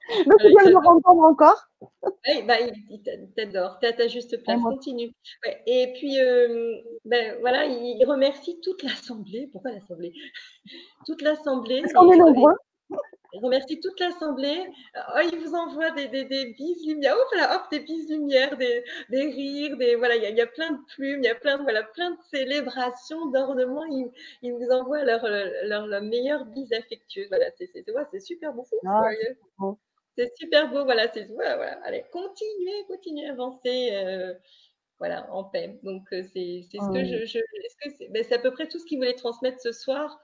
A: Donc, il vient de me entendre encore?
B: Oui, bah, il, t'adore. Tu as, juste place. Continue. Ouais. Et puis, euh, ben, voilà, il remercie toute l'Assemblée. Pourquoi l'Assemblée? Toute l'Assemblée.
A: Parce qu'on est nombreux.
B: Il remercie toute l'Assemblée. Oh, il vous envoie des, des, des bises lumière. Oh, voilà, hop, des bises lumière, des, des rires, des, voilà, il y, a, il y, a plein de plumes, il y a plein de, voilà, plein de célébrations, d'ornements. Il, il, vous envoie leur, leur, leur meilleure bise affectueuse. Voilà, c'est, super beau. Ah, c'est super beau. Voilà, c'est, voilà, voilà. Allez, continuez, continuez à avancer. Euh, voilà, en paix. Donc, euh, c'est, ce que je, je ben, c'est à peu près tout ce qu'il voulait transmettre ce soir.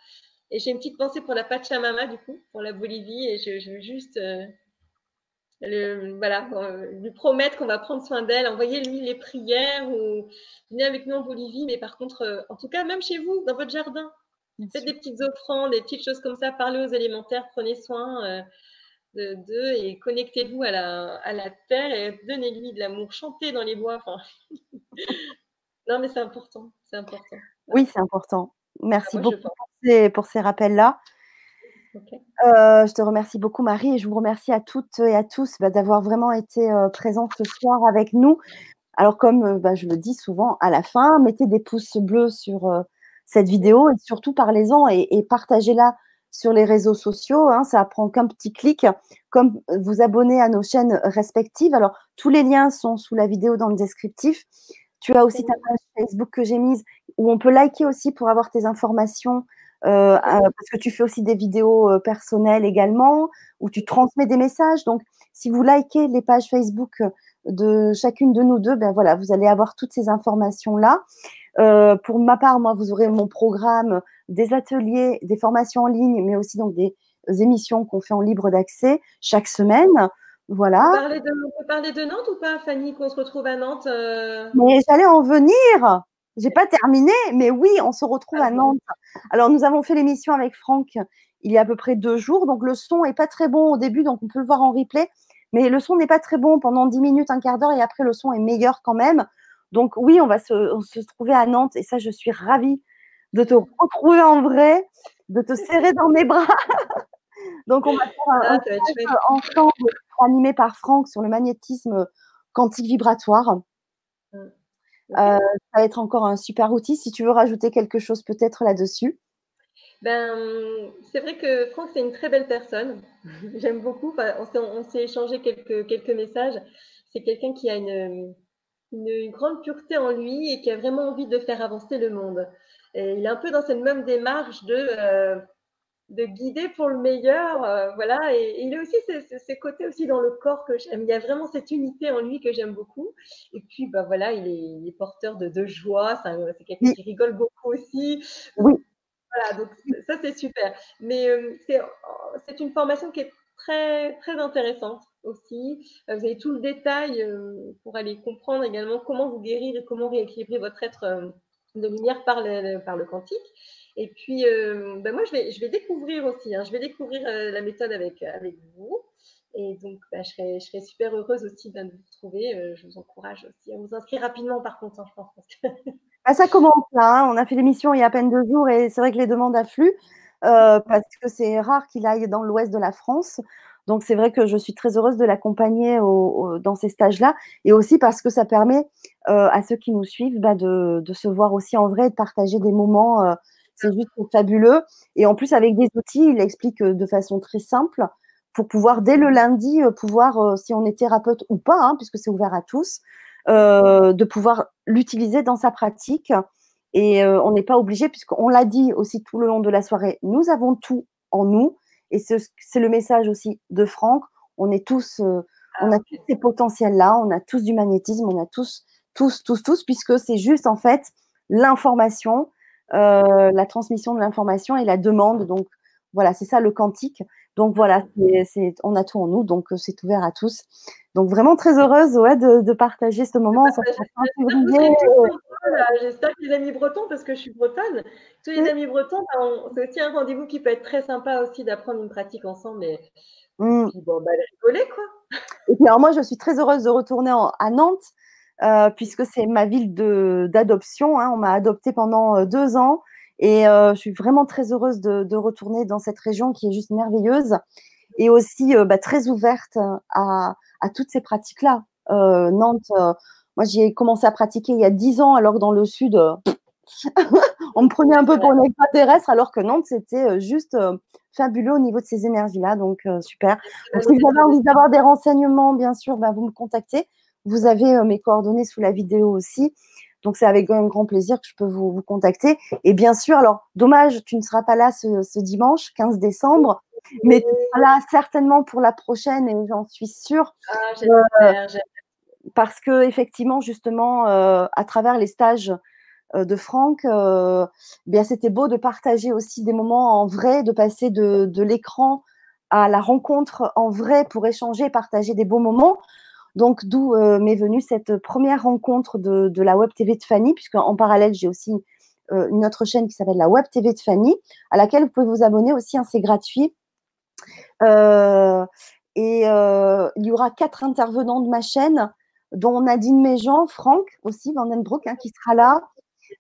B: Et j'ai une petite pensée pour la Pachamama, du coup, pour la Bolivie. Et je, veux juste euh, le, voilà, euh, lui promettre qu'on va prendre soin d'elle. Envoyez-lui les prières ou venez avec nous en Bolivie. Mais par contre, euh, en tout cas, même chez vous, dans votre jardin, faites des petites offrandes, des petites choses comme ça. Parlez aux élémentaires, prenez soin d'eux et connectez-vous à la, à la terre et donnez-lui de l'amour. Chantez dans les bois. Non, mais c'est important. C'est important.
A: Oui, c'est important. Merci beaucoup pour ces, rappels-là. Euh, je te remercie beaucoup, Marie, et je vous remercie à toutes et à tous bah, d'avoir vraiment été euh, présents ce soir avec nous. Alors, comme euh, bah, je le dis souvent à la fin, mettez des pouces bleus sur cette vidéo et surtout parlez-en et, partagez-la sur les réseaux sociaux. Hein, ça prend qu'un petit clic. Comme vous abonner à nos chaînes respectives. Alors, tous les liens sont sous la vidéo dans le descriptif. Tu as aussi ta page Facebook que j'ai mise où on peut liker aussi pour avoir tes informations euh, parce que tu fais aussi des vidéos euh, personnelles également, où tu transmets des messages. Donc, si vous likez les pages Facebook de chacune de nous deux, ben voilà, vous allez avoir toutes ces informations-là. Euh, pour ma part, moi, vous aurez mon programme, des ateliers, des formations en ligne, mais aussi donc des émissions qu'on fait en libre d'accès chaque semaine. Voilà.
B: On peut, parler de, Nantes ou pas, Fanny, qu'on se retrouve à Nantes
A: Mais j'allais en venir. J'ai pas terminé, mais oui, on se retrouve à Nantes. Alors, nous avons fait l'émission avec Franck il y a à peu près deux jours. Donc, le son est pas très bon au début, donc on peut le voir en replay. Mais le son n'est pas très bon pendant dix minutes, un quart d'heure, et après, le son est meilleur quand même. Donc, oui, on va se, se trouver à Nantes, et ça, je suis ravie de te retrouver en vrai, de te serrer dans mes bras. donc, on va faire un, ah, ensemble animé par Franck sur le magnétisme quantique vibratoire. Mmh. Euh, ça va être encore un super outil. Si tu veux rajouter quelque chose peut-être là-dessus.
B: Ben, c'est vrai que Franck, c'est une très belle personne. J'aime beaucoup. on s'est échangé quelques, quelques messages. C'est quelqu'un qui a une, une, grande pureté en lui et qui a vraiment envie de faire avancer le monde. Et il est un peu dans cette même démarche de euh, de guider pour le meilleur, euh, voilà. Et, il a aussi ces, côtés aussi dans le corps que j'aime. Il y a vraiment cette unité en lui que j'aime beaucoup. Et puis, bah voilà, il est, porteur de, de joie. C'est quelqu'un qui rigole beaucoup aussi.
A: Oui.
B: Voilà, donc ça c'est super. Mais euh, c'est une formation qui est très très intéressante aussi. Euh, vous avez tout le détail pour aller comprendre également comment vous guérir et comment rééquilibrer votre être de lumière par le, par le quantique. Et puis, euh, ben moi, je vais, je vais découvrir aussi. Hein. je vais découvrir euh, la méthode avec, avec vous. Et donc, ben, je, serai, je serai super heureuse aussi de vous retrouver. Euh, je vous encourage aussi à vous inscrire rapidement, par contre, hein, je pense.
A: Ah, ça commence là. Hein. On a fait l'émission il y a à peine deux jours et c'est vrai que les demandes affluent parce que c'est rare qu'il aille dans l'ouest de la France. Donc, c'est vrai que je suis très heureuse de l'accompagner dans ces stages-là et aussi parce que ça permet à ceux qui nous suivent bah, de, de, se voir aussi en vrai et de partager des moments c'est juste fabuleux. Et en plus, avec des outils, il explique de façon très simple. pour pouvoir dès le lundi pouvoir, si on est thérapeute ou pas, hein, puisque c'est ouvert à tous, de pouvoir l'utiliser dans sa pratique. Et on n'est pas obligé, puisqu'on l'a dit aussi tout le long de la soirée, nous avons tout en nous. Et c'est le message aussi de Franck. On est tous, on a ah, tous ces potentiels-là, on a tous du magnétisme, on a tous, tous, tous, tous, puisque c'est juste en fait l'information, la transmission de l'information et la demande. Donc voilà, c'est ça le quantique. Donc voilà, c'est, on a tout en nous, donc c'est ouvert à tous. Donc vraiment très heureuse ouais, de, partager ce moment.
B: J'espère que les amis bretons, parce que je suis bretonne, tous les amis bretons, ben, c'est aussi un rendez-vous qui peut être très sympa aussi d'apprendre une pratique ensemble. Et, mmh. puis bon, bah, rigoler quoi.
A: Et puis alors moi, je suis très heureuse de retourner à Nantes, euh, puisque c'est ma ville d'adoption. Hein. On m'a adoptée pendant euh, deux ans. Et euh, je suis vraiment très heureuse de, retourner dans cette région qui est juste merveilleuse et aussi bah, très ouverte à, à toutes ces pratiques-là. Nantes, moi, j'ai commencé à pratiquer il y a dix ans, alors que dans le sud, on me prenait un peu pour une extraterrestre, alors que Nantes, c'était juste fabuleux au niveau de ces énergies-là. Donc, super. si vous avez envie d'avoir des renseignements, bien sûr, bah, vous me contactez. Vous avez mes coordonnées sous la vidéo aussi. Donc, c'est avec un grand plaisir que je peux vous, contacter. Et bien sûr, alors, dommage, tu ne seras pas là ce, dimanche, 15 décembre, mais tu seras là certainement pour la prochaine et j'en suis sûre. Ah, j'espère, parce que effectivement, justement, euh, à travers les stages euh, de Franck, euh, bien c'était beau de partager aussi des moments en vrai, de passer de, l'écran à la rencontre en vrai pour échanger, partager des beaux moments. Donc, d'où m'est venue cette première rencontre de, la Web TV de Fanny, puisque en parallèle, j'ai aussi une autre chaîne qui s'appelle la Web TV de Fanny, à laquelle vous pouvez vous abonner aussi, hein, c'est gratuit. et il y aura quatre intervenants de ma chaîne dont Nadine Méjean, Franck aussi, Vandenbroek, hein, qui sera là,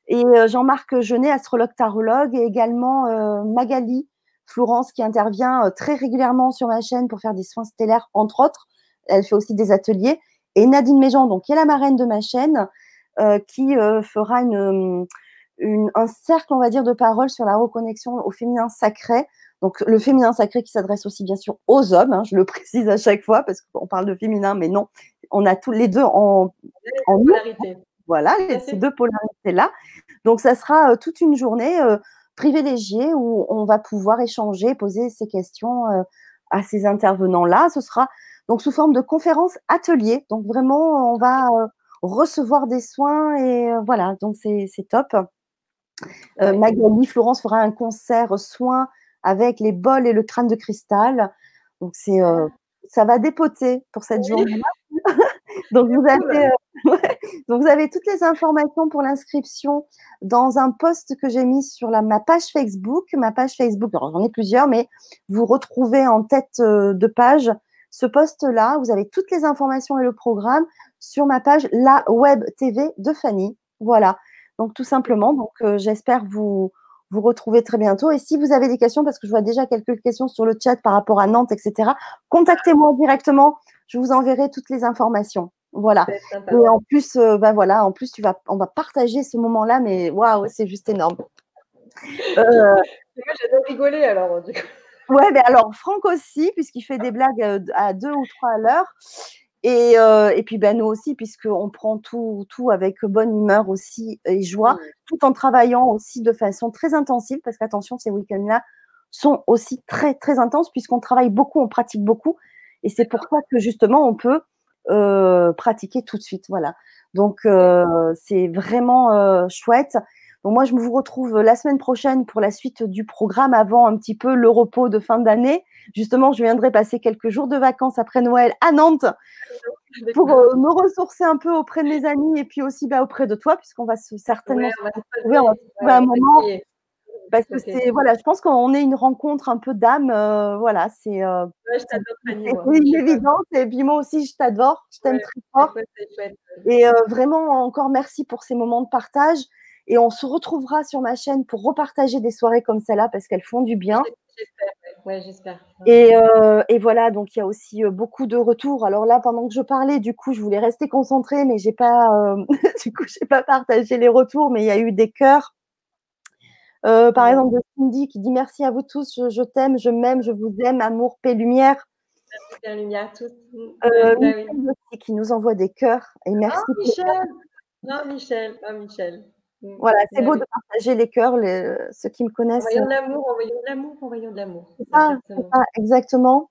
A: et euh, Jean-Marc Genet, astrologue tarologue, et également euh, Magali Florence, qui intervient euh, très régulièrement sur ma chaîne pour faire des soins stellaires, entre autres. Elle fait aussi des ateliers. Et Nadine Méjean, donc, qui est la marraine de ma chaîne, qui fera une, un cercle, on va dire, de parole sur la reconnexion au féminin sacré. Donc, le féminin sacré qui s'adresse aussi, bien sûr, aux hommes, hein, je le précise à chaque fois, parce qu'on parle de féminin, mais non, on a tous les deux en, en Voilà, ces deux polarités-là. Donc, ça sera euh, toute une journée euh, privilégiée où on va pouvoir échanger, poser ces questions euh, à ces intervenants-là. Ce sera donc sous forme de conférence atelier. Donc, vraiment, on va recevoir des soins et voilà, donc c'est top. Magali Florence fera un concert soin avec les bols et le crâne de cristal. Donc, c'est ça va dépoter pour cette journée-là. donc, vous avez, euh, donc, vous avez toutes les informations pour l'inscription dans un post que j'ai mis sur la, ma page Facebook. Ma page Facebook, j'en ai plusieurs, mais vous retrouvez en tête euh, de page ce post-là. Vous avez toutes les informations et le programme sur ma page La Web TV de Fanny. Voilà. Donc, tout simplement. Donc, euh, j'espère vous vous retrouver très bientôt. Et si vous avez des questions, parce que je vois déjà quelques questions sur le chat par rapport à Nantes, etc., contactez-moi directement. Je vous enverrai toutes les informations. Voilà. Et en plus, euh, bah voilà, en plus, tu vas, on va partager ce moment-là, mais waouh, c'est juste énorme.
B: Euh, J'adore rigoler alors. Du coup.
A: Ouais, mais alors Franck aussi, puisqu'il fait des blagues euh, à deux ou trois à l'heure. Et, euh, et, puis ben, nous aussi, puisqu'on prend tout, tout avec bonne humeur aussi et joie, tout en travaillant aussi de façon très intensive, parce qu'attention, ces week-ends-là sont aussi très, très intenses, puisqu'on travaille beaucoup, on pratique beaucoup. Et c'est pour ça que justement, on peut euh, pratiquer tout de suite. Voilà. Donc, euh, c'est vraiment chouette. Donc, moi, je vous retrouve la semaine prochaine pour la suite du programme avant un petit peu le repos de fin d'année. Justement, je viendrai passer quelques jours de vacances après Noël à Nantes pour euh, me ressourcer un peu auprès de mes amis et puis aussi bah, auprès de toi, puisqu'on va certainement se retrouver, un moment. Parce que c'est voilà, je pense qu'on est une rencontre un peu d'âme, euh, voilà, c'est euh, une évidence. Et puis moi aussi, je t'adore, je t'aime très fort. Et vraiment encore merci pour ces moments de partage. Et on se retrouvera sur ma chaîne pour repartager des soirées comme celle-là parce qu'elles font du bien.
B: Ouais, j'espère.
A: Et, euh, et, voilà, donc il y a aussi euh, beaucoup de retours. Alors là, pendant que je parlais, du coup, je voulais rester concentrée, mais j'ai pas, euh, du coup, j'ai pas partagé les retours, mais il y a eu des cœurs. par exemple, de Cindy qui dit merci à vous tous, je, t'aime, je m'aime, je vous aime, amour, paix, lumière.
B: La lumière tous.
A: Euh, bah Michel qui nous envoie des cœurs et merci.
B: Oh, Michel. Oh, Michel. Oh, Michel.
A: Voilà, c'est beau de partager les cœurs, les, ceux qui me connaissent.
B: Envoyons de l'amour, envoyons de l'amour, envoyons de l'amour.
A: C'est ça, ça, exactement.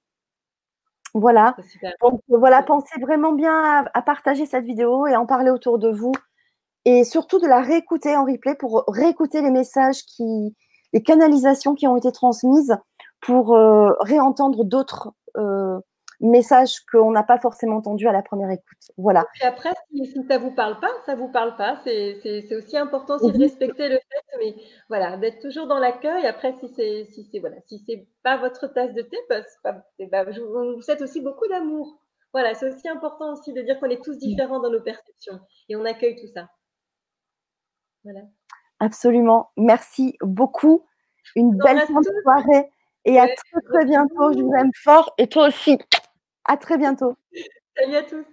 A: Voilà. Donc voilà, pensez vraiment bien à, partager cette vidéo et en parler autour de vous. Et surtout de la réécouter en replay pour réécouter les messages qui, les canalisations qui ont été transmises pour euh, réentendre d'autres euh, message qu'on n'a pas forcément entendu à la première écoute. Voilà.
B: Et après, si, ça ne vous parle pas, ça ne vous parle pas. C'est aussi important aussi de respecter le fait, mais voilà, d'être toujours dans l'accueil. Après, si c'est si c'est voilà, si c'est pas votre tasse de thé, bah, bah, vous souhaite aussi beaucoup d'amour. Voilà, c'est aussi important aussi de dire qu'on est tous différents dans nos perceptions et on accueille tout ça. Voilà.
A: Absolument. Merci beaucoup. Une belle soirée et à très très bientôt. Je vous aime fort et toi aussi. À très bientôt.
B: Salut à tous.